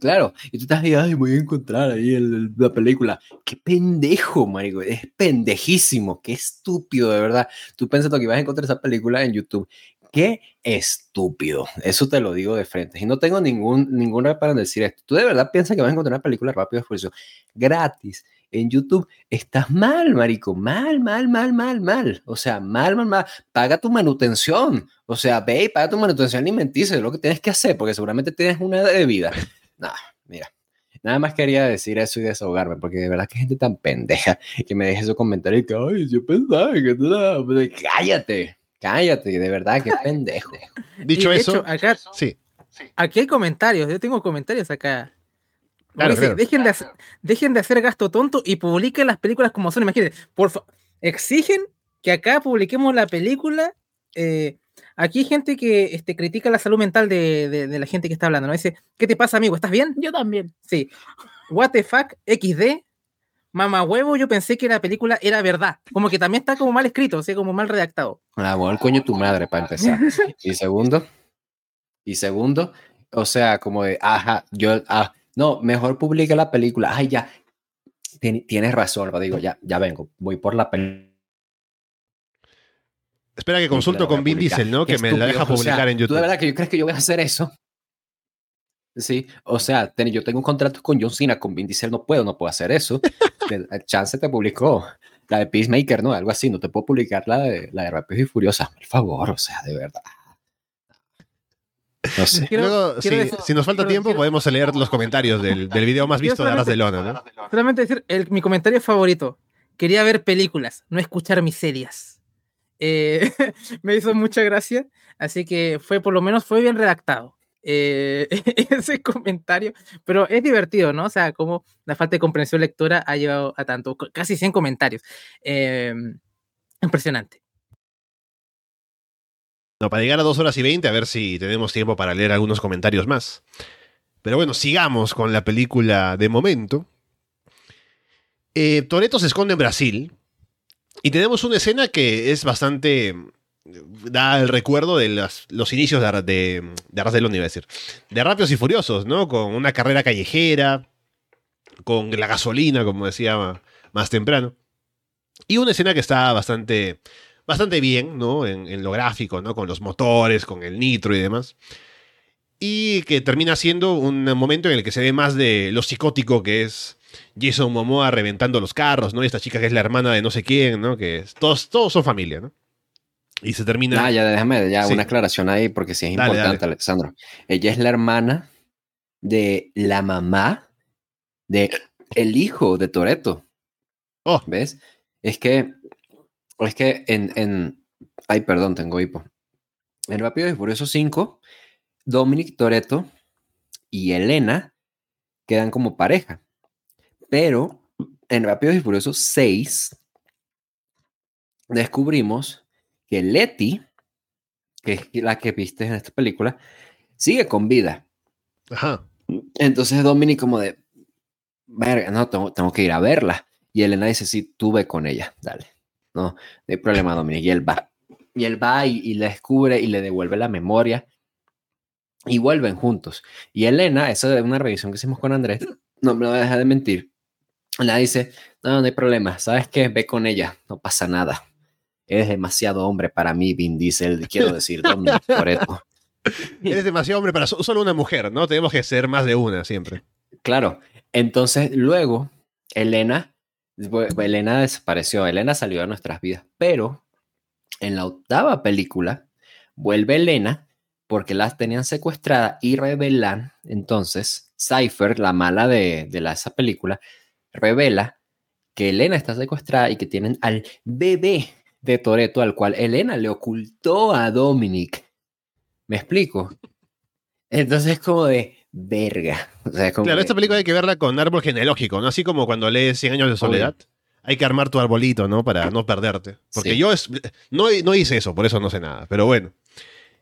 Claro, y tú estás ahí, ay, voy a encontrar ahí la película. Qué pendejo, marico, es pendejísimo, qué estúpido, de verdad. Tú pensando que ibas a encontrar esa película en YouTube. Qué estúpido, eso te lo digo de frente. Y no tengo ningún, ningún para decir esto. Tú de verdad piensas que vas a encontrar una película rápido de gratis en YouTube, estás mal, marico, mal, mal, mal, mal, mal. O sea, mal, mal, mal. Paga tu manutención. O sea, ve y paga tu manutención alimenticia, es lo que tienes que hacer, porque seguramente tienes una de No, mira. Nada más quería decir eso y desahogarme, porque de verdad que gente tan pendeja que me deje esos comentarios que, ay, yo pensaba que tú era... Cállate, cállate, de verdad, que pendejo. Dicho eso, acá, sí. Aquí hay comentarios, yo tengo comentarios acá. Dejen, de hacer, dejen de hacer gasto tonto y publiquen las películas como son. Imagínense, por exigen que acá publiquemos la película. Eh, aquí hay gente que este, critica la salud mental de, la gente que está hablando. ¿no? Dice, ¿qué te pasa, amigo? ¿Estás bien? Yo también. Sí. What the fuck, XD. Mamá huevo, yo pensé que la película era verdad. Como que también está como mal escrito, o sea, como mal redactado. Ah, bueno, el coño tu madre, para empezar. Y segundo, y segundo, o sea, como de, ajá, yo, ah, no, mejor publica la película. Ay, ya, tienes razón, lo digo, ya, ya vengo, voy por la película. Espera que consulto con Vin Diesel, ¿no? Que me la deja publicar en YouTube. ¿Tú de verdad que yo crees que yo voy a hacer eso? Sí, o sea, yo tengo un contrato con John Cena, con Vin Diesel no puedo, no puedo hacer eso. Chance te publicó la de Peacemaker, ¿no? Algo así, no te puedo publicar la de, la de Rápidos y Furiosa. Por favor, o sea, de verdad. No sé. Luego, si, nos falta tiempo, podemos leer los comentarios del, del video más visto de Arras de Lona, ¿no? Solamente decir, mi comentario favorito. Quería ver películas, no escuchar miserias. Eh, me hizo mucha gracia, así que fue, por lo menos, fue bien redactado. Eh, ese comentario, pero es divertido, ¿no? O sea, como la falta de comprensión lectora ha llevado a tanto, casi 100 comentarios. Eh, impresionante para llegar a dos horas y veinte, a ver si tenemos tiempo para leer algunos comentarios más. Pero bueno, sigamos con la película de momento. Eh, Toreto se esconde en Brasil. Y tenemos una escena que es bastante. da el recuerdo de los inicios de, de, de decir. De Rápidos y Furiosos, ¿no? Con una carrera callejera. Con la gasolina, como decía más temprano. Y una escena que está bastante bastante bien, ¿no? En, lo gráfico, ¿no? Con los motores, con el nitro y demás. Y que termina siendo un momento en el que se ve más de lo psicótico que es Jason Momoa reventando los carros, ¿no? Y esta chica que es la hermana de no sé quién, ¿no? Que todos, todos son familia, ¿no? Y se termina. Ah, ya déjame, ya una aclaración ahí, porque sí es importante, Alexandro. Ella es la hermana de la mamá de el hijo de Toreto. Oh. ¿Ves? Es que es que en, en. Ay, perdón, tengo hipo. En Rápido y Furioso 5, Dominic Toretto y Elena quedan como pareja. Pero en Rápido y Furioso 6 descubrimos que Letty, que es la que viste en esta película, sigue con vida. Ajá. Entonces Dominic como de, verga, no, tengo, tengo que ir a verla. Y Elena dice, sí, tú ve con ella, dale. No, no hay problema, Dominic. Y él va. Y él va y, le descubre y le devuelve la memoria. Y vuelven juntos. Y Elena, esa es una revisión que hicimos con Andrés, no me lo voy a dejar de mentir. La dice, no, no hay problema. ¿Sabes qué? Ve con ella. No pasa nada. Eres demasiado hombre para mí, Vin Diesel. Quiero decir, Dominic Toretto. Eres demasiado hombre para solo una mujer, ¿no? Tenemos que ser más de una siempre. Claro. Entonces, luego, Elena Elena desapareció, Elena salió de nuestras vidas, pero en la octava película vuelve Elena porque las tenían secuestrada y revelan, entonces, Cypher, la mala de, de esa película, revela que Elena está secuestrada y que tienen al bebé de Toreto, al cual Elena le ocultó a Dominic. ¿Me explico? Entonces, como de, verga. claro, esta película hay que verla con árbol genealógico, ¿no? Así como cuando lees 100 años de soledad. Hay que armar tu arbolito, ¿no? Para no perderte. Porque yo no, no hice eso, por eso no sé nada. Pero bueno.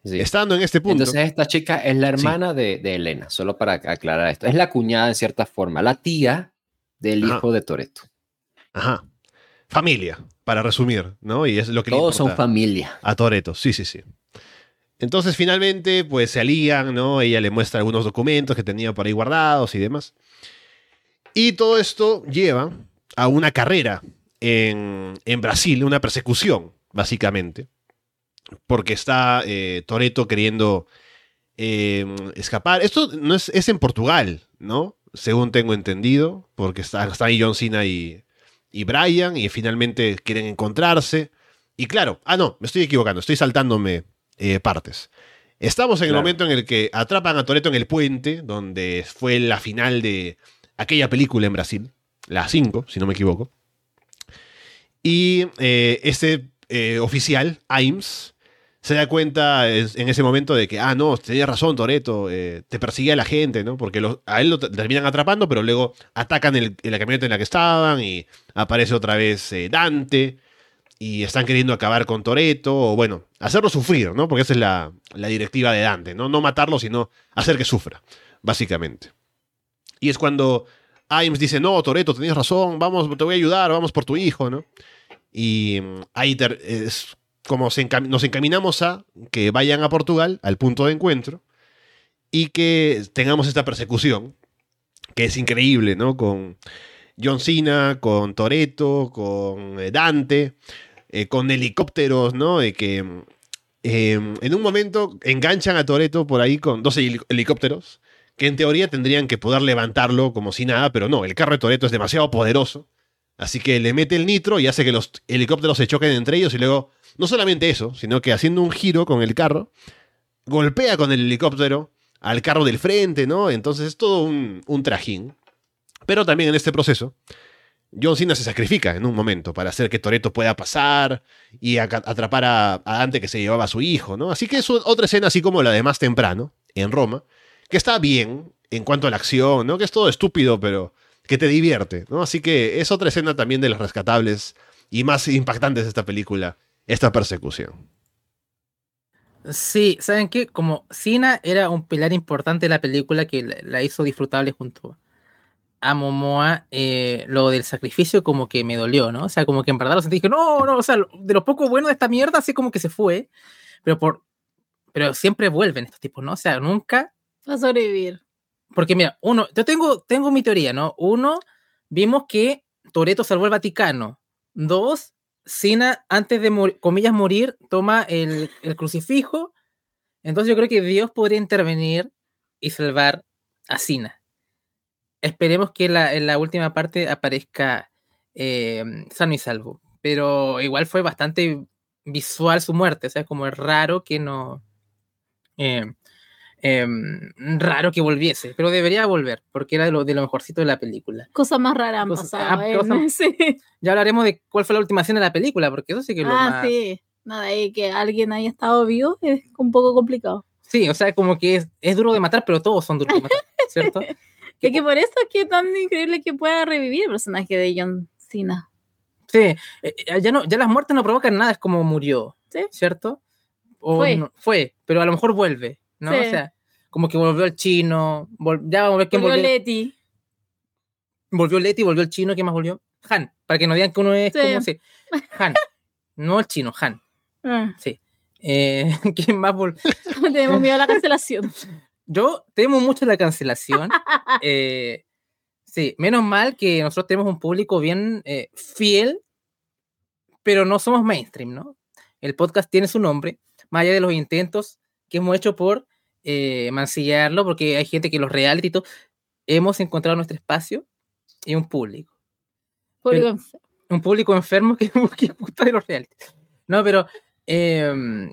Estando en este punto. Entonces, esta chica es la hermana de, Elena, solo para aclarar esto. Es la cuñada en cierta forma, la tía del hijo de Toreto. Ajá. Familia, para resumir, ¿no? Y es lo que Todos son familia. A Toreto, sí, sí, sí. Entonces, finalmente, pues se alían, ¿no? Ella le muestra algunos documentos que tenía por ahí guardados y demás. Y todo esto lleva a una carrera en, en Brasil, una persecución, básicamente porque está eh, Toreto queriendo eh, escapar. Esto no es, es en Portugal, ¿no? Según tengo entendido, porque está, ahí John Cena y, y Brian y finalmente quieren encontrarse. Y claro, ah, no, me estoy equivocando, estoy saltándome eh, partes. Estamos en el momento en el que atrapan a Toreto en el puente, donde fue la final de aquella película en Brasil, la 5, si no me equivoco. Y este oficial, Aims, se da cuenta en ese momento de que, ah, no, tenía razón, Toreto, eh, te persigue a la gente, ¿no? Porque a él lo terminan atrapando, pero luego atacan el, la camioneta en la que estaban y aparece otra vez eh, Dante y están queriendo acabar con Toreto, o bueno, hacerlo sufrir, ¿no? Porque esa es la, directiva de Dante, ¿no? No matarlo, sino hacer que sufra, básicamente. Y es cuando Aims dice, no, Toreto, tenías razón, vamos, te voy a ayudar, vamos por tu hijo, ¿no? Y mm, ahí es como nos encaminamos a que vayan a Portugal, al punto de encuentro, y que tengamos esta persecución, que es increíble, ¿no? Con John Cena, con Toreto, con eh, Dante, eh, con helicópteros, ¿no? De que em, en un momento enganchan a Toreto por ahí con dos helicópteros, que en teoría tendrían que poder levantarlo como si nada, pero no, el carro de Toreto es demasiado poderoso, así que le mete el nitro y hace que los helicópteros se choquen entre ellos y luego no solamente eso, sino que haciendo un giro con el carro, golpea con el helicóptero al carro del frente, ¿no? Entonces es todo un, trajín. Pero también en este proceso, John Cena se sacrifica en un momento para hacer que Toreto pueda pasar y atrapar a, Dante que se llevaba a su hijo, ¿no? Así que es otra escena así como la de más temprano, en Roma, que está bien en cuanto a la acción, ¿no? Que es todo estúpido, pero que te divierte, ¿no? Así que es otra escena también de las rescatables y más impactantes de esta película esta persecución. Sí, ¿saben qué? Como Sina era un pilar importante de la película que la hizo disfrutable junto a Momoa, eh, lo del sacrificio como que me dolió, ¿no? O sea, como que en verdad lo sentí que no, no, o sea, de lo poco bueno de esta mierda, así como que se fue, pero por pero siempre vuelven estos tipos, ¿no? O sea, nunca va a sobrevivir. Porque mira, uno, yo tengo, tengo mi teoría, ¿no? Uno, vimos que Toreto salvó el Vaticano. Dos, Sina, antes de, comillas, morir, toma el, crucifijo. Entonces yo creo que Dios podría intervenir y salvar a Sina. Esperemos que en la última parte aparezca eh, sano y salvo. Pero igual fue bastante visual su muerte. O sea, como es raro que no... Eh, Em, raro que volviese, pero debería volver, porque era de lo, de lo mejorcito de la película. Cosa más rara han pasado. Ah, ¿eh? Ya hablaremos de cuál fue la última escena de la película, porque eso sí que es lo ah, más... sí. Nada, y que alguien haya estado vivo es un poco complicado. Sí, o sea, como que es, duro de matar, pero todos son duros de matar, ¿cierto? que, que por eso es que es tan increíble que pueda revivir el personaje de John Cena. Sí, eh, eh, ya, no, ya las muertes no provocan nada, es como murió, ¿cierto? O fue. fue, pero a lo mejor vuelve. ¿No? O sea, como que volvió el chino, ya vamos a ver quién volvió. Volvió Leti. Volvió Leti, volvió el chino, ¿quién más volvió? Han, para que no digan que uno es como así. Han, no el chino, Han. Ah. Sí. Eh, ¿Quién más volvió? Tenemos miedo a la cancelación. Yo temo mucho la cancelación. Eh, sí, menos mal que nosotros tenemos un público bien eh, fiel, pero no somos mainstream, ¿no? El podcast tiene su nombre, más allá de los intentos que hemos hecho por eh, mancillarlo, porque hay gente que los reality hemos encontrado nuestro espacio y un público. un público enfermo que, que gusta de los reality. No, pero em,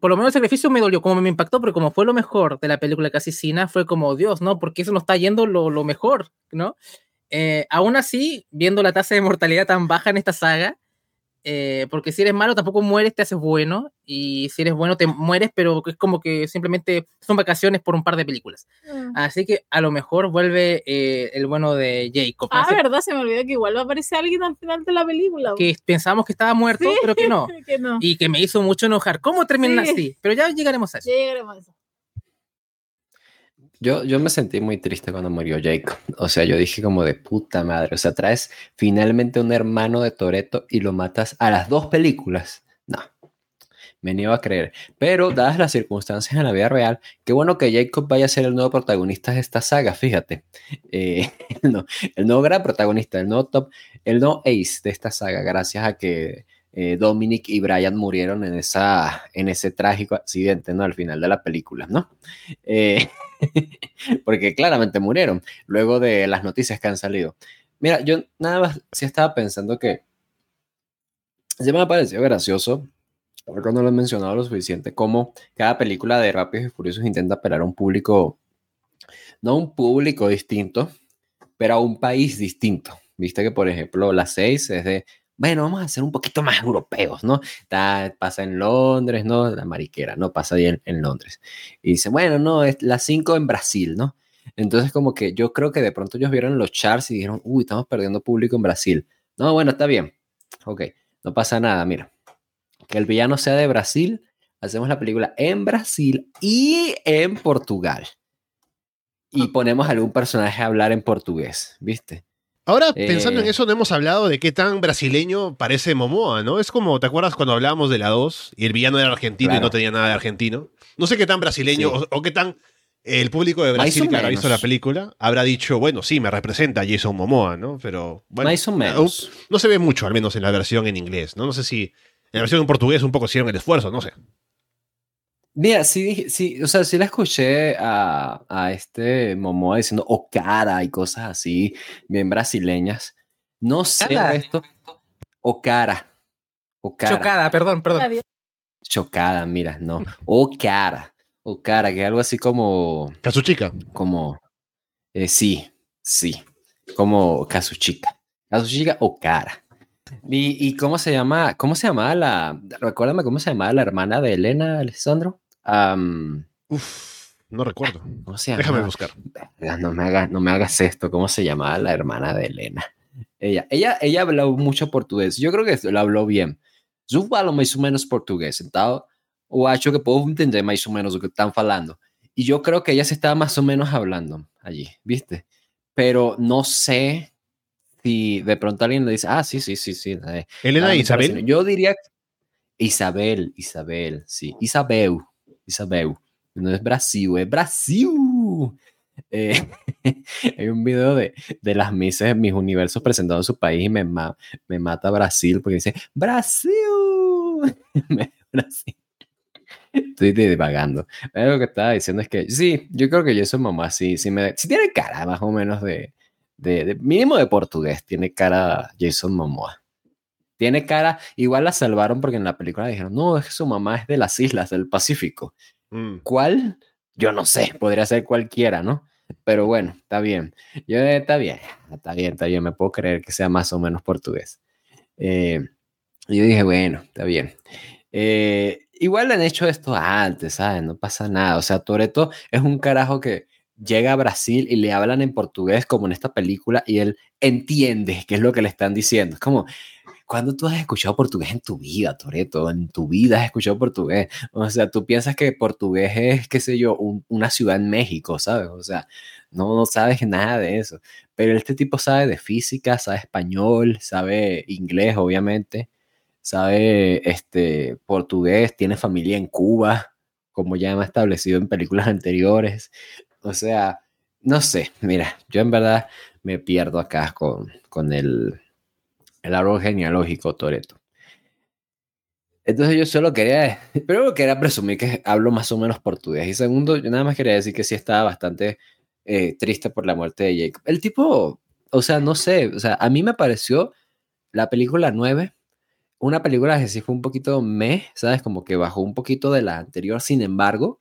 por lo menos el sacrificio me dolió, como me impactó, pero como fue lo mejor de la película casi Cina, fue como, Dios, ¿no? Porque eso no está yendo lo, lo mejor, ¿no? Eh, aún así, viendo la tasa de mortalidad tan baja en esta saga, eh, porque si eres malo tampoco mueres, te haces bueno, y si eres bueno te mueres, pero es como que simplemente son vacaciones por un par de películas. Mm. Así que a lo mejor vuelve eh, el bueno de Jacob. Ah, verdad, se me olvidó que igual va a aparecer alguien al final de la película. Que pensamos que estaba muerto, pero que no. Y que me hizo mucho enojar. ¿Cómo termina así? Pero ya llegaremos a eso. Ya llegaremos a eso. Yo, yo me sentí muy triste cuando murió Jacob. O sea, yo dije como de puta madre. O sea, traes finalmente un hermano de Toreto y lo matas a las dos películas. No, me niego a creer. Pero dadas las circunstancias en la vida real, qué bueno que Jacob vaya a ser el nuevo protagonista de esta saga, fíjate. Eh, el nuevo gran protagonista, el nuevo top, el nuevo ace de esta saga, gracias a que eh, Dominic y Brian murieron en, esa, en ese trágico accidente, ¿no? Al final de la película, ¿no? Eh, porque claramente murieron luego de las noticias que han salido. Mira, yo nada más sí estaba pensando que se me ha parecido gracioso, cuando lo he mencionado lo suficiente, como cada película de Rápidos y Furiosos intenta apelar a un público, no un público distinto, pero a un país distinto. Viste que, por ejemplo, la 6 es de bueno, vamos a ser un poquito más europeos, ¿no? pasa en Londres, ¿no? La mariquera, ¿no? Pasa ahí en, Londres. Y dice, bueno, no, es la 5 en Brasil, ¿no? Entonces, como que yo creo que de pronto ellos vieron los charts y dijeron, uy, estamos perdiendo público en Brasil. No, bueno, está bien. Ok, no pasa nada, mira. Que el villano sea de Brasil, hacemos la película en Brasil y en Portugal. Y ponemos a algún personaje a hablar en portugués, ¿viste? Ahora, pensando en eh. eso, no hemos hablado de qué tan brasileño parece Momoa, ¿no? Es como, ¿te acuerdas cuando hablábamos de la 2 y el villano era argentino y no tenía nada de argentino? No sé qué tan brasileño o, qué tan el público de Brasil que habrá visto la película habrá dicho, bueno, sí, me representa Jason Momoa, ¿no? Pero bueno, no se ve mucho, al menos en la versión en inglés, ¿no? No sé si en la versión en portugués un poco hicieron el esfuerzo, no sé. Mira, sí, sí, o sea, sí la escuché a, a este Momoa diciendo Okara y cosas así, bien brasileñas. No sé esto. Okara. Okara. Chocada, perdón, perdón. Chocada, mira, no. Okara. Okara, que es algo así como. Kazuchika. Como. Eh, sí, sí. Como Kazuchika. Kazuchika Okara. ¿Y, ¿Y, cómo se llama? ¿Cómo se llamaba la. Recuérdame cómo se llamaba la hermana de Elena, Alessandro? Uf, no recuerdo. ¿Cómo se Déjame buscar. No me, hagas, no me hagas esto. ¿Cómo se llamaba la hermana de Elena? Ella, ella, ella habló mucho portugués. Yo creo que lo habló bien. Yo hablo más o menos portugués, então o acho que puedo entender más o menos lo que están hablando. Y yo creo que ella se estaba más o menos hablando allí, ¿viste? Pero no sé si de pronto alguien le dice, ah, sí, sí, sí, sí. Eh, Elena Isabel. Yo diría Isabel, Isabel, sí, Isabel, Isabel. No es Brasil, es Brasil. Eh, hay un video de, de las Misses Mis Universos presentando en su país y me, mata Brasil porque dice Brasil. Brasil. Estoy divagando. Lo que estaba diciendo es que sí, yo creo que yo soy sí, sí, me, sí tiene cara más o menos de, de, mínimo de portugués, tiene cara Jason Momoa. Tiene cara, igual la salvaron porque en la película dijeron, no, es que su mamá es de las islas del Pacífico. Mm. ¿Cuál? Yo no sé, podría ser cualquiera, ¿no? Pero bueno, está bien. Yo, está bien, está bien, está bien, me puedo creer que sea más o menos portugués. Eh, yo dije, bueno, está bien. Eh, igual han hecho esto antes, ¿sabes? No pasa nada. O sea, Toreto es un carajo que llega a Brasil y le hablan en portugués como en esta película y él entiende qué es lo que le están diciendo. Es como, ¿cuándo tú has escuchado portugués en tu vida, Toreto? En tu vida has escuchado portugués. O sea, tú piensas que portugués es, qué sé yo, una ciudad en México, ¿sabes? O sea, no, no sabes nada de eso. Pero este tipo sabe de física, sabe español, sabe inglés, obviamente, sabe este, portugués, tiene familia en Cuba, como ya hemos establecido en películas anteriores. O sea, no sé, mira, yo en verdad me pierdo acá con, con el, el árbol genealógico Toreto. Entonces yo solo quería, primero quería presumir que hablo más o menos portugués y segundo, yo nada más quería decir que sí estaba bastante eh, triste por la muerte de Jacob. El tipo, o sea, no sé, o sea, a mí me pareció la película 9, una película que sí fue un poquito meh, ¿sabes? Como que bajó un poquito de la anterior, sin embargo,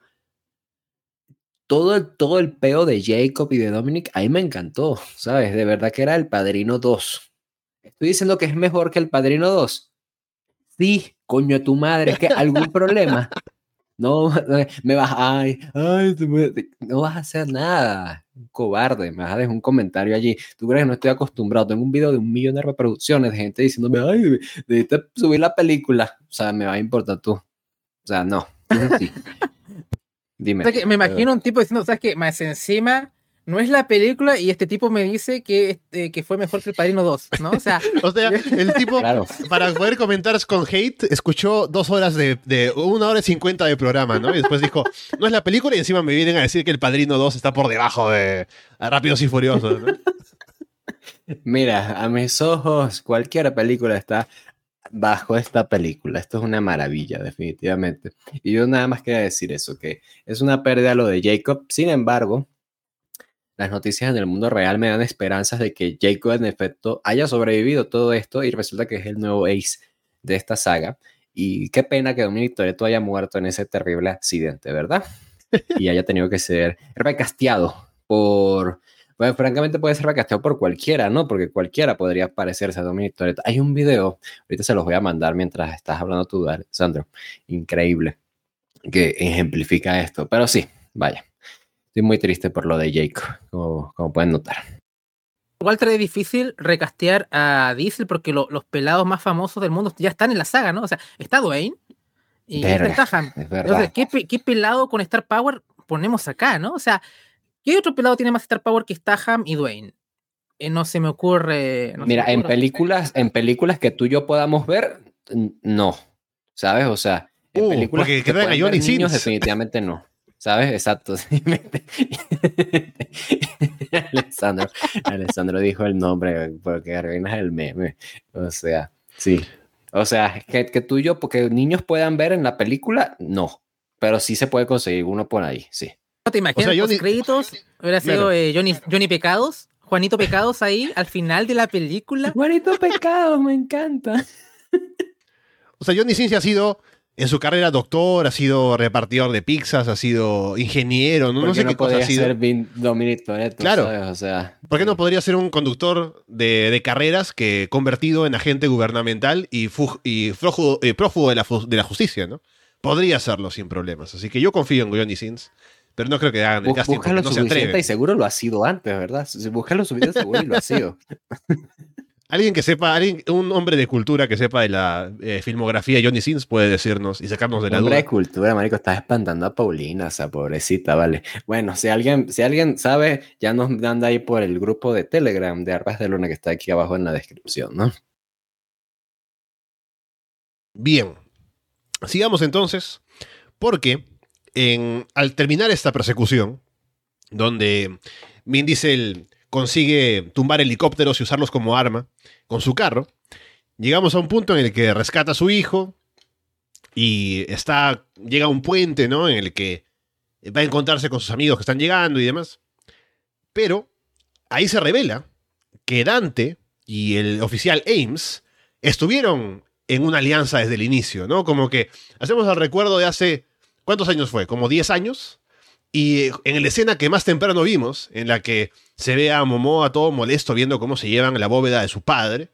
todo el, todo el peo de Jacob y de Dominic, ahí me encantó, ¿sabes? De verdad que era el Padrino 2. Estoy diciendo que es mejor que el Padrino 2. Sí, coño tu madre, es que algún problema. No, me vas, ay, ay, no vas a hacer nada. cobarde, me vas a dejar un comentario allí. Tú crees que no estoy acostumbrado. Tengo un video de un millón de reproducciones de gente diciéndome, ay, debiste subir la película. O sea, me va a importar tú. O sea, no. Dime. me imagino un tipo diciendo, ¿sabes qué? Más encima no es la película y este tipo me dice que, este, que fue mejor que El Padrino 2, ¿no? O sea, o sea el tipo, para poder comentar con hate, escuchó dos horas de, de, una hora y cincuenta de programa, ¿no? Y después dijo, no es la película y encima me vienen a decir que El Padrino 2 está por debajo de Rápidos y Furiosos, ¿no? Mira, a mis ojos, cualquier película está bajo esta película. Esto es una maravilla, definitivamente. Y yo nada más quería decir eso, que es una pérdida lo de Jacob. Sin embargo, las noticias en el mundo real me dan esperanzas de que Jacob en efecto haya sobrevivido todo esto y resulta que es el nuevo Ace de esta saga. Y qué pena que Dominic Toretto haya muerto en ese terrible accidente, ¿verdad? Y haya tenido que ser recasteado por... Bueno, francamente puede ser recasteado por cualquiera, ¿no? Porque cualquiera podría parecerse a Dominic Toretto. Hay un video, ahorita se los voy a mandar mientras estás hablando tú, Sandro. Increíble que ejemplifica esto. Pero sí, vaya. Estoy muy triste por lo de Jake, como, pueden notar. Igual trae difícil recastear a Diesel porque los pelados más famosos del mundo ya están en la saga, ¿no? O sea, está Dwayne y está Taham. Entonces, ¿qué, pelado con Star Power ponemos acá, no? O sea, ¿qué otro pelado tiene más Star Power que Staham y Dwayne? Eh, no se me ocurre. Mira, en películas, en películas que tú y yo podamos ver, no. ¿Sabes? O sea, en uh, películas que, que a Johnny niños, definitivamente no. ¿Sabes? Exacto. Alessandro, Alessandro dijo el nombre porque arruinas el meme. O sea, sí. O sea, que, que tú y yo, porque niños puedan ver en la película, no. Pero sí se puede conseguir uno por ahí, sí. ¿No te imaginas los créditos? Hubiera sido eh, Johnny, Johnny Pecados, Juanito Pecados ahí al final de la película. Juanito Pecados, me encanta. O sea, Johnny Sins ha sido en su carrera doctor, ha sido repartidor de pizzas, ha sido ingeniero, no, sé qué cosa ha sido. ser Dominic Toretto, claro. O sea, ¿Por qué no podría ser un conductor de, carreras que convertido en agente gubernamental y, y eh, prófugo de la, de la, justicia, ¿no? Podría serlo sin problemas. Así que yo confío en Johnny Sins, pero no creo que hagan el casting porque no se atreve. y seguro lo ha sido antes, ¿verdad? Busca lo suficiente seguro y lo ha sido. Alguien que sepa, alguien, un hombre de cultura que sepa de la eh, filmografía de Johnny Sins puede decirnos y sacarnos de la duda. Hombre de cultura, marico, estás espantando a Paulina, o sea, pobrecita, vale. Bueno, si alguien, si alguien sabe, ya nos manda ahí por el grupo de Telegram de Arpas de Luna que está aquí abajo en la descripción, ¿no? Bien, sigamos entonces, porque en, al terminar esta persecución, donde Vin Diesel consigue tumbar helicópteros y usarlos como arma con su carro. Llegamos a un punto en el que rescata a su hijo y está llega a un puente, ¿no? En el que va a encontrarse con sus amigos que están llegando y demás. Pero ahí se revela que Dante y el oficial Ames estuvieron en una alianza desde el inicio, ¿no? Como que hacemos el recuerdo de hace ¿cuántos años fue? Como 10 años y en la escena que más temprano vimos, en la que se ve a Momoa todo molesto viendo cómo se llevan la bóveda de su padre,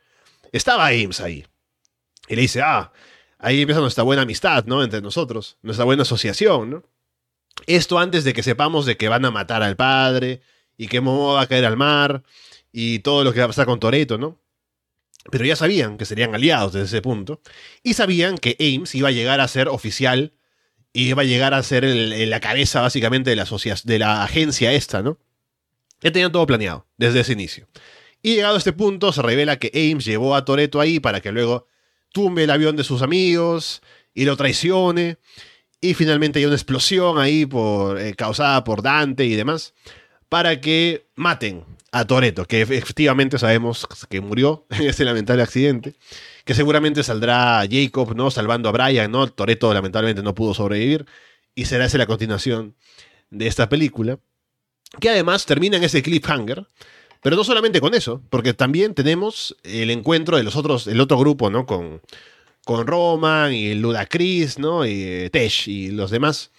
estaba Ames ahí. Y le dice, ah, ahí empieza nuestra buena amistad, ¿no? Entre nosotros, nuestra buena asociación, ¿no? Esto antes de que sepamos de que van a matar al padre y que Momoa va a caer al mar y todo lo que va a pasar con Toreto, ¿no? Pero ya sabían que serían aliados desde ese punto y sabían que Ames iba a llegar a ser oficial y iba a llegar a ser la cabeza básicamente de la, de la agencia esta, ¿no? Ya tenían todo planeado desde ese inicio. Y llegado a este punto se revela que Ames llevó a Toreto ahí para que luego tumbe el avión de sus amigos y lo traicione. Y finalmente hay una explosión ahí por, eh, causada por Dante y demás para que maten a Toreto, que efectivamente sabemos que murió en ese lamentable accidente que seguramente saldrá Jacob, ¿no? Salvando a Brian, ¿no? Toreto lamentablemente no pudo sobrevivir y será esa la continuación de esta película, que además termina en ese cliffhanger, pero no solamente con eso, porque también tenemos el encuentro de los otros, el otro grupo, ¿no? Con, con Roman y Ludacris, ¿no? Y eh, Tesh y los demás,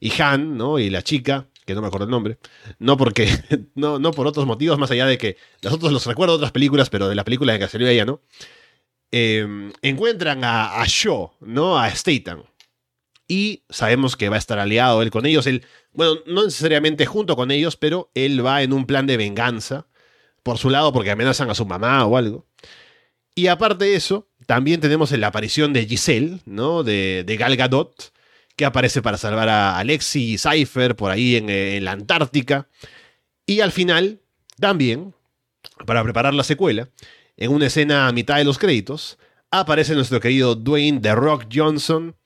y Han, ¿no? Y la chica, que no me acuerdo el nombre, no porque, no, no por otros motivos, más allá de que los otros los recuerdo de otras películas, pero de la película en que salió ella, ¿no? em, encuentran a, a Shaw, ¿no? A Statham. Y sabemos que va a estar aliado él con ellos. Él, bueno, no necesariamente junto con ellos, pero él va en un plan de venganza por su lado porque amenazan a su mamá o algo. Y aparte de eso, también tenemos la aparición de Giselle, ¿no? De, de Gal Gadot, que aparece para salvar a Alexi y Cypher por ahí en, en la Antártica. Y al final, también, para preparar la secuela, en una escena a mitad de los créditos, aparece nuestro querido Dwayne The Rock Johnson,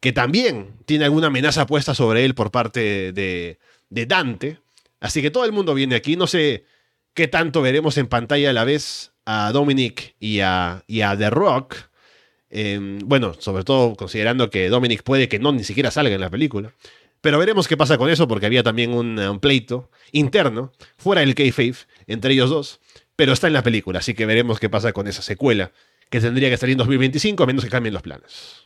que también tiene alguna amenaza puesta sobre él por parte de, de Dante. Así que todo el mundo viene aquí. No sé qué tanto veremos en pantalla a la vez a Dominic y a, a The Rock. Eh, bueno, sobre todo considerando que Dominic puede que no ni siquiera salga en la película. Pero veremos qué pasa con eso, porque había también un, un pleito interno, fuera del kayfabe, entre ellos dos, pero está en la película, así que veremos qué pasa con esa secuela, que tendría que salir en 2025, a menos que cambien los planes.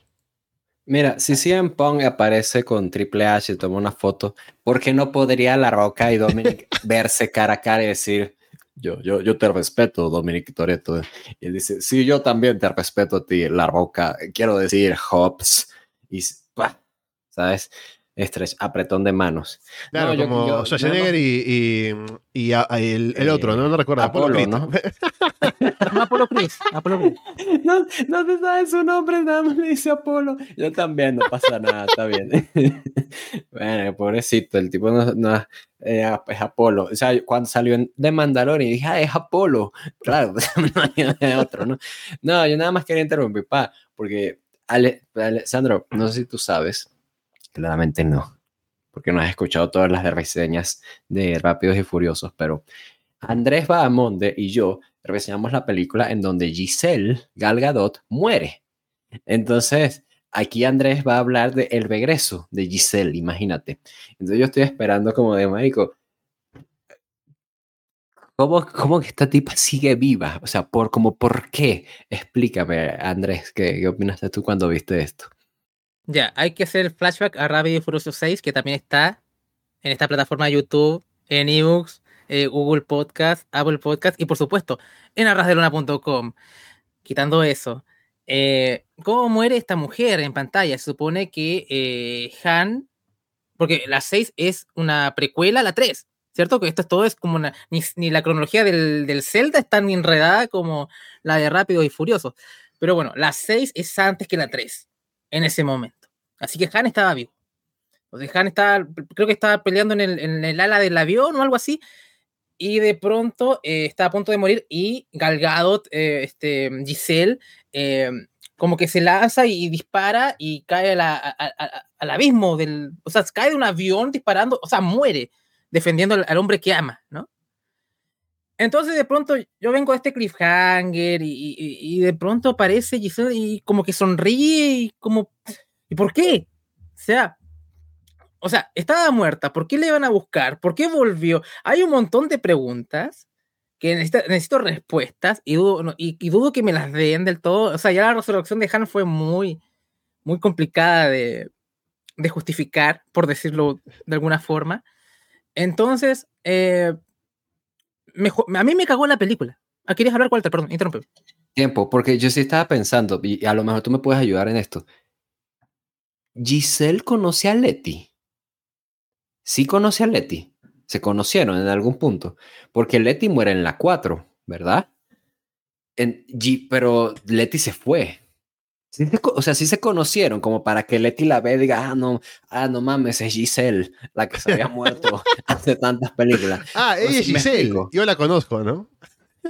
Mira, si CM Pong aparece con Triple H y toma una foto, ¿por qué no podría La Roca y Dominic verse cara a cara y decir, yo, yo, yo te respeto, Dominic Toretto? Y él dice, sí, yo también te respeto a ti, La Roca. Quiero decir, Hobbs. Y, ¿sabes? Estrecho, apretón de manos. Claro, no, como yo, Schwarzenegger y, y, y a, el, el, otro, ¿no? No recuerdo. Apolo, Apolo ¿no? Apolo Chris. Apolo Chris. No, no te sabe su nombre, nada más le dice Apolo. Yo también, no pasa nada, está bien. bueno, pobrecito, el tipo no, no eh, es Apolo. O sea, cuando salió The Mandalorian, dije, ah, es Apolo. Claro, no hay otro, ¿no? No, yo nada más quería interrumpir, pa, porque Ale, Alessandro, no sé si tú sabes, Claramente no, porque no has escuchado todas las reseñas de Rápidos y Furiosos, pero Andrés Bahamonde y yo reseñamos la película en donde Giselle Gal Gadot muere. Entonces, aquí Andrés va a hablar de el regreso de Giselle, imagínate. Entonces yo estoy esperando como de, marico, ¿Cómo, ¿Cómo, que esta tipa sigue viva? O sea, por, como, ¿por qué? Explícame, Andrés, ¿qué, qué opinaste tú cuando viste esto? Ya, hay que hacer flashback a Rápido y Furioso 6, que también está en esta plataforma de YouTube, en ebooks, eh, Google Podcast, Apple Podcast y por supuesto en arrasdelona.com. Quitando eso, eh, ¿cómo muere esta mujer en pantalla? Se supone que eh, Han, porque la 6 es una precuela a la 3, ¿cierto? Que esto es todo es como una. Ni, ni la cronología del, del, Zelda es tan enredada como la de Rápido y Furioso. Pero bueno, la 6 es antes que la 3 en ese momento. Así que Han estaba vivo. O sea, Han estaba, creo que estaba peleando en el, ala del avión o algo así. Y de pronto eh, está a punto de morir y Galgado, eh, este, Giselle, eh, como que se lanza y dispara y cae al abismo del. O sea, cae de un avión disparando, o sea, muere defendiendo al, al hombre que ama, ¿no? Entonces de pronto yo vengo a este cliffhanger y, y, y, de pronto aparece Giselle y como que sonríe y como, ¿y por qué? O sea, o sea, estaba muerta, ¿por qué le iban a buscar? ¿Por qué volvió? Hay un montón de preguntas que necesito, necesito respuestas y dudo, y, dudo, que me las den del todo. O sea, ya la resurrección de Han fue muy, muy complicada de, justificar, por decirlo de alguna forma. Entonces, eh, a mí me cagó la película. Ah, ¿Quieres hablar, Walter? Perdón, interrumpe. Tiempo, porque yo sí estaba pensando, y a lo mejor tú me puedes ayudar en esto. ¿Giselle conoce a Letty? Sí conoce a Letty. Se conocieron en algún punto. Porque Letty muere en la 4, ¿verdad? En G, pero Letty se fue. Sí se, o sea, sí se conocieron, como para que Letty la vea y diga, ah, no, ah, no mames, es Giselle, la que se había muerto hace tantas películas. Ah, ella es Giselle, yo la conozco, ¿no?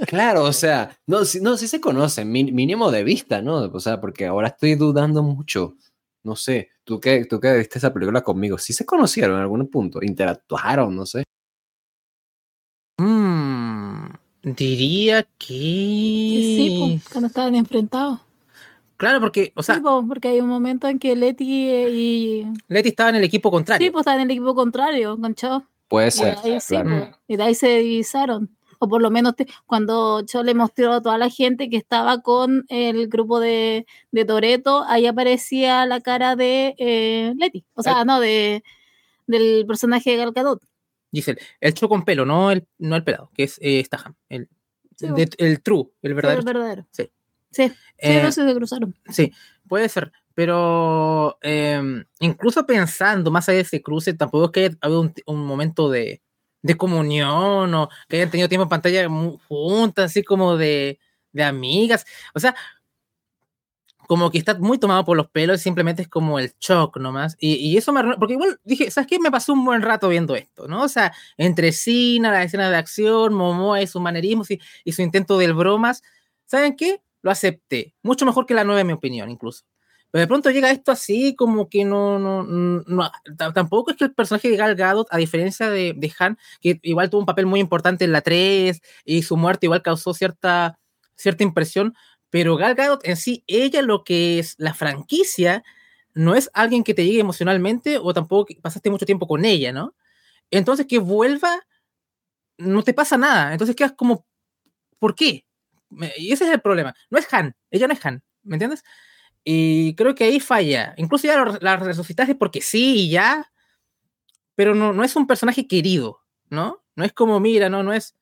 Claro, o sea, no, sí, no, sí se conocen, mínimo de vista, ¿no? O sea, porque ahora estoy dudando mucho. No sé, tú que, tú que viste esa película conmigo, sí se conocieron en algún punto, interactuaron, no sé. Mm, diría que... Sí, pues, cuando estaban enfrentados. Claro, porque, o sea. Sí, porque hay un momento en que Leti y. Leti estaba en el equipo contrario. Sí, pues estaba en el equipo contrario, con. Puede ser. Y de ahí, sí, pues, y de ahí se divisaron. O por lo menos te, cuando Cho le mostró a toda la gente que estaba con el grupo de, de Toreto, ahí aparecía la cara de eh, Leti. O sea, el, no, de del personaje de Gal Gadot. Giselle, el Cho con pelo, no el, no el pelado, que es eh, Staham. El, sí, de, el true, el verdadero. Sí, el verdadero. Sí. Sí, sí, eh, no se cruzaron. Sí, puede ser. Pero em, incluso pensando más allá de ese cruce, tampoco es que haya habido un, momento de, de, comunión o que hayan tenido tiempo en pantalla juntas, así como de, de amigas. O sea, como que está muy tomado por los pelos, simplemente es como el shock nomás. Y, y eso me. Porque igual dije, ¿sabes qué? Me pasó un buen rato viendo esto, ¿no? O sea, entre Cina, las escenas de acción, Momoa y su manerismo y, y, su intento del bromas. ¿Saben qué? Lo acepté. Mucho mejor que la nueva, en mi opinión, incluso. Pero de pronto llega esto así, como que no, no, tampoco es que el personaje de Gal Gadot, a diferencia de, de, Han, que igual tuvo un papel muy importante en la 3 y su muerte igual causó cierta, cierta impresión, pero Gal Gadot en sí, ella lo que es la franquicia, no es alguien que te llegue emocionalmente o tampoco pasaste mucho tiempo con ella, ¿no? Entonces que vuelva, no te pasa nada. Entonces quedas como, ¿por qué? Y ese es el problema. No es Han, ella no es Han, ¿me entiendes? Y creo que ahí falla. Incluso ya la resucitaste porque sí, ya, pero no, no es un personaje querido, ¿no? No es como, mira, no, no es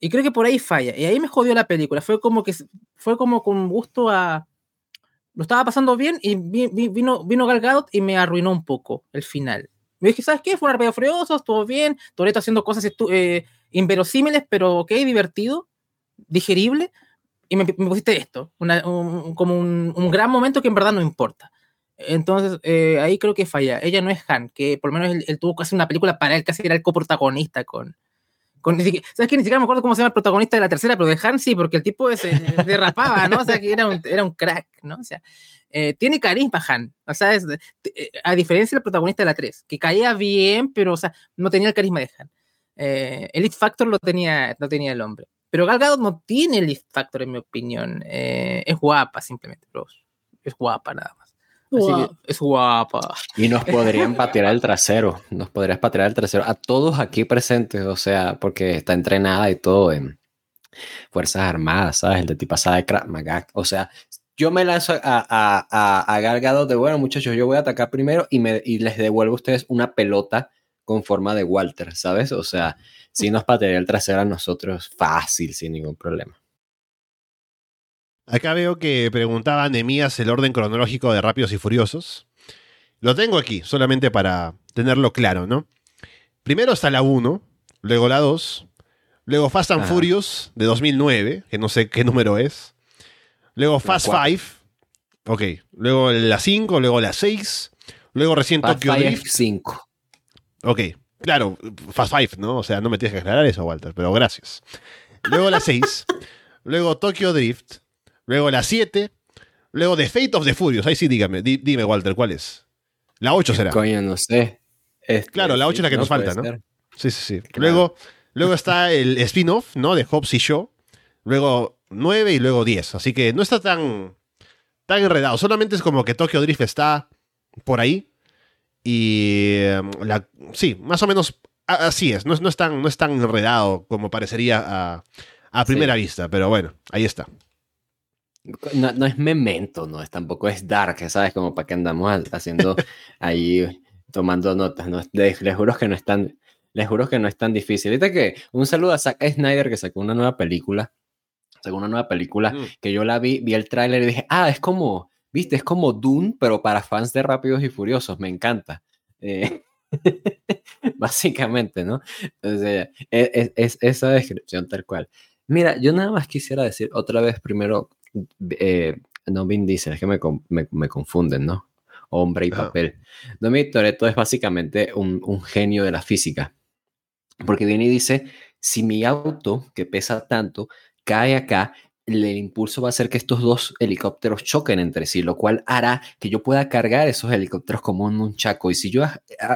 y creo que por ahí falla. Y ahí me jodió la película. Fue como que fue como con gusto a. Lo estaba pasando bien y vino, vino Gal y me arruinó un poco el final. Me dije, ¿sabes qué? Fue un arpegio furioso, estuvo bien. Toreto haciendo cosas eh, inverosímiles, pero ok, divertido, digerible. Y me, pusiste esto, como un, gran momento que en verdad no importa. Entonces, eh, ahí creo que falla. Ella no es Han, que por lo menos él, él tuvo casi una película para él, casi era el coprotagonista con, ¿Sabes qué? Ni siquiera me acuerdo cómo se llama el protagonista de la tercera, pero de Han sí, porque el tipo se derrapaba, ¿no? O sea, que era un, era un crack, ¿no? O sea, eh, tiene carisma Han. O sea, es, eh, a diferencia del protagonista de la 3, que caía bien, pero, o sea, no tenía el carisma de Han. Eh, el Factor lo tenía, lo tenía el hombre. Pero Gal Gadot no tiene el Factor, en mi opinión. Eh, es guapa, simplemente, bros. Es guapa, nada más es guapa. Y nos podrían patear el trasero, nos podrías patear el trasero a todos aquí presentes, o sea, porque está entrenada y todo en Fuerzas Armadas, ¿sabes? El de tipo de Krav O sea, yo me lanzo a, a, a, de, bueno, muchachos, yo voy a atacar primero y, me, y les devuelvo a ustedes una pelota con forma de Walter, ¿sabes? O sea, si nos patearía el trasero a nosotros, fácil, sin ningún problema. Acá veo que preguntaba Nemías el orden cronológico de Rápidos y Furiosos. Lo tengo aquí, solamente para tenerlo claro, ¿no? Primero está la 1, luego la 2, luego Fast and Furious de 2009, que no sé qué número es. Luego Fast 5, ok. Luego la 5, luego la 6, luego recién Tokyo Drift. 5. Ok, claro, Fast 5, ¿no? O sea, no me tienes que aclarar eso, Walter, pero gracias. Luego la 6, luego Tokyo Drift, Luego la 7. Luego The Fate of the Furious. Ahí sí, dígame, dime, Walter, ¿cuál es? La 8 será. Coño, no sé. Este, claro, la 8 es la que nos falta, ¿no? Sí, sí, sí. Luego, luego está el spin-off, ¿no? De Hobbs y Shaw. Luego 9 y luego 10. Así que no está tan, tan enredado. Solamente es como que Tokyo Drift está por ahí. Y em, la, sí, más o menos así es. No, no, es, tan, no es tan enredado como parecería a, primera vista. Pero bueno, ahí está. No, es memento, no es tampoco es dark, ¿sabes? Como para que andamos haciendo ahí, tomando notas. ¿no? Les, juro que no es tan, les juro que no es tan difícil. Ahorita que un saludo a Zack Snyder que sacó una nueva película. Sacó una nueva película mm. que yo la vi, vi el tráiler y dije, ah, es como, viste, es como Dune, pero para fans de Rápidos y Furiosos, me encanta. Eh, básicamente, ¿no? Es, es, es, esa descripción tal cual. Mira, yo nada más quisiera decir otra vez primero eh, no Vin Diesel, es que me, me, confunden, ¿no? Hombre y papel. Dominic Toretto es básicamente un, un, genio de la física. Porque viene y dice, si mi auto, que pesa tanto, cae acá, el impulso va a hacer que estos dos helicópteros choquen entre sí, lo cual hará que yo pueda cargar esos helicópteros como en un chaco. Y si yo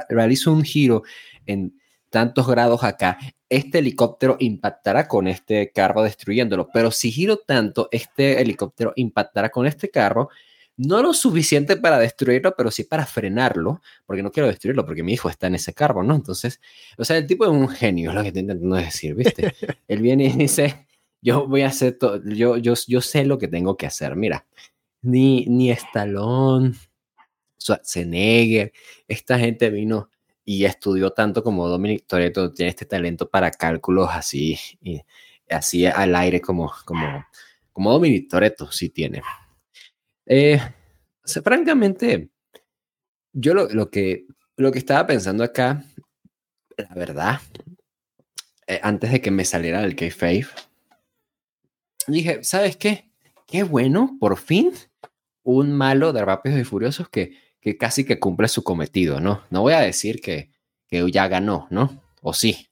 realizo un giro en tantos grados acá, este helicóptero impactará con este carro destruyéndolo. Pero si giro tanto, este helicóptero impactará con este carro, no lo suficiente para destruirlo, pero sí para frenarlo, porque no quiero destruirlo, porque mi hijo está en ese carro, ¿no? Entonces, o sea, el tipo es un genio, es lo que estoy intentando decir, ¿viste? Él viene y dice, yo voy a hacer todo, yo, yo, yo sé lo que tengo que hacer, mira, ni, ni Stallone, Schwarzenegger, esta gente vino y estudió tanto como Dominic Toretto, tiene este talento para cálculos así, y así al aire como, como, como Dominic Toretto sí tiene. Eh, francamente, yo lo, que, lo que estaba pensando acá, la verdad, eh, antes de que me saliera el K-Fave, dije, ¿sabes qué? Qué bueno, por fin, un malo de Rápidos y Furiosos que, que casi que cumple su cometido, ¿no? No voy a decir que, que ya ganó, ¿no? O sí,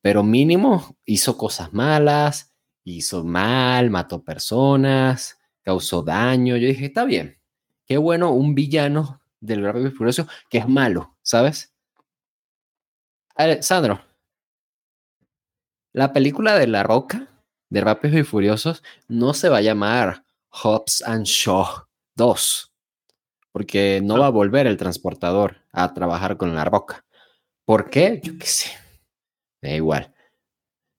pero mínimo hizo cosas malas, hizo mal, mató personas, causó daño. Yo dije, está bien, qué bueno un villano del Rápido y Furioso que es malo, ¿sabes? Sandro, la película de La Roca, de Rápidos y Furiosos, no se va a llamar Hobbs and Shaw 2, porque no va a volver el transportador a trabajar con La Roca. ¿Por qué? Yo qué sé. Da igual.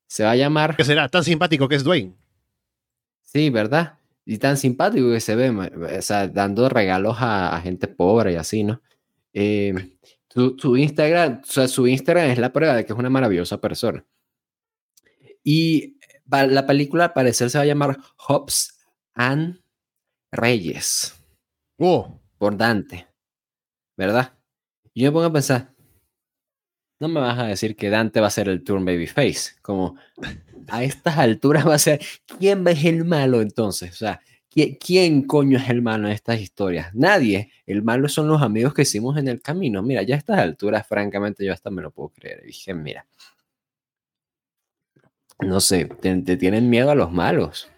Se va a llamar. ¿Qué será? Tan simpático que es Dwayne. Sí, ¿verdad? Y tan simpático que se ve, o sea, dando regalos a, gente pobre y así, ¿no? Eh, su, Instagram, o sea, su Instagram es la prueba de que es una maravillosa persona. Y la película al parecer se va a llamar Hobbs and Reyes. Oh. Por Dante. ¿Verdad? Y yo me pongo a pensar, no me vas a decir que Dante va a ser el turn babyface. Como a estas alturas va a ser, ¿quién es el malo entonces? O sea, ¿quién, coño es el malo en estas historias? Nadie. El malo son los amigos que hicimos en el camino. Mira, ya a estas alturas, francamente, yo hasta me lo puedo creer. dije, mira, no sé, te, tienen miedo a los malos.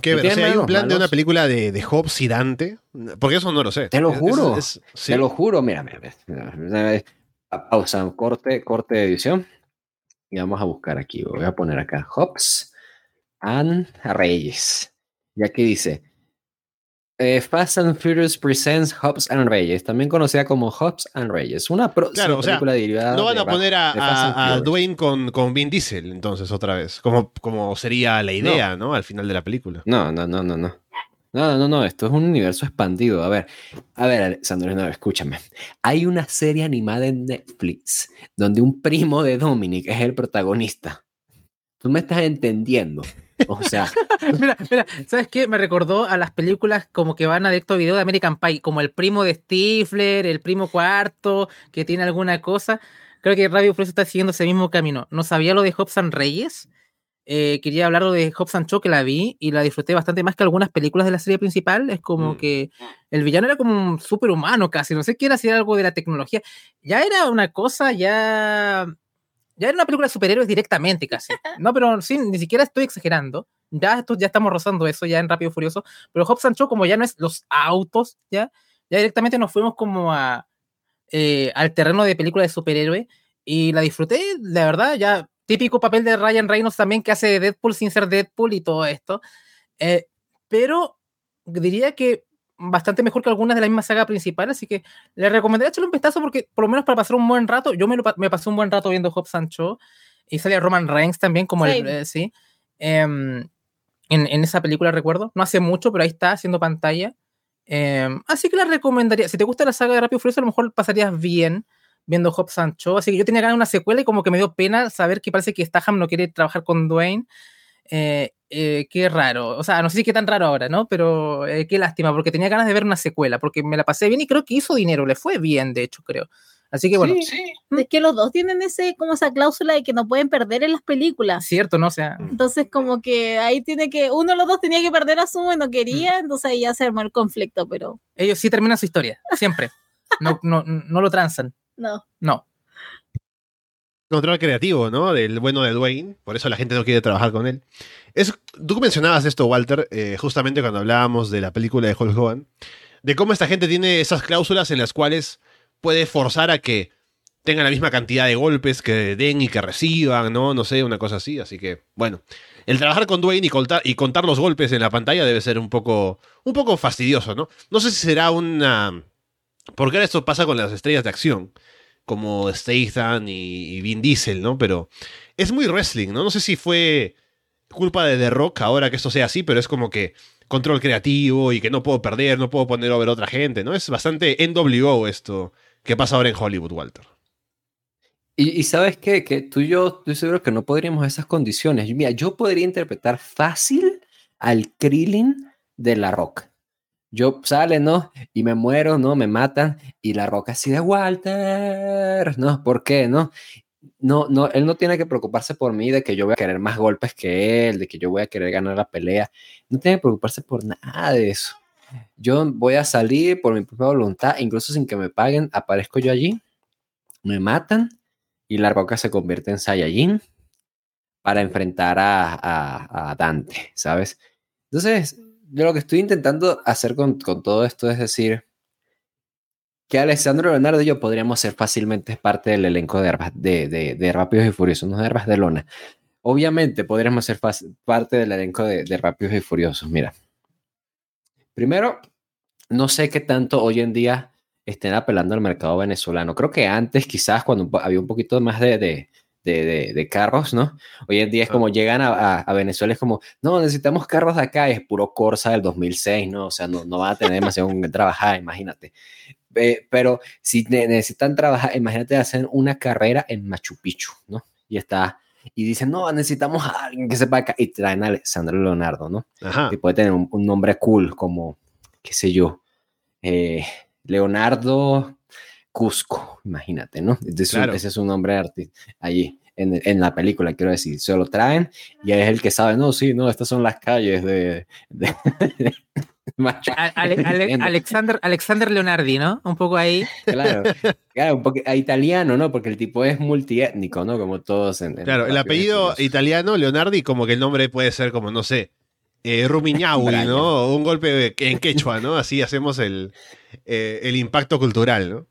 ¿Qué, o sea, ¿Hay un plan de una película de, de, Hobbes y Dante? Porque eso no lo sé. Te lo juro. Te lo juro. Mira, mira, mira pausa, corte, corte de edición. Y vamos a buscar aquí. Voy a poner acá Hobbs and Reyes. Y aquí dice eh, Fast and Furious Presents Hobbs and Reyes, también conocida como Hobbs and Reyes. Una película derivada. No van a poner a, Dwayne con, con Vin Diesel, entonces, otra vez. Como, como sería la idea, ¿no? Al final de la película. No, no, no, no, no. No, no, no, esto es un universo expandido. A ver, a ver, Alexandre, no, escúchame. Hay una serie animada en Netflix donde un primo de Dominic es el protagonista. Tú me estás entendiendo. O sea. mira, mira, ¿sabes qué? Me recordó a las películas como que van a directo video de American Pie, como el primo de Stifler, el primo cuarto, que tiene alguna cosa. Creo que Radio Frost está siguiendo ese mismo camino. ¿No sabía lo de Hobson Reyes? Eh, quería hablar de Hobbs and Shaw, que la vi y la disfruté bastante más que algunas películas de la serie principal. Es como mm. que el villano era como un superhumano casi, no sé qué era, si era algo de la tecnología. Ya era una cosa, ya. Ya era una película de superhéroes directamente casi. No, pero sí, ni siquiera estoy exagerando. Ya, esto, ya estamos rozando eso ya en Rápido y Furioso. Pero Hobbs and Shaw, como ya no es los autos, ya, ya directamente nos fuimos como a, eh, al terreno de película de superhéroe y la disfruté, la verdad, ya típico papel de Ryan Reynolds también que hace de Deadpool sin ser Deadpool y todo esto. Eh, pero diría que bastante mejor que algunas de la misma saga principal, así que le recomendaría echarle un vistazo porque por lo menos para pasar un buen rato, yo me, me pasé un buen rato viendo Hobbs Sancho y salía Roman Reigns también como el, eh, sí, em, en, en, esa película recuerdo, no hace mucho, pero ahí está haciendo pantalla. Em, así que la recomendaría, si te gusta la saga de Rápido Furioso, a lo mejor pasarías bien viendo Hobbs Sancho. Así que yo tenía ganas de una secuela y como que me dio pena saber que parece que Staham no quiere trabajar con Dwayne. Eh, eh, qué raro. O sea, no sé si qué tan raro ahora, ¿no? Pero eh, qué lástima, porque tenía ganas de ver una secuela, porque me la pasé bien y creo que hizo dinero, le fue bien, de hecho, creo. Así que bueno. Sí, Es que los dos tienen ese, como esa cláusula de que no pueden perder en las películas. Cierto, ¿no? O sea. Entonces, como que ahí tiene que, uno de los dos tenía que perder a su y no quería, entonces ahí ya se armó el conflicto, pero. Ellos sí terminan su historia, siempre. no, no, no lo transan. No. No. Control creativo, ¿no? Del bueno de Dwayne. Por eso la gente no quiere trabajar con él. Es, tú mencionabas esto, Walter, eh, justamente cuando hablábamos de la película de Hulk Hogan, de cómo esta gente tiene esas cláusulas en las cuales puede forzar a que tengan la misma cantidad de golpes que den y que reciban, ¿no? No sé, una cosa así. Así que, bueno, el trabajar con Dwayne y contar, y contar los golpes en la pantalla debe ser un poco, un poco fastidioso, ¿no? No sé si será una porque ahora esto pasa con las estrellas de acción, como Statham y Vin Diesel, ¿no? Pero es muy wrestling, ¿no? No sé si fue culpa de The Rock ahora que esto sea así, pero es como que control creativo y que no puedo perder, no puedo poner over a otra gente, ¿no? Es bastante NWO esto que pasa ahora en Hollywood, Walter. Y, sabes qué? que tú y yo estoy seguro que no podríamos esas condiciones. Mira, yo podría interpretar fácil al Krillin de la roca. Yo sale, ¿no? Y me muero, ¿no? Me matan. Y la roca así de Walter, ¿no? ¿Por qué, no? No, no, él no tiene que preocuparse por mí de que yo voy a querer más golpes que él, de que yo voy a querer ganar la pelea. No tiene que preocuparse por nada de eso. Yo voy a salir por mi propia voluntad, incluso sin que me paguen, aparezco yo allí, me matan y la roca se convierte en Saiyajin para enfrentar a, a Dante, ¿sabes? Entonces, yo lo que estoy intentando hacer con, con todo esto es decir que Alessandro Leonardo y yo podríamos ser fácilmente parte del elenco de, de, de, Rápidos y Furiosos, no de Herbas de Lona. Obviamente podríamos ser parte del elenco de, de Rápidos y Furiosos. Mira, primero, no sé qué tanto hoy en día estén apelando al mercado venezolano. Creo que antes, quizás cuando había un poquito más de, de, de, carros, ¿no? Hoy en día es como llegan a, a, Venezuela, es como, no, necesitamos carros de acá, es puro Corsa del 2006, ¿no? O sea, no, no van a tener demasiado que trabajar, imagínate. pero si necesitan trabajar, imagínate hacer una carrera en Machu Picchu, ¿no? Y está, y dicen, no, necesitamos a alguien que sepa acá, y traen a Alessandro Leonardo, ¿no? Ajá. Y puede tener un, nombre cool, como, qué sé yo, eh, Leonardo Cusco, imagínate, ¿no? Ese es un nombre de artista allí. En, en, la película, quiero decir, se lo traen y es el que sabe, no, sí, no, estas son las calles de... Alexander, Alexander Leonardi, ¿no? Un poco ahí. Claro, claro un poco italiano, ¿no? Porque el tipo es multiétnico, ¿no? Como todos en... claro, el apellido italiano, Leonardi, como que el nombre puede ser como, no sé, eh, ¿no? Un golpe en quechua, ¿no? Así hacemos el, eh, el impacto cultural, ¿no?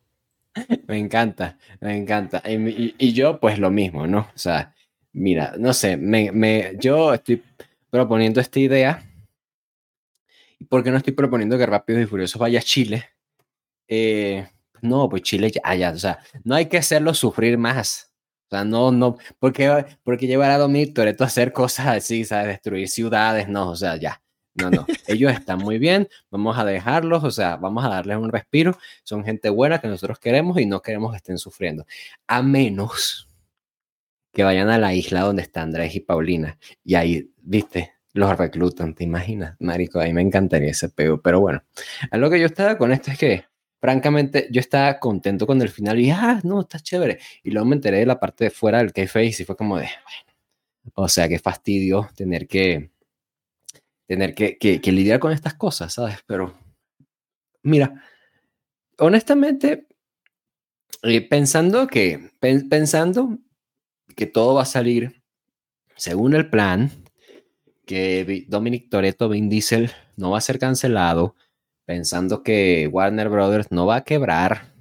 Me encanta, me encanta. Y, yo, pues lo mismo, ¿no? O sea, mira, no sé, me, me, yo estoy proponiendo esta idea. ¿Y por qué no estoy proponiendo que Rápidos y Furiosos vaya a Chile? Eh, no, pues Chile ya, ya, o sea, no hay que hacerlo sufrir más. O sea, no, no, porque, porque llevar a Dominic Toretto a hacer cosas así, ¿sabes? Destruir ciudades, no, o sea, ya. No, no, ellos están muy bien, vamos a dejarlos, o sea, vamos a darles un respiro, son gente buena que nosotros queremos y no queremos que estén sufriendo, a menos que vayan a la isla donde está Andrés y Paulina y ahí, viste, los reclutan, ¿te imaginas? Marico, ahí me encantaría ese pego, pero bueno, a lo que yo estaba con esto es que, francamente, yo estaba contento con el final y, ah, no, está chévere, y luego me enteré de la parte de fuera del K-Face y fue como de, bueno, o sea, qué fastidio tener que tener que, que, lidiar con estas cosas, ¿sabes? Pero, mira, honestamente, eh, pensando que, pensando que todo va a salir según el plan, que Dominic Toretto, Vin Diesel no va a ser cancelado, pensando que Warner Brothers no va a quebrar,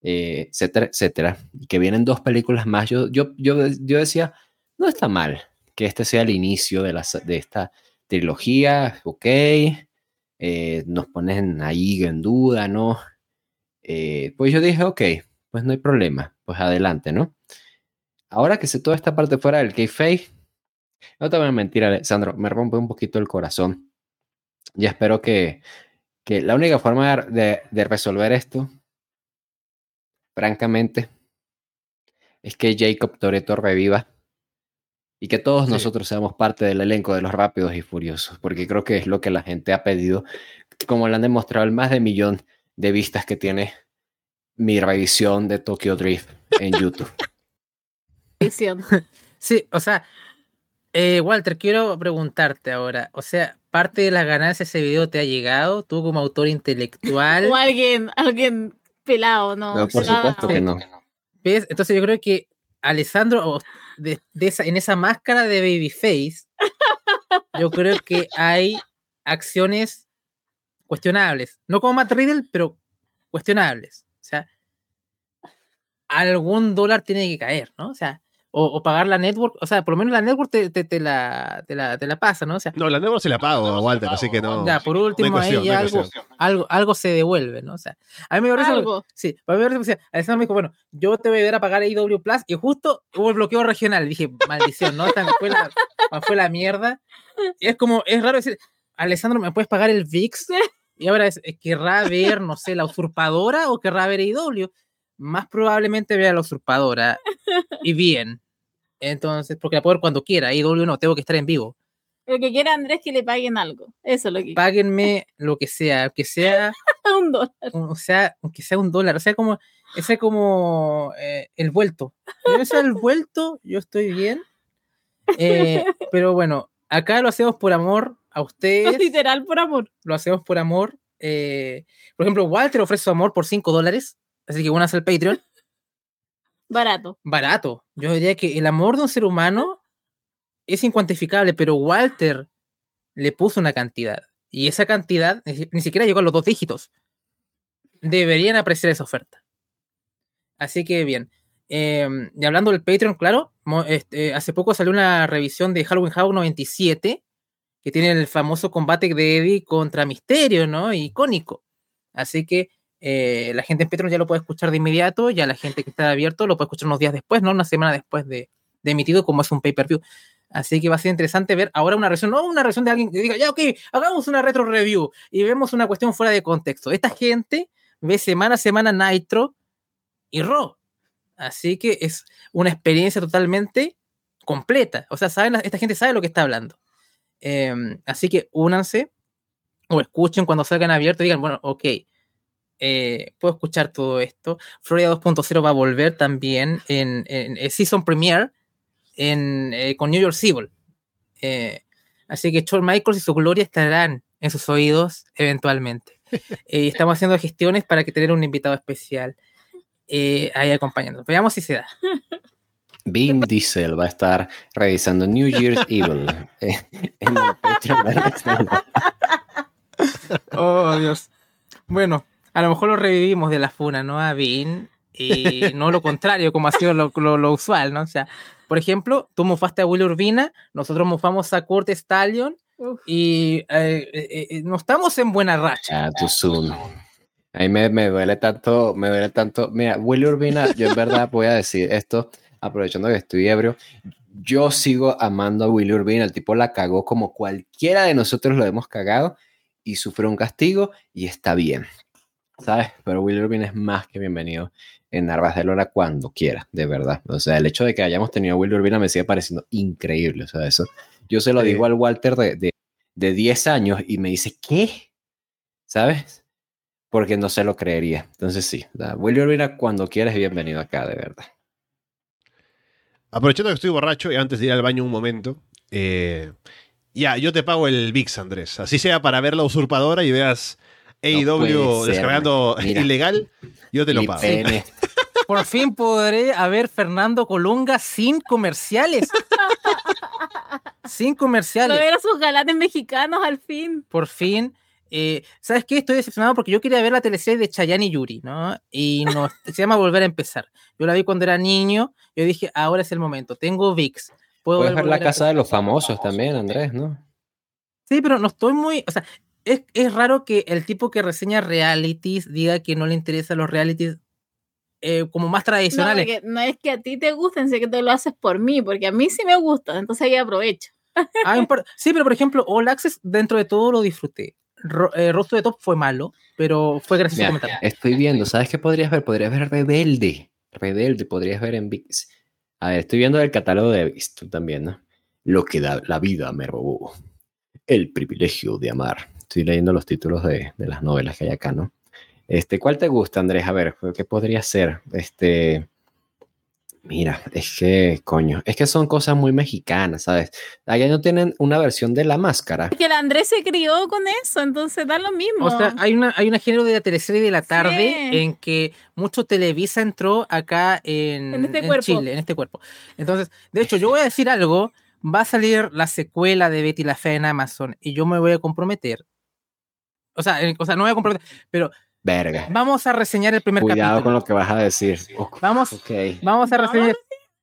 eh, etcétera, etcétera, que vienen dos películas más, yo, yo, yo, yo decía, no está mal que este sea el inicio de, la, de esta trilogía, ok, eh, nos ponen ahí en duda, ¿no? Eh, pues yo dije, ok, pues no hay problema, pues adelante, ¿no? Ahora que sé toda esta parte fuera del kayfabe, no te voy a mentir, Alessandro, me rompe un poquito el corazón. Y espero que, que la única forma de, de resolver esto, francamente, es que Jacob Toreto reviva y que todos nosotros seamos parte del elenco de los rápidos y furiosos, porque creo que es lo que la gente ha pedido, como le han demostrado el más de millón de vistas que tiene mi revisión de Tokyo Drift en YouTube. Sí, o sea, eh, Walter, quiero preguntarte ahora, o sea, parte de las ganancias de ese video te ha llegado, tú como autor intelectual. o alguien, alguien pelado, ¿no? no por supuesto que no. ¿Ves? Entonces yo creo que Alessandro de, en esa máscara de Babyface, yo creo que hay acciones cuestionables. No como Matt Riddle, pero cuestionables. O sea, algún dólar tiene que caer, ¿no? O sea, o, pagar la network, o sea, por lo menos la network te, te, la, te, la, te la pasa, ¿no? O sea, no, la network se la pago, Walter, así que no. Ya, por último, ahí algo, algo, algo, se devuelve, ¿no? O sea, a mí me parece. Algo. Sí, a mí me parece. Alessandro me dijo, bueno, yo te voy a ayudar a pagar IW Plus, y justo hubo el bloqueo regional. Dije, maldición, ¿no? fue, la, fue la mierda. Y es como, es raro decir, Alessandro, ¿me puedes pagar el VIX? Y ahora es, querrá ver, no sé, la usurpadora o querrá ver IW. Más probablemente vea la usurpadora. Y bien, entonces, porque la puedo ver cuando quiera, y W no, tengo que estar en vivo. Lo que quiere Andrés que le paguen algo. Eso es lo que Páguenme lo que sea, que sea un dólar. O sea, aunque sea un dólar, o sea, como, ese como eh, el vuelto. Yo sea el vuelto, yo estoy bien. Eh, pero bueno, acá lo hacemos por amor a ustedes. Literal por amor. Lo hacemos por amor. Eh, por ejemplo, Walter ofrece su amor por 5 dólares. Así que bueno, el Patreon. Barato. Barato. Yo diría que el amor de un ser humano es incuantificable, pero Walter le puso una cantidad. Y esa cantidad ni siquiera llegó a los dos dígitos. Deberían apreciar esa oferta. Así que bien. Em, y hablando del Patreon, claro, este, hace poco salió una revisión de Halloween House 97, que tiene el famoso combate de Eddie contra Misterio, ¿no? Icónico. Así que eh, la gente en Patreon ya lo puede escuchar de inmediato, ya la gente que está abierto lo puede escuchar unos días después, ¿no? Una semana después de, de emitido, como es un pay-per-view. Así que va a ser interesante ver ahora una reacción, no una reacción de alguien que diga, ya, ok, hagamos una retro review y vemos una cuestión fuera de contexto. Esta gente ve semana a semana Nitro y Raw. Así que es una experiencia totalmente completa. O sea, saben, esta gente sabe lo que está hablando. Em, así que únanse o escuchen cuando salgan abiertos y digan, bueno, ok, eh, puedo escuchar todo esto. Florida 2.0 va a volver también en, en, Season Premiere en, eh, con New York Civil. Eh, así que Shawn Michaels y su gloria estarán en sus oídos eventualmente. Eh, estamos haciendo gestiones para que tener un invitado especial ahí acompañando. Veamos si se da. Vin Diesel va a estar revisando New Year's Evil en Oh, Dios. Bueno, a lo mejor lo revivimos de la funa, ¿no? A Vin y no lo contrario, como ha sido lo, lo usual, ¿no? O sea, por ejemplo, tú mofaste a Willy Urbina, nosotros mofamos a Kurt Stallion y eh, eh, eh, no estamos en buena racha. Ah, too soon. A mí me, me, duele tanto, me duele tanto. Mira, Willy Urbina, yo en verdad voy a decir esto, aprovechando que estoy ebrio, yo sigo amando a Willy Urbina, el tipo la cagó como cualquiera de nosotros lo hemos cagado y sufrió un castigo y está bien, ¿sabes? Pero Willy Urbina es más que bienvenido en Narvas de Lora cuando quiera, de verdad. O sea, el hecho de que hayamos tenido a Will Urbina me sigue pareciendo increíble. O sea, eso. Yo se lo digo al Walter de, de, de 10 años y me dice, ¿qué? ¿Sabes? Porque no se lo creería. Entonces sí, Will Urbina cuando quieras bienvenido acá, de verdad. Aprovechando que estoy borracho y antes de ir al baño un momento, eh, ya, yo te pago el VIX, Andrés. Así sea para ver la usurpadora y veas AEW descargando ilegal, yo te lo pago. Por fin podré ver Fernando Colunga sin comerciales. sin comerciales. ver a sus galanes mexicanos al fin. Por fin. Eh, ¿Sabes qué? Estoy decepcionado porque yo quería ver la teleserie de Chayanne y Yuri, ¿no? Y no, se llama Volver a empezar. Yo la vi cuando era niño. Yo dije, ahora es el momento. Tengo VIX. Puedes ver la casa de los famosos también, Andrés, ¿no? Sí, pero no estoy muy. O sea, es, es, raro que el tipo que reseña realities diga que no le interesan los realities eh, como más tradicionales. No, no, es que a ti te gusten, sé que tú lo haces por mí, porque a mí sí me gusta, entonces ahí aprovecho. Ah, sí, pero por ejemplo, All Access, dentro de todo lo disfruté. Eh, Rostro de Top fue malo, pero fue gracioso comentar. Estoy viendo, ¿sabes qué podrías ver? Podrías ver Rebelde. Rebelde, podrías ver en VIX. A ver, estoy viendo el catálogo de VIX, tú también, ¿no? Lo que da la vida me robó. El privilegio de amar estoy leyendo los títulos de, de, las novelas que hay acá, ¿no? Este, ¿Cuál te gusta, Andrés? A ver, ¿qué podría ser? Este, mira, es que, coño, es que son cosas muy mexicanas, ¿sabes? Allá no tienen una versión de la máscara. Es que el Andrés se crió con eso, entonces da lo mismo. O sea, hay una, hay una género de la teleserie de la tarde en que mucho Televisa entró acá en, en, este en Chile, en este cuerpo. Entonces, de hecho, yo voy a decir algo. Va a salir la secuela de Betty la Fea en Amazon y yo me voy a comprometer o sea, o sea, no voy a comprometer, pero Verga. Vamos a reseñar el primer capítulo. Cuidado con lo que vas a decir. Vamos, okay. vamos a reseñar,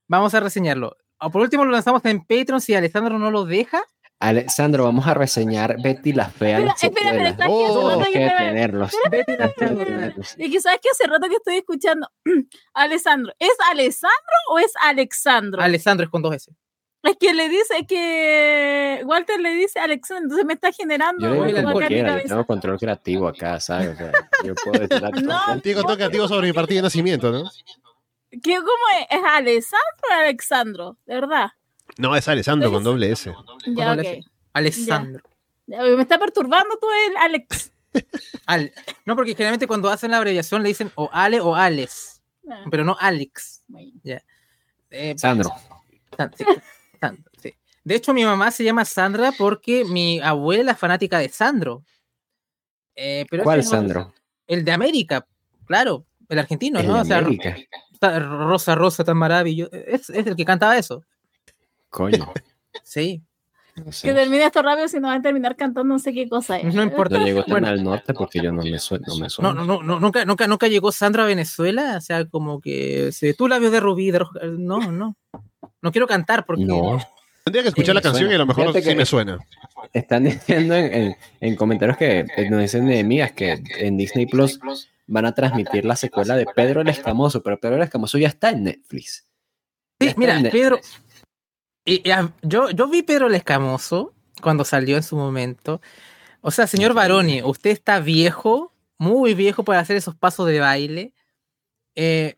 vamos a reseñarlo. O por último lo lanzamos en Patreon si Alessandro no lo deja. Alessandro, vamos a reseñar Betty la fea. Espera, espera, espera, oh, que, que tenerlos. Betty la fea. Y que sabes que hace rato que estoy escuchando Alessandro. ¿Es Alessandro o es Alexandro? Alessandro es con dos S. Es que le dice que Walter le dice a Alexander, entonces me está generando. Yo le digo como quiera, yo tengo control creativo acá, ¿sabes? O sea, yo puedo decir no, contigo control creativo sobre mi partida de nacimiento, ¿no? ¿Qué, ¿Cómo es? ¿Es Alessandro o Alexandro? ¿De verdad? No, es Alessandro con doble S. Ya, ok. Alessandro. Me está perturbando tú el Alex. no, porque generalmente cuando hacen la abreviación le dicen o Ale o Alex, ah. pero no Alex. Eh, Sandro. De hecho, mi mamá se llama Sandra porque mi abuela es fanática de Sandro. Eh, pero ¿Cuál Sandro? El de América, claro, el argentino, ¿no? O sea, Rosa, Rosa, tan maravilloso. Es, es el que cantaba eso. Coño. Sí. Que termine esto rápido, si no va a terminar cantando no sé qué cosa es. No importa. No llegó tan al norte porque yo no me, suena. No, no, no, nunca, nunca, nunca llegó Sandra a Venezuela. O sea, como que se, tú labios de rubí, no, no. No quiero cantar porque. No. Tendría que escuchar la canción y a lo mejor sí me suena. Están diciendo en, en, comentarios que nos dicen de mías que en Disney Plus van a transmitir la secuela de Pedro el Escamoso, pero Pedro el Escamoso ya está en Netflix. Sí, mira, Pedro, y, yo, yo vi Pedro el Escamoso cuando salió en su momento. O sea, señor Baroni, usted está viejo, muy viejo para hacer esos pasos de baile. Eh,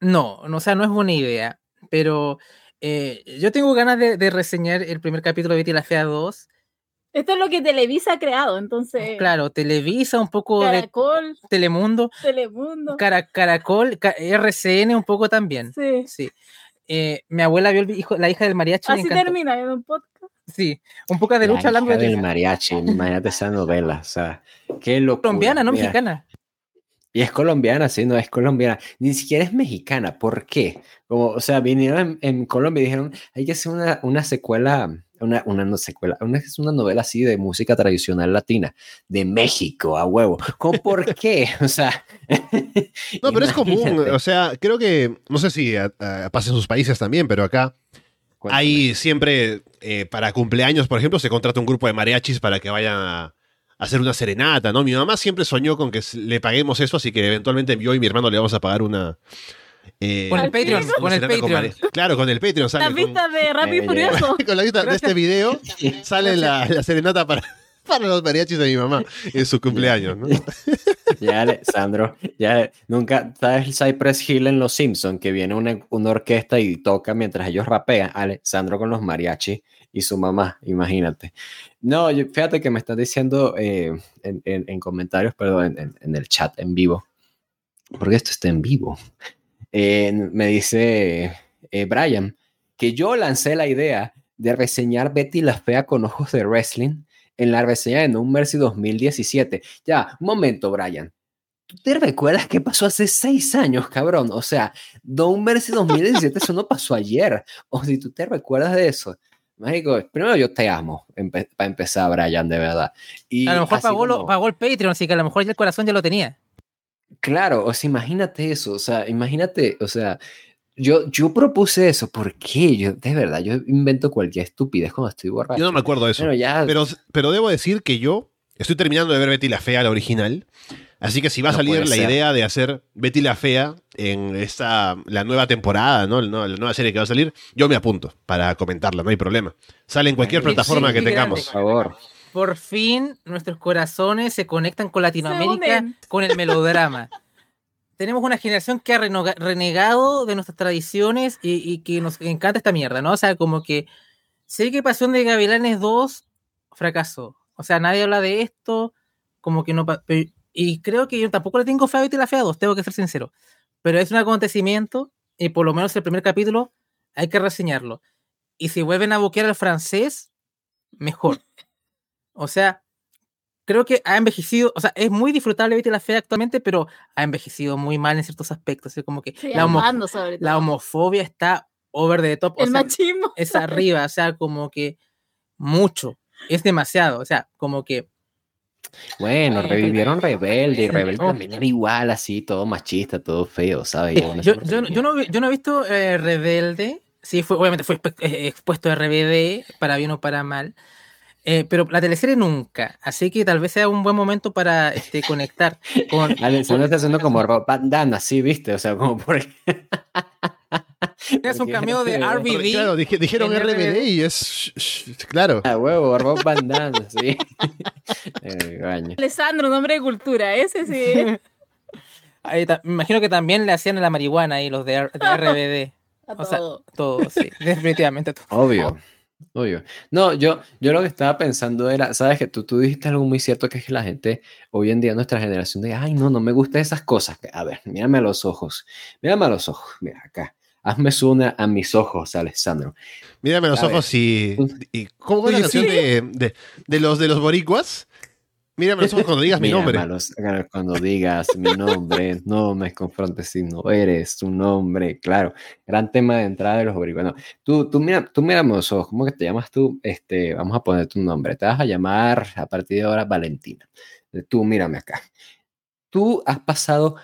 no, o sea, no es buena idea. Pero eh, yo tengo ganas de, reseñar el primer capítulo de Betty la Fea 2. Esto es lo que Televisa ha creado, entonces. Claro, Televisa, un poco Caracol, de Telemundo. Telemundo. Caracol, RCN un poco también. Sí. sí. Eh, mi abuela vio la hija del mariachi. Así termina en un podcast. Sí, un poco de lucha hablando del mariachi, imagínate esa novela, o sea, qué locura. Colombiana, no mexicana. Y es colombiana, sí, no es colombiana. Ni siquiera es mexicana. ¿Por qué? Como, o sea, vinieron en, Colombia y dijeron, hay que hacer una, una secuela, una, una secuela, una, es una novela así de música tradicional latina, de México, a huevo. ¿Cómo por qué? O sea. no, pero es común. O sea, creo que, no sé si pasa en sus países también, pero acá hay siempre, eh, para cumpleaños, por ejemplo, se contrata un grupo de mariachis para que vayan a hacer una serenata, ¿no? Mi mamá siempre soñó con que le paguemos eso, así que eventualmente yo y mi hermano le vamos a pagar una, eh, con el Patreon, con el Patreon. claro, con el Patreon sale. La vista de Rápido y Furioso. con la vista de este video sale la, serenata para, para los mariachis de mi mamá en su cumpleaños, ¿no? Ya, Alessandro, ya nunca, ¿sabes el Cypress Hill en Los Simpsons? Que viene una, una, orquesta y toca mientras ellos rapean. Alessandro con los mariachis y su mamá, imagínate. No, fíjate que me estás diciendo eh, en, en, comentarios, perdón, en, en, el chat en vivo, porque esto está en vivo. Eh, me dice eh, Brian que yo lancé la idea de reseñar Betty la Fea con ojos de wrestling en la reseña de No Mercy 2017. Ya, un momento, Brian. ¿Tú te recuerdas qué pasó hace seis años, cabrón? O sea, No Mercy 2017, eso no pasó ayer. O si tú te recuerdas de eso. México, primero yo te amo, para empezar, Brian, de verdad. Y a lo mejor pagó, pagó, el Patreon, así que a lo mejor ya el corazón ya lo tenía. Claro, o sea, imagínate eso, o sea, imagínate, o sea, yo, yo propuse eso, ¿por qué? Yo, de verdad, yo invento cualquier estupidez cuando estoy borracho. Yo no me acuerdo de eso. Pero, pero, debo decir que yo estoy terminando de ver Betty la Fea, la original. Así que si va a salir la idea de hacer Betty la Fea en esta, la nueva temporada, ¿no? La nueva serie que va a salir, yo me apunto para comentarla, no hay problema. Sale en cualquier plataforma que tengamos. Por favor. Por fin nuestros corazones se conectan con Latinoamérica, con el melodrama. Tenemos una generación que ha renegado de nuestras tradiciones y, que nos encanta esta mierda, ¿no? O sea, como que sé que Pasión de Gavilanes 2 fracasó. O sea, nadie habla de esto, como que no... Y creo que yo tampoco le tengo fe a Betty la Fea 2, tengo que ser sincero. Pero es un acontecimiento y por lo menos el primer capítulo hay que reseñarlo. Y si vuelven a boquear al francés, mejor. O sea, creo que ha envejecido, o sea, es muy disfrutable Betty la Fea actualmente, pero ha envejecido muy mal en ciertos aspectos. Es como que la, la, homofobia está over the top. El machismo. Es arriba, o sea, como que mucho. Es demasiado, o sea, como que. Bueno, revivieron Rebelde y Rebelde también era igual, así, todo machista, todo feo, ¿sabes? Yo, yo, no, yo no he visto eh, Rebelde, sí, fue, obviamente fue eh, expuesto a RBD, para bien o para mal, eh, pero la teleserie nunca, así que tal vez sea un buen momento para este, conectar con... Alessandro está haciendo como bandana, sí, viste, o sea, como por... Es un cameo de RBD. Claro, dijeron RBD y es. Claro. A huevo, Rob Bandana, sí. Alessandro, nombre de cultura, ese sí. me imagino que también le hacían a la marihuana ahí los de, RBD. A o todo. todo, sí. Definitivamente todo. Obvio. Obvio. No, yo, yo lo que estaba pensando era, sabes que tú, tú dijiste algo muy cierto, que es que la gente hoy en día, nuestra generación, de, ay, no, no me gustan esas cosas. A ver, mírame a los ojos, mírame a los ojos, mira acá. Hazme una a mis ojos, Alessandro. Mírame a los ojos y, y, ¿Cómo es la canción de, de, de, los, de los boricuas? Mírame los ojos cuando digas mi nombre. cuando digas mi nombre, no me confrontes si no eres tu nombre. Claro, gran tema de entrada de los boricuanos. Tú, tú, mira, tú mírame los ojos, ¿cómo que te llamas tú? Este, vamos a poner tu nombre. Te vas a llamar a partir de ahora Valentina. Tú mírame acá. Tú has pasado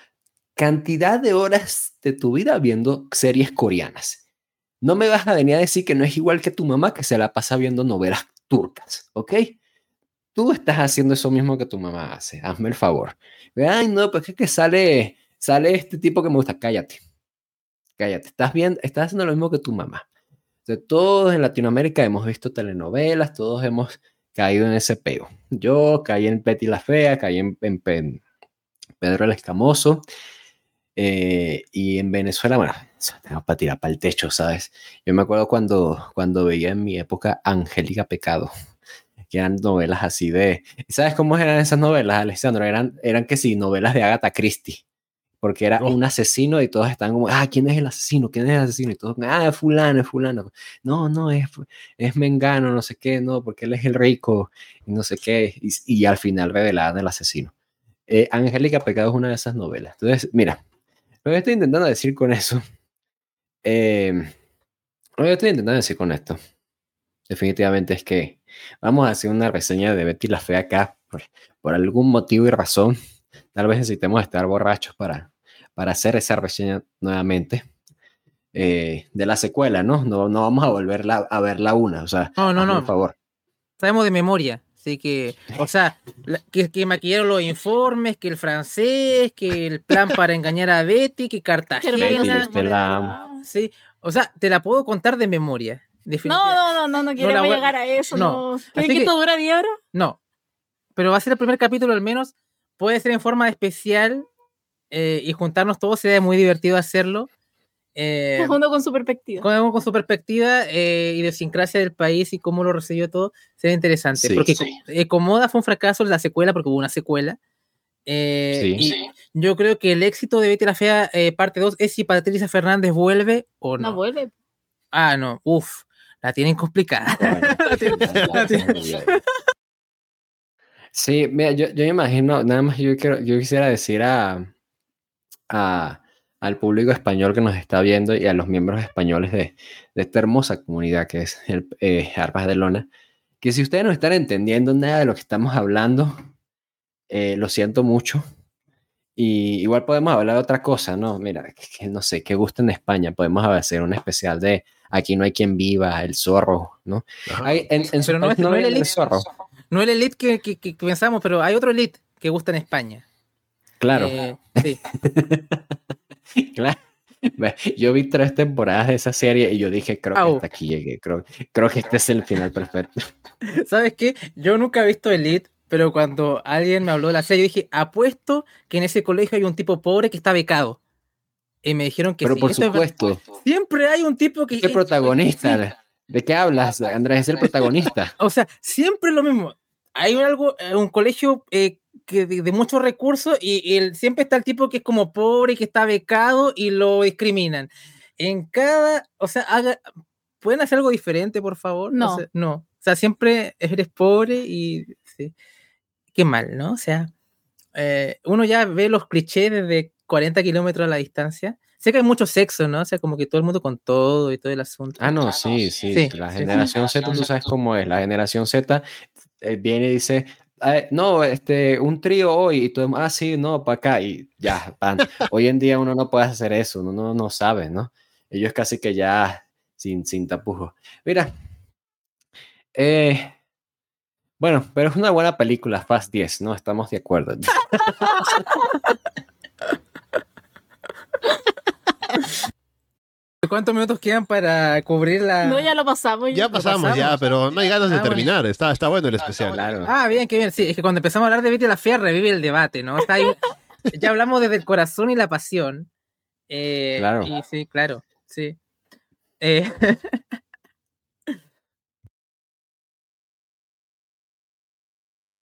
cantidad de horas de tu vida viendo series coreanas. No me vas a venir a decir que no es igual que tu mamá que se la pasa viendo novelas turcas, ¿ok? Tú estás haciendo eso mismo que tu mamá hace. Hazme el favor. Ay, no, pues es que sale, sale este tipo que me gusta. Cállate. Cállate. Estás bien, estás haciendo lo mismo que tu mamá. todos en Latinoamérica hemos visto telenovelas, todos hemos caído en ese peo. Yo caí en Betty la Fea, caí en, Pedro el Escamoso. Eh, y en Venezuela, bueno, tenemos para tirar para el techo, ¿sabes? Yo me acuerdo cuando, cuando veía en mi época Angélica Pecado que eran novelas así de... ¿Sabes cómo eran esas novelas, Alessandro? Eran, eran que sí, novelas de Agatha Christie. Porque era oh. un asesino y todos están como, ah, ¿quién es el asesino? ¿Quién es el asesino? Y todos, ah, fulano, es fulano. No, no, es, es Mengano, no sé qué, no, porque él es el rico y no sé qué. Y, y al final revelaban el asesino. Eh, Angélica Pecado es una de esas novelas. Entonces, mira, lo que estoy intentando decir con eso, eh, lo que estoy intentando decir con esto, definitivamente es que Vamos a hacer una reseña de Betty la Fea acá por, algún motivo y razón. Tal vez necesitemos estar borrachos para, para hacer esa reseña nuevamente. Eh, de la secuela, ¿no? ¿no? No vamos a volver a ver la una, o sea, no, no, no. por favor. Sabemos de memoria, así que, o sea, que, que, maquillaron los informes, que el francés, que el plan para engañar a Betty, que Cartagena. Sí, o sea, te la puedo contar de memoria. No, no, no, no, no queremos llegar a eso. No. no. ¿Qué, que, dura 10 horas? No. Pero va a ser el primer capítulo al menos. Puede ser en forma especial eh, y juntarnos todos. Sería muy divertido hacerlo. Eh, junto con su perspectiva. Con, con su perspectiva eh, idiosincrasia del país y cómo lo recibió todo. Sería interesante. porque sí. Comoda fue un fracaso en la secuela porque hubo una secuela. Eh, sí, y yo creo que el éxito de Betty la Fea parte 2 es si Patricia Fernández vuelve o no. No vuelve. Ah, no, uff la tienen complicada. Sí, mira, yo, yo, me imagino, nada más yo, quiero, yo quisiera decir a, a, al público español que nos está viendo y a los miembros españoles de, de esta hermosa comunidad que es el eh, Arpas de Lona, que si ustedes no están entendiendo nada de lo que estamos hablando, eh, lo siento mucho. Y igual podemos hablar de otra cosa, ¿no? Mira, que, no sé, que gusta en España, podemos hacer un especial de aquí no hay quien viva, el zorro, ¿no? Hay, en, pero no, es, no, el elite, zorro. No el elite que, que, que, pensamos, pero hay otro elite que gusta en España. Claro. Eh, sí. claro. Yo vi tres temporadas de esa serie y yo dije, creo que hasta aquí llegué, creo, creo que este es el final perfecto. ¿Sabes qué? Yo nunca he visto Elite, pero cuando alguien me habló de la serie, yo dije, apuesto que en ese colegio hay un tipo pobre que está becado. Y me dijeron que Pero por supuesto. Siempre hay un tipo que. Es el protagonista. ¿De qué hablas, Andrés? Es el protagonista. o sea, siempre lo mismo. Hay algo, eh, un colegio eh, que de, muchos recursos y, siempre está el tipo que es como pobre, que está becado y lo discriminan. En cada, o sea, haga, ¿pueden hacer algo diferente, por favor? No. O sea, no. O sea, siempre eres pobre y sí. Qué mal, ¿no? O sea, eh, uno ya ve los clichés desde 40 kilómetros a la distancia. Sé que hay mucho sexo, ¿no? O sea, como que todo el mundo con todo y todo el asunto. Ah, no, sí, sí. la generación Z, tú sabes cómo es. La generación Z eh, viene y dice, no, este, un trío hoy, y tú, ah, sí, no, para acá, y ya, pan. Hoy en día uno no puede hacer eso, uno no, sabe, ¿no? Ellos casi que ya sin, sin tapujos. Mira, eh, bueno, pero es una buena película, Fast 10, ¿no? Estamos de acuerdo. ¿Cuántos minutos quedan para cubrir la.? No, ya lo pasamos. Ya, pasamos, pasamos, ya, pero no hay ganas de ah, terminar. Está, está bueno el ah, especial. Ah, bien, qué bien. Sí, es que cuando empezamos a hablar de Betty la revive el debate, ¿no? Está ahí, ya hablamos desde el corazón y la pasión. Eh, claro. Y, sí, claro, sí. Eh,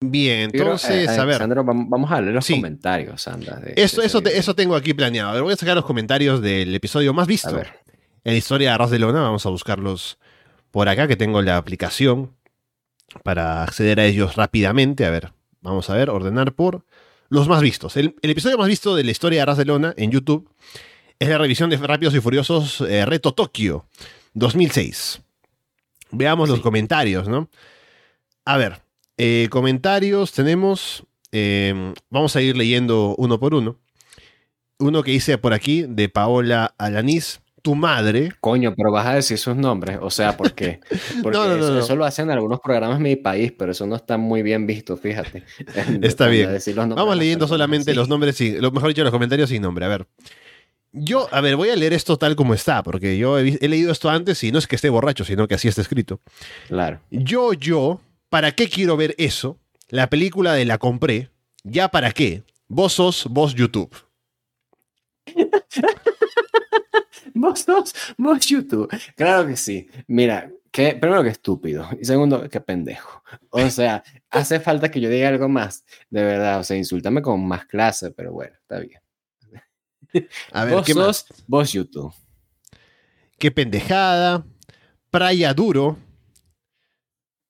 bien, entonces, Pero, a ver. Sandro, vamos a leer los comentarios, Sandra. Eso, este eso, eso tengo aquí planeado. A ver, voy a sacar los comentarios del episodio más visto. A ver. En la historia de Arras de Lona, vamos a buscarlos por acá, que tengo la aplicación para acceder a ellos rápidamente. A ver, vamos a ver, ordenar por los más vistos. El, episodio más visto de la historia de Arras de Lona en YouTube es la revisión de Rápidos y Furiosos eh, Reto Tokio 2006. Veamos los comentarios, ¿no? A ver, eh, comentarios tenemos. Em, vamos a ir leyendo uno por uno. Uno que hice por aquí de Paola Alanís, tu madre. Coño, pero vas a decir sus nombres. O sea, ¿por qué? Porque no, no, eso, lo hacen algunos programas en mi país, pero eso no está muy bien visto, fíjate. Está bien. Vamos leyendo solamente los nombres, y, lo mejor dicho, los comentarios sin nombre. A ver. Yo, a ver, voy a leer esto tal como está, porque yo he, he, leído esto antes y no es que esté borracho, sino que así está escrito. Claro. Yo, yo, ¿Para qué quiero ver eso? La película de la compré. ¿Ya para qué? Vos sos vos YouTube. Vos sos vos YouTube. Claro que sí. Mira, que, primero que estúpido. Y segundo, que pendejo. O sea, hace falta que yo diga algo más. De verdad, o sea, insultame con más clase, pero bueno, está bien. A ver, vos ¿qué sos vos YouTube. Qué pendejada. Praya duro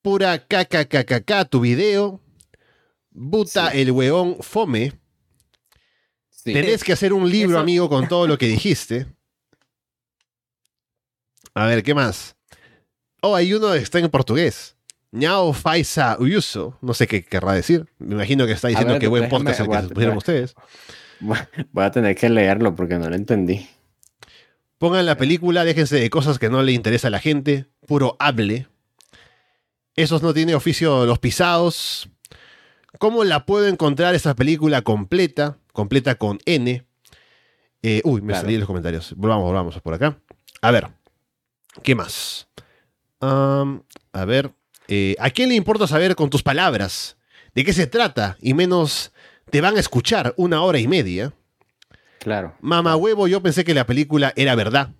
pura caca tu video. Buta el weón fome. Tenés que hacer un libro, amigo, con todo lo que dijiste. A ver, ¿qué más? Oh, hay uno que está en portugués. Ñao Faisa Uyuso. No sé qué querrá decir. Me imagino que está diciendo que buen podcast el que se pusieron ustedes. Voy a tener que leerlo porque no lo entendí. Pongan la película, déjense de cosas que no le interesa a la gente. Puro hable. Esos no tiene oficio los pisados. ¿Cómo la puedo encontrar esa película completa? Completa con N. Eh, uy, me salí en los comentarios. Volvamos, volvamos por acá. A ver. ¿Qué más? a ver. Eh, ¿A quién le importa saber con tus palabras de qué se trata? Y menos te van a escuchar una hora y media. Claro. Mamá huevo, yo pensé que la película era verdad.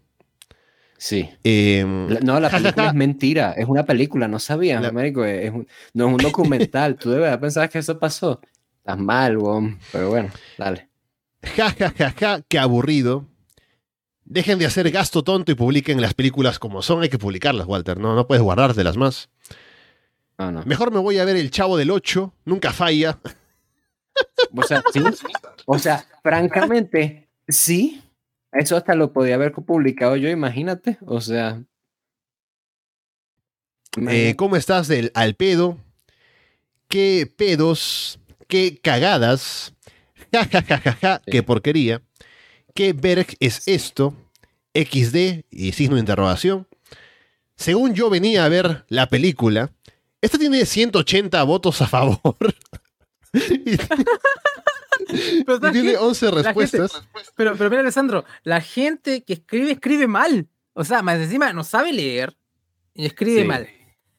Sí. Em, no, la película es mentira, es una película, no sabía, es un, no es un documental, tú de verdad pensabas que eso pasó. Estás mal, pero bueno, dale. Ja, ja, ja, ja, qué aburrido. Dejen de hacer gasto tonto y publiquen las películas como son, hay que publicarlas, Walter, no, no puedes guardártelas más. Mejor me voy a ver El Chavo del 8, nunca falla. O sea, sí, o sea, francamente, sí, eso hasta lo podía haber publicado yo, imagínate. O sea. Eh, ¿Cómo estás del al pedo? ¿Qué pedos? ¿Qué cagadas? Ja, ja, ja, ja, ja, qué porquería. ¿Qué verg es esto? XD y signo de interrogación. Según yo venía a ver la película, esta tiene 180 votos a favor. Pero tiene 11 respuestas. pero, pero mira, Alessandro, la gente que escribe, escribe mal. O sea, más encima no sabe leer y escribe mal.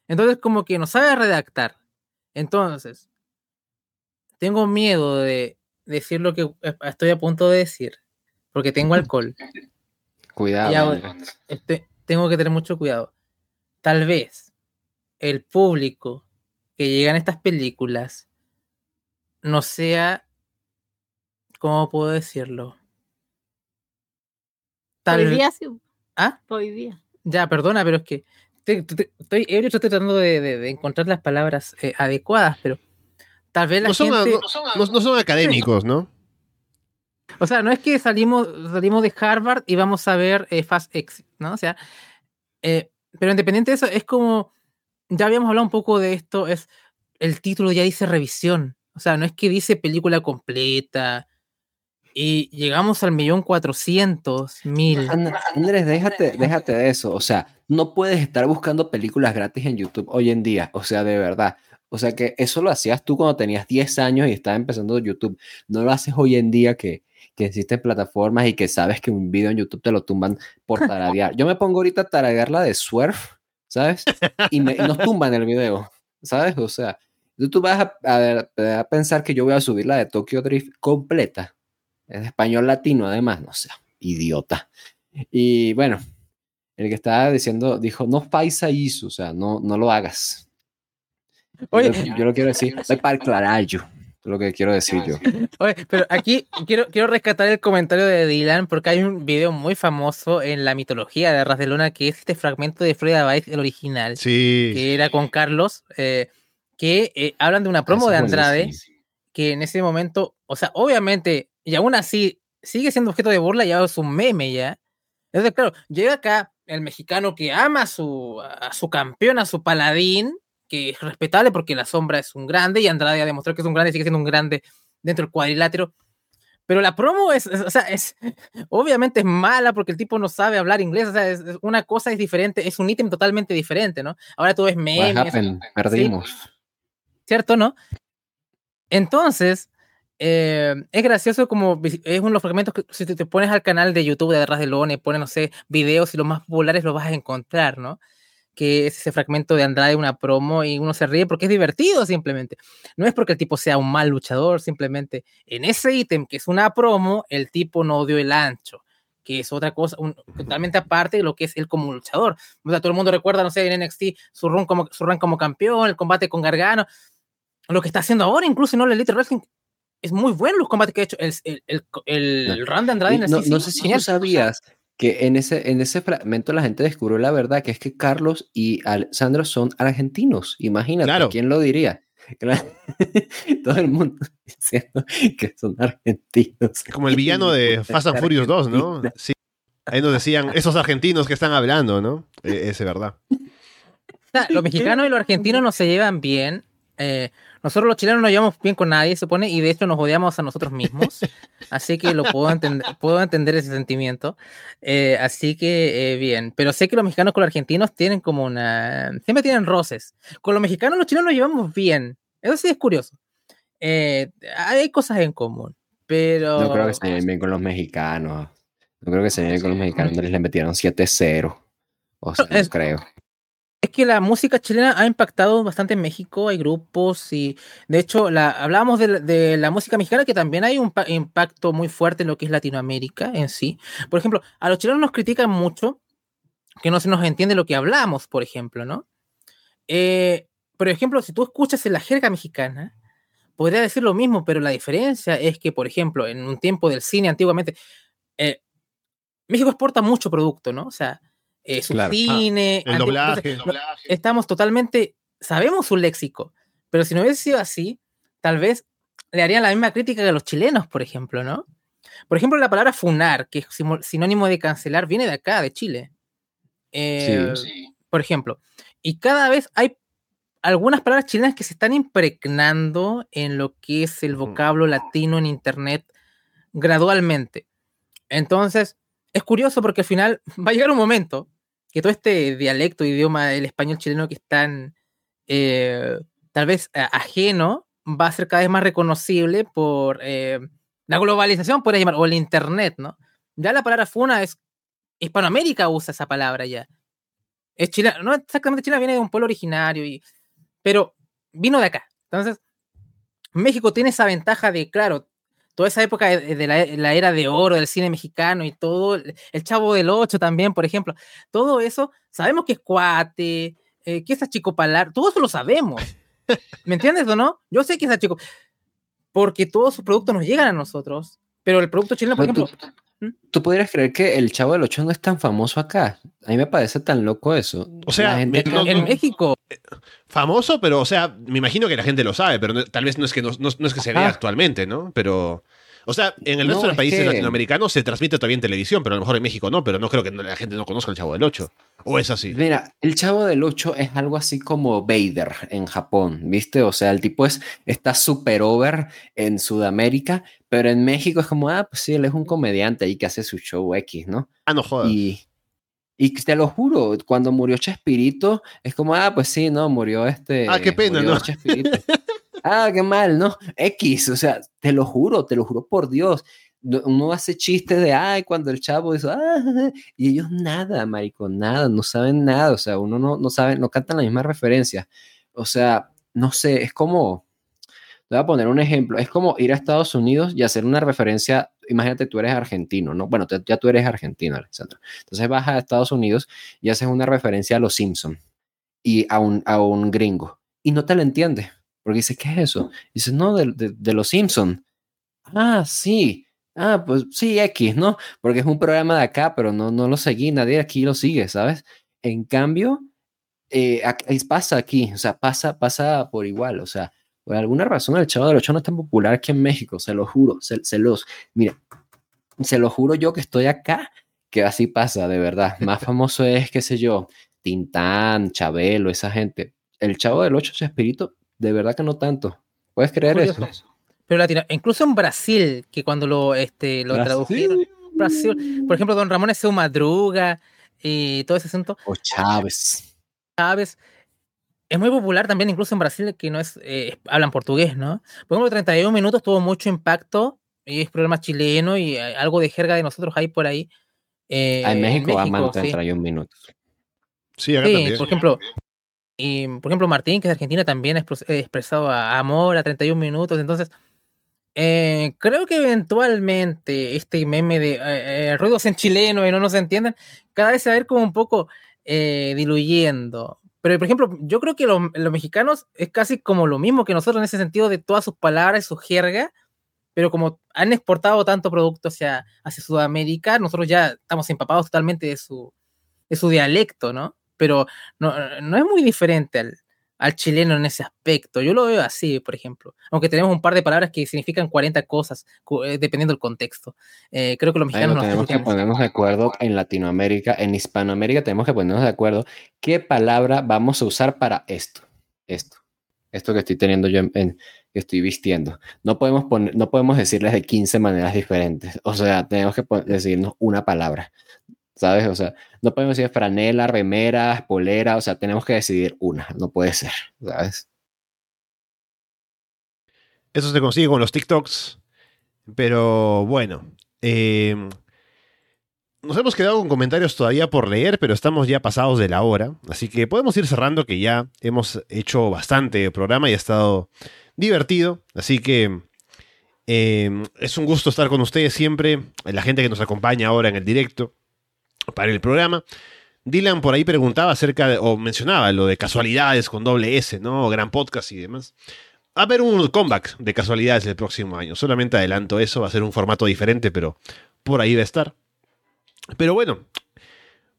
Entonces, como que no sabe redactar. Entonces, tengo miedo de decir lo que estoy a punto de decir, porque tengo alcohol. Cuidado. este, tengo que tener mucho cuidado. Tal vez el público que llega en estas películas no sea ¿Cómo puedo decirlo? Tal Hoy día ¿Ah? Hoy día. Ya, perdona, pero es que estoy, estoy tratando de, encontrar las palabras eh, adecuadas, pero tal vez la no son, gente... no, son, académicos, ¿no? O sea, no es que salimos, salimos de Harvard y vamos a ver eh, Fast Exit, ¿no? O sea, eh, pero independiente de eso, es como, ya habíamos hablado un poco de esto, es, el título ya dice revisión, o sea, no es que dice película completa, y llegamos al millón cuatrocientos mil. Andrés, déjate, déjate de eso. O sea, no puedes estar buscando películas gratis en YouTube hoy en día. O sea, de verdad. O sea, que eso lo hacías tú cuando tenías 10 años y estabas empezando YouTube. No lo haces hoy en día que, que existen plataformas y que sabes que un video en YouTube te lo tumban por taradear. Yo me pongo ahorita a taradear la de Swerve, ¿sabes? Y, me, nos tumban el video, ¿sabes? O sea, tú vas a, pensar que yo voy a subir la de Tokyo Drift completa de español latino además, no sé, idiota. Y bueno, el que estaba diciendo, dijo, no paisa hizo, o sea, no, no lo hagas. Oye, yo, lo quiero decir, para aclarar yo lo que quiero decir yo. Oye, pero aquí quiero, quiero rescatar el comentario de Dylan porque hay un video muy famoso en la mitología de Arras de Luna que es este fragmento de Freda Vice, el original, sí. que era con Carlos, eh, que eh, hablan de una promo de Andrade que en ese momento, o sea, obviamente, y aún así sigue siendo objeto de burla, ya es un meme ya. Entonces, claro, llega acá el mexicano que ama a su, a su campeón, a su paladín, que es respetable porque la sombra es un grande y Andrade ha demostrado que es un grande y sigue siendo un grande dentro del cuadrilátero. Pero la promo es, o sea, es, obviamente es mala porque el tipo no sabe hablar inglés, o sea, es, una cosa es diferente, es un ítem totalmente diferente, ¿no? Ahora tú ves memes. Perdimos. ¿Cierto, no? Entonces, eh, es gracioso como es uno de los fragmentos que si te, pones al canal de YouTube de Detrás de Lone, pones, no sé, videos y los más populares los vas a encontrar, ¿no? Que es ese fragmento de Andrade, una promo, y uno se ríe porque es divertido simplemente. No es porque el tipo sea un mal luchador, simplemente en ese ítem que es una promo, el tipo no dio el ancho, que es otra cosa totalmente aparte de lo que es él como luchador. O sea, todo el mundo recuerda, no sé, en NXT su run como, su run como campeón, el combate con Gargano, lo que está haciendo ahora, incluso no el Elite Wrestling. Es muy bueno los combates que ha hecho. El, el, el, run de Andrade en no, no sé si tú sabías que en ese, en ese fragmento la gente descubrió la verdad, que es que Carlos y Alessandro son argentinos. Imagínate, ¿quién lo diría? Todo el mundo diciendo que son argentinos. Como el villano de Fast and Furious 2, ¿no? Sí. Ahí nos decían, esos argentinos que están hablando, ¿no? E, es verdad. Los mexicanos y los argentinos no se llevan bien. Eh, nosotros los chilenos no llevamos bien con nadie, se supone, y de hecho nos odiamos a nosotros mismos. así que lo puedo entender, puedo entender ese sentimiento. Eh, así que eh, bien. Pero sé que los mexicanos con los argentinos tienen como una. Siempre tienen roces. Con los mexicanos los chilenos nos llevamos bien. Eso sí es curioso. Eh, hay cosas en común. Pero. No creo que se lleven bien con los mexicanos. No creo que se lleven bien con los mexicanos. Les metieron 7-0. O sea, no creo es que la música chilena ha impactado bastante en México, hay grupos y de hecho la, hablábamos de, la música mexicana que también hay un impacto muy fuerte en lo que es Latinoamérica en sí. Por ejemplo, a los chilenos nos critican mucho que no se nos entiende lo que hablamos, por ejemplo, ¿no? Eh, por ejemplo, si tú escuchas en la jerga mexicana, podría decir lo mismo, pero la diferencia es que, por ejemplo, en un tiempo del cine antiguamente, eh, México exporta mucho producto, ¿no? O sea, eh, su cine, el, doblaje, Estamos totalmente, sabemos su léxico, pero si no hubiese sido así, tal vez le harían la misma crítica que a los chilenos, por ejemplo, ¿no? Por ejemplo, la palabra funar, que es sinónimo de cancelar, viene de acá, de Chile. Eh, por ejemplo, y cada vez hay algunas palabras chilenas que se están impregnando en lo que es el vocablo latino en Internet gradualmente. Entonces, es curioso porque al final va a llegar un momento que todo este dialecto, idioma, el español chileno que es tan eh, tal vez ajeno, va a ser cada vez más reconocible por eh, la globalización, podría llamar, o el internet, ¿no? Ya la palabra funa es, Hispanoamérica usa esa palabra ya. Es China, no exactamente China viene de un pueblo originario, y, pero vino de acá. Entonces, México tiene esa ventaja de, claro, toda esa época de, la, era de oro del cine mexicano y todo, el Chavo del Ocho también, por ejemplo, todo eso, sabemos que es cuate, eh, que es achicopalar, todo eso lo sabemos. ¿Me entiendes o no? Yo sé que es achico, porque todos sus productos nos llegan a nosotros, pero el producto chileno, por ejemplo... ¿Tú podrías creer que el Chavo del Ocho no es tan famoso acá? A mí me parece tan loco eso. O sea, en México. Eh, famoso, pero, o sea, me imagino que la gente lo sabe, pero tal vez no es que, no, es que se vea actualmente, ¿no? Pero. O sea, en el resto de los países latinoamericanos se transmite todavía en televisión, pero a lo mejor en México no, pero no creo que la gente no conozca el Chavo del Ocho. ¿O es así? Mira, el Chavo del Ocho es algo así como Vader en Japón, ¿viste? O sea, el tipo es, está super over en Sudamérica, pero en México es como, ah, pues sí, él es un comediante ahí que hace su show X, ¿no? Ah, no jodas. Y, y te lo juro, cuando murió Chespirito, es como, ah, pues sí, no, murió este. Ah, qué pena, ¿no? ah, qué mal, ¿no? X, o sea, te lo juro, te lo juro por Dios. Uno hace chistes de, ay, cuando el chavo dice, ah, y ellos nada, marico, nada, no saben nada, o sea, uno no, no sabe, no cantan la misma referencia. O sea, no sé, es como, te voy a poner un ejemplo, es como ir a Estados Unidos y hacer una referencia, imagínate, tú eres argentino, ¿no? Bueno, ya tú eres argentino, Alexandra. Entonces vas a Estados Unidos y haces una referencia a los Simpsons y a un, a un gringo y no te lo entiende. Porque dice, ¿qué es eso? dice, no, de, de, los Simpson. Ah, sí. Ah, pues sí, X, ¿no? Porque es un programa de acá, pero no, no lo seguí, nadie aquí lo sigue, ¿sabes? En cambio, eh, pasa aquí, o sea, pasa, pasa por igual, o sea, por alguna razón el Chavo del Ocho no es tan popular aquí en México, se lo juro, se, se los, mira, se lo juro yo que estoy acá, que así pasa, de verdad. Más famoso es, qué sé yo, Tintán, Chabelo, esa gente. El Chavo del Ocho, ese espíritu, de verdad que no tanto. ¿Puedes creer eso? Pero incluso en Brasil, que cuando lo, este, lo tradujeron, Brasil, por ejemplo, Don Ramón es su madruga y todo ese asunto. O Chávez. Chávez. Es muy popular también, incluso en Brasil, que no es, eh, hablan portugués, ¿no? Por ejemplo, 31 minutos tuvo mucho impacto, y es problema chileno y algo de jerga de nosotros hay por ahí. Eh, en México, en México 31 minutos. Sí, acá sí por ejemplo, y, por ejemplo, Martín, que es de Argentina, también ha expresado amor a 31 minutos. Entonces, eh, creo que eventualmente este meme de eh, eh, ruidos en chileno y no nos entienden, cada vez se va a ir como un poco diluyendo. Pero, por ejemplo, yo creo que los mexicanos es casi como lo mismo que nosotros en ese sentido de todas sus palabras su jerga, pero como han exportado tanto producto hacia, hacia Sudamérica, nosotros ya estamos empapados totalmente de su, de su dialecto, ¿no? Pero no, no es muy diferente al, al, chileno en ese aspecto. Yo lo veo así, por ejemplo. Aunque tenemos un par de palabras que significan 40 cosas, eh, dependiendo del contexto. Eh, creo que los mexicanos... tenemos que ponernos de acuerdo en Latinoamérica, en Hispanoamérica tenemos que ponernos de acuerdo qué palabra vamos a usar para esto. Esto. Esto que estoy teniendo yo en, que estoy vistiendo. No podemos, poner, no podemos decirles de 15 maneras diferentes. O sea, tenemos que decirnos una palabra. ¿Sabes? O sea, no podemos decir franela, remeras, polera, o sea, tenemos que decidir una, no puede ser, ¿sabes? Eso se consigue con los TikToks, pero bueno, em, nos hemos quedado con comentarios todavía por leer, pero estamos ya pasados de la hora, así que podemos ir cerrando que ya hemos hecho bastante programa y ha estado divertido, así que em, es un gusto estar con ustedes siempre, la gente que nos acompaña ahora en el directo para el programa. Dylan por ahí preguntaba acerca o mencionaba lo de casualidades con doble S, ¿no? Gran podcast y demás. Va a haber un comeback de casualidades el próximo año. Solamente adelanto eso, va a ser un formato diferente, pero por ahí va a estar. Pero bueno,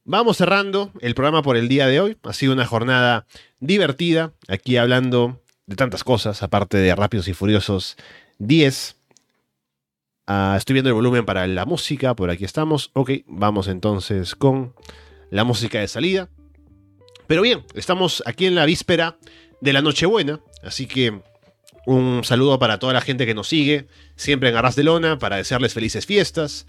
vamos cerrando el programa por el día de hoy. Ha sido una jornada divertida, aquí hablando de tantas cosas, aparte de Rápidos y Furiosos 10. Ah, estoy viendo el volumen para la música, por aquí estamos. Ok, vamos entonces con la música de salida. Pero bien, estamos aquí en la víspera de la Nochebuena, así que un saludo para toda la gente que nos sigue, siempre en Arras de Lona, para desearles felices fiestas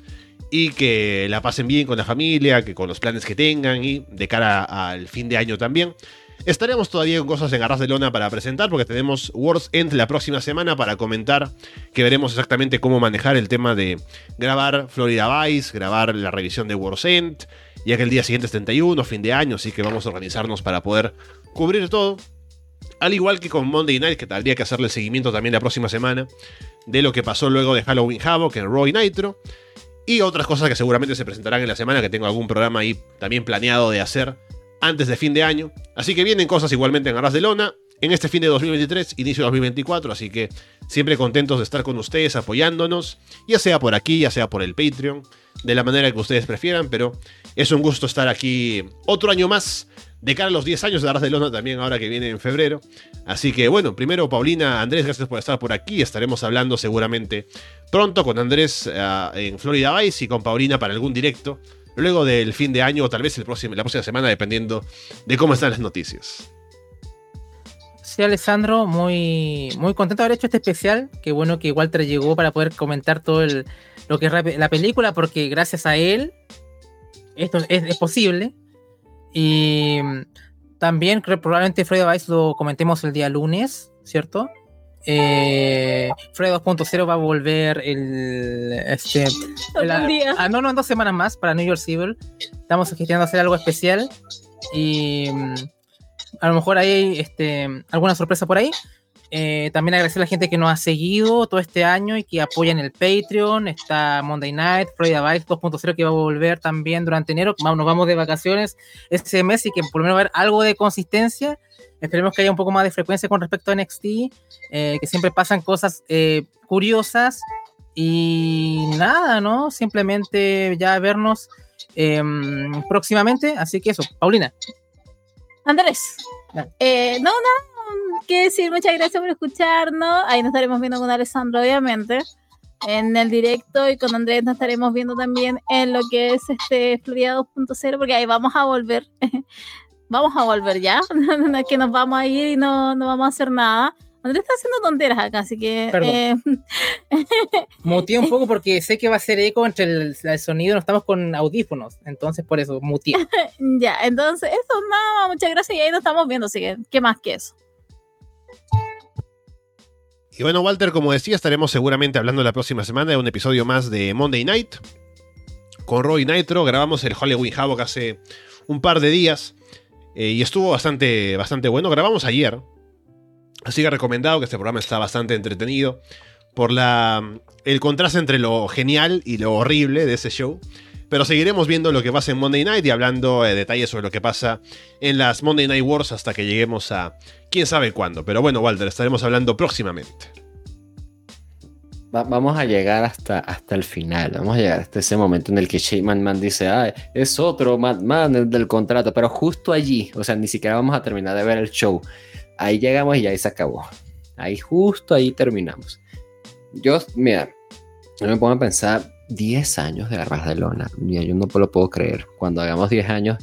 y que la pasen bien con la familia, que con los planes que tengan y de cara al fin de año también. Estaremos todavía con cosas en Arras de Lona para presentar, porque tenemos World's End la próxima semana para comentar, que veremos exactamente cómo manejar el tema de grabar Florida Vice, grabar la revisión de World's End, ya que el día siguiente es 31, fin de año, así que vamos a organizarnos para poder cubrir todo. Al igual que con Monday Night, que tendría que hacerle seguimiento también la próxima semana, de lo que pasó luego de Halloween Havoc en Roy Nitro. Y otras cosas que seguramente se presentarán en la semana, que tengo algún programa ahí también planeado de hacer antes de fin de año. Así que vienen cosas igualmente en Arras de Lona en este fin de 2023, inicio de 2024, así que siempre contentos de estar con ustedes apoyándonos, ya sea por aquí, ya sea por el Patreon, de la manera que ustedes prefieran, pero es un gusto estar aquí otro año más, de cara a los 10 años de Arras de Lona también ahora que viene en febrero. Así que bueno, primero Paulina, Andrés, gracias por estar por aquí, estaremos hablando seguramente pronto con Andrés eh, en Florida Vice y con Paulina para algún directo luego del fin de año o tal vez el próximo, la próxima semana, dependiendo de cómo están las noticias. Sí, Alessandro, muy, muy contento de haber hecho este especial. Qué bueno que Walter llegó para poder comentar todo lo que es la película, porque gracias a él esto es, posible. Y también creo probablemente Freddy Vice lo comentemos el día lunes, ¿cierto? Eh, Fred 2.0 va a volver el. Este, ah, no, no, en dos semanas más para New York Civil. Estamos gestionando hacer algo especial. Y mm, a lo mejor hay este, alguna sorpresa por ahí. Eh, también agradecer a la gente que nos ha seguido todo este año y que apoya en el Patreon. Está Monday Night, Friday Vice 2.0 que va a volver también durante enero. Nos vamos de vacaciones este mes y que por lo menos va a haber algo de consistencia. Esperemos que haya un poco más de frecuencia con respecto a NXT, eh, que siempre pasan cosas eh, curiosas. Y nada, ¿no? Simplemente ya vernos em, próximamente. Así que eso, Paulina. Andrés. Eh, no, no, que decir, muchas gracias por escucharnos. Ahí nos estaremos viendo con Alessandro, obviamente, en el directo y con Andrés nos estaremos viendo también en lo que es este Florida 2.0, porque ahí vamos a volver. vamos a volver ya, que nos vamos a ir y no, no vamos a hacer nada. Andrés está haciendo tonteras acá, así que. Eh... un poco porque sé que va a ser eco entre el, sonido, no estamos con audífonos, entonces por eso muteé. ya, entonces eso, nada, muchas gracias y ahí nos estamos viendo, así que, ¿qué más que eso? Y bueno, Walter, como decía, estaremos seguramente hablando la próxima semana de un episodio más de Monday Night con Roy Nitro. Grabamos el Halloween Havoc hace un par de días eh, y estuvo bastante, bastante bueno. Grabamos ayer, Así que recomendado que este programa está bastante entretenido por la, el contraste entre lo genial y lo horrible de ese show. Pero seguiremos viendo lo que pasa en Monday Night y hablando de detalles sobre lo que pasa en las Monday Night Wars hasta que lleguemos a quién sabe cuándo. Pero bueno, Walter, estaremos hablando próximamente. Vamos a llegar hasta, hasta el final. Vamos a llegar hasta ese momento en el que Shayman Man dice, ah, es otro Man del contrato. Pero justo allí, o sea, ni siquiera vamos a terminar de ver el show ahí llegamos y ahí se acabó. Ahí justo ahí terminamos. Yo, mira, yo me pongo a pensar 10 años de Arras de Lona. Mira, yo no lo puedo creer. Cuando hagamos 10 años,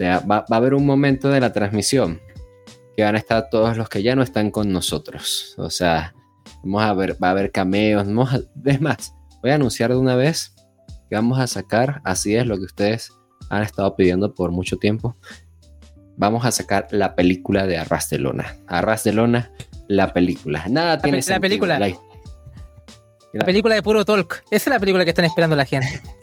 va, a haber un momento de la transmisión que van a estar todos los que ya no están con nosotros. O sea, vamos a ver, va a haber cameos. es más, voy a anunciar de una vez que vamos a sacar, así es lo que ustedes han estado pidiendo por mucho tiempo, vamos a sacar la película de Arras de Lona. Arras de Lona, la película. Nada la tiene La película. La, película de puro talk. Esa es la película que están esperando la gente.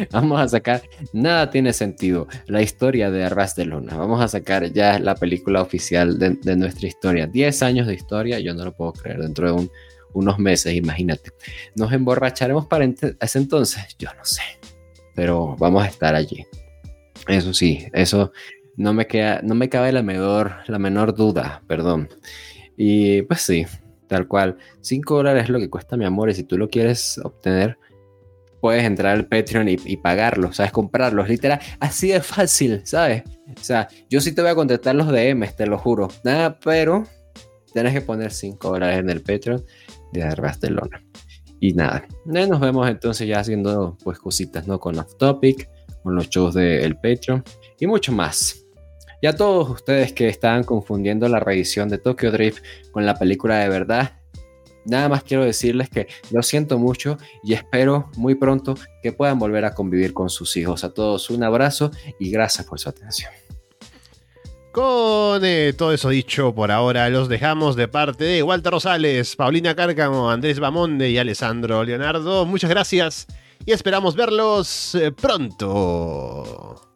Vamos a sacar, nada tiene sentido, la historia de Arras de Lona. Vamos a sacar ya la película oficial de, nuestra historia. 10 años de historia, yo no lo puedo creer, dentro de unos meses, imagínate. ¿Nos emborracharemos para ese entonces? Yo no sé, pero vamos a estar allí. Eso sí, eso no me, queda, no me cabe la menor, la menor duda, perdón. Y pues sí, tal cual. 5 dólares es lo que cuesta mi amor y si tú lo quieres obtener, puedes entrar al Patreon y, pagarlo, ¿sabes? Comprarlos, literal. Así de fácil, ¿sabes? O sea, yo sí te voy a contestar los DMs, te lo juro. Nada, pero tienes que poner 5 dólares en el Patreon de Barcelona. Y nada, nos vemos entonces ya haciendo pues cositas, ¿no? Con Off Topic, con los shows del Patreon y mucho más. Y a todos ustedes que estaban confundiendo la reedición de Tokyo Drift con la película de verdad, nada más quiero decirles que lo siento mucho y espero muy pronto que puedan volver a convivir con sus hijos. A todos un abrazo y gracias por su atención. Con eh, todo eso dicho, por ahora los dejamos de parte de Walter Rosales, Paulina Cárcamo, Andrés Bamonde y Alessandro Leonardo. Muchas gracias y esperamos verlos eh, pronto.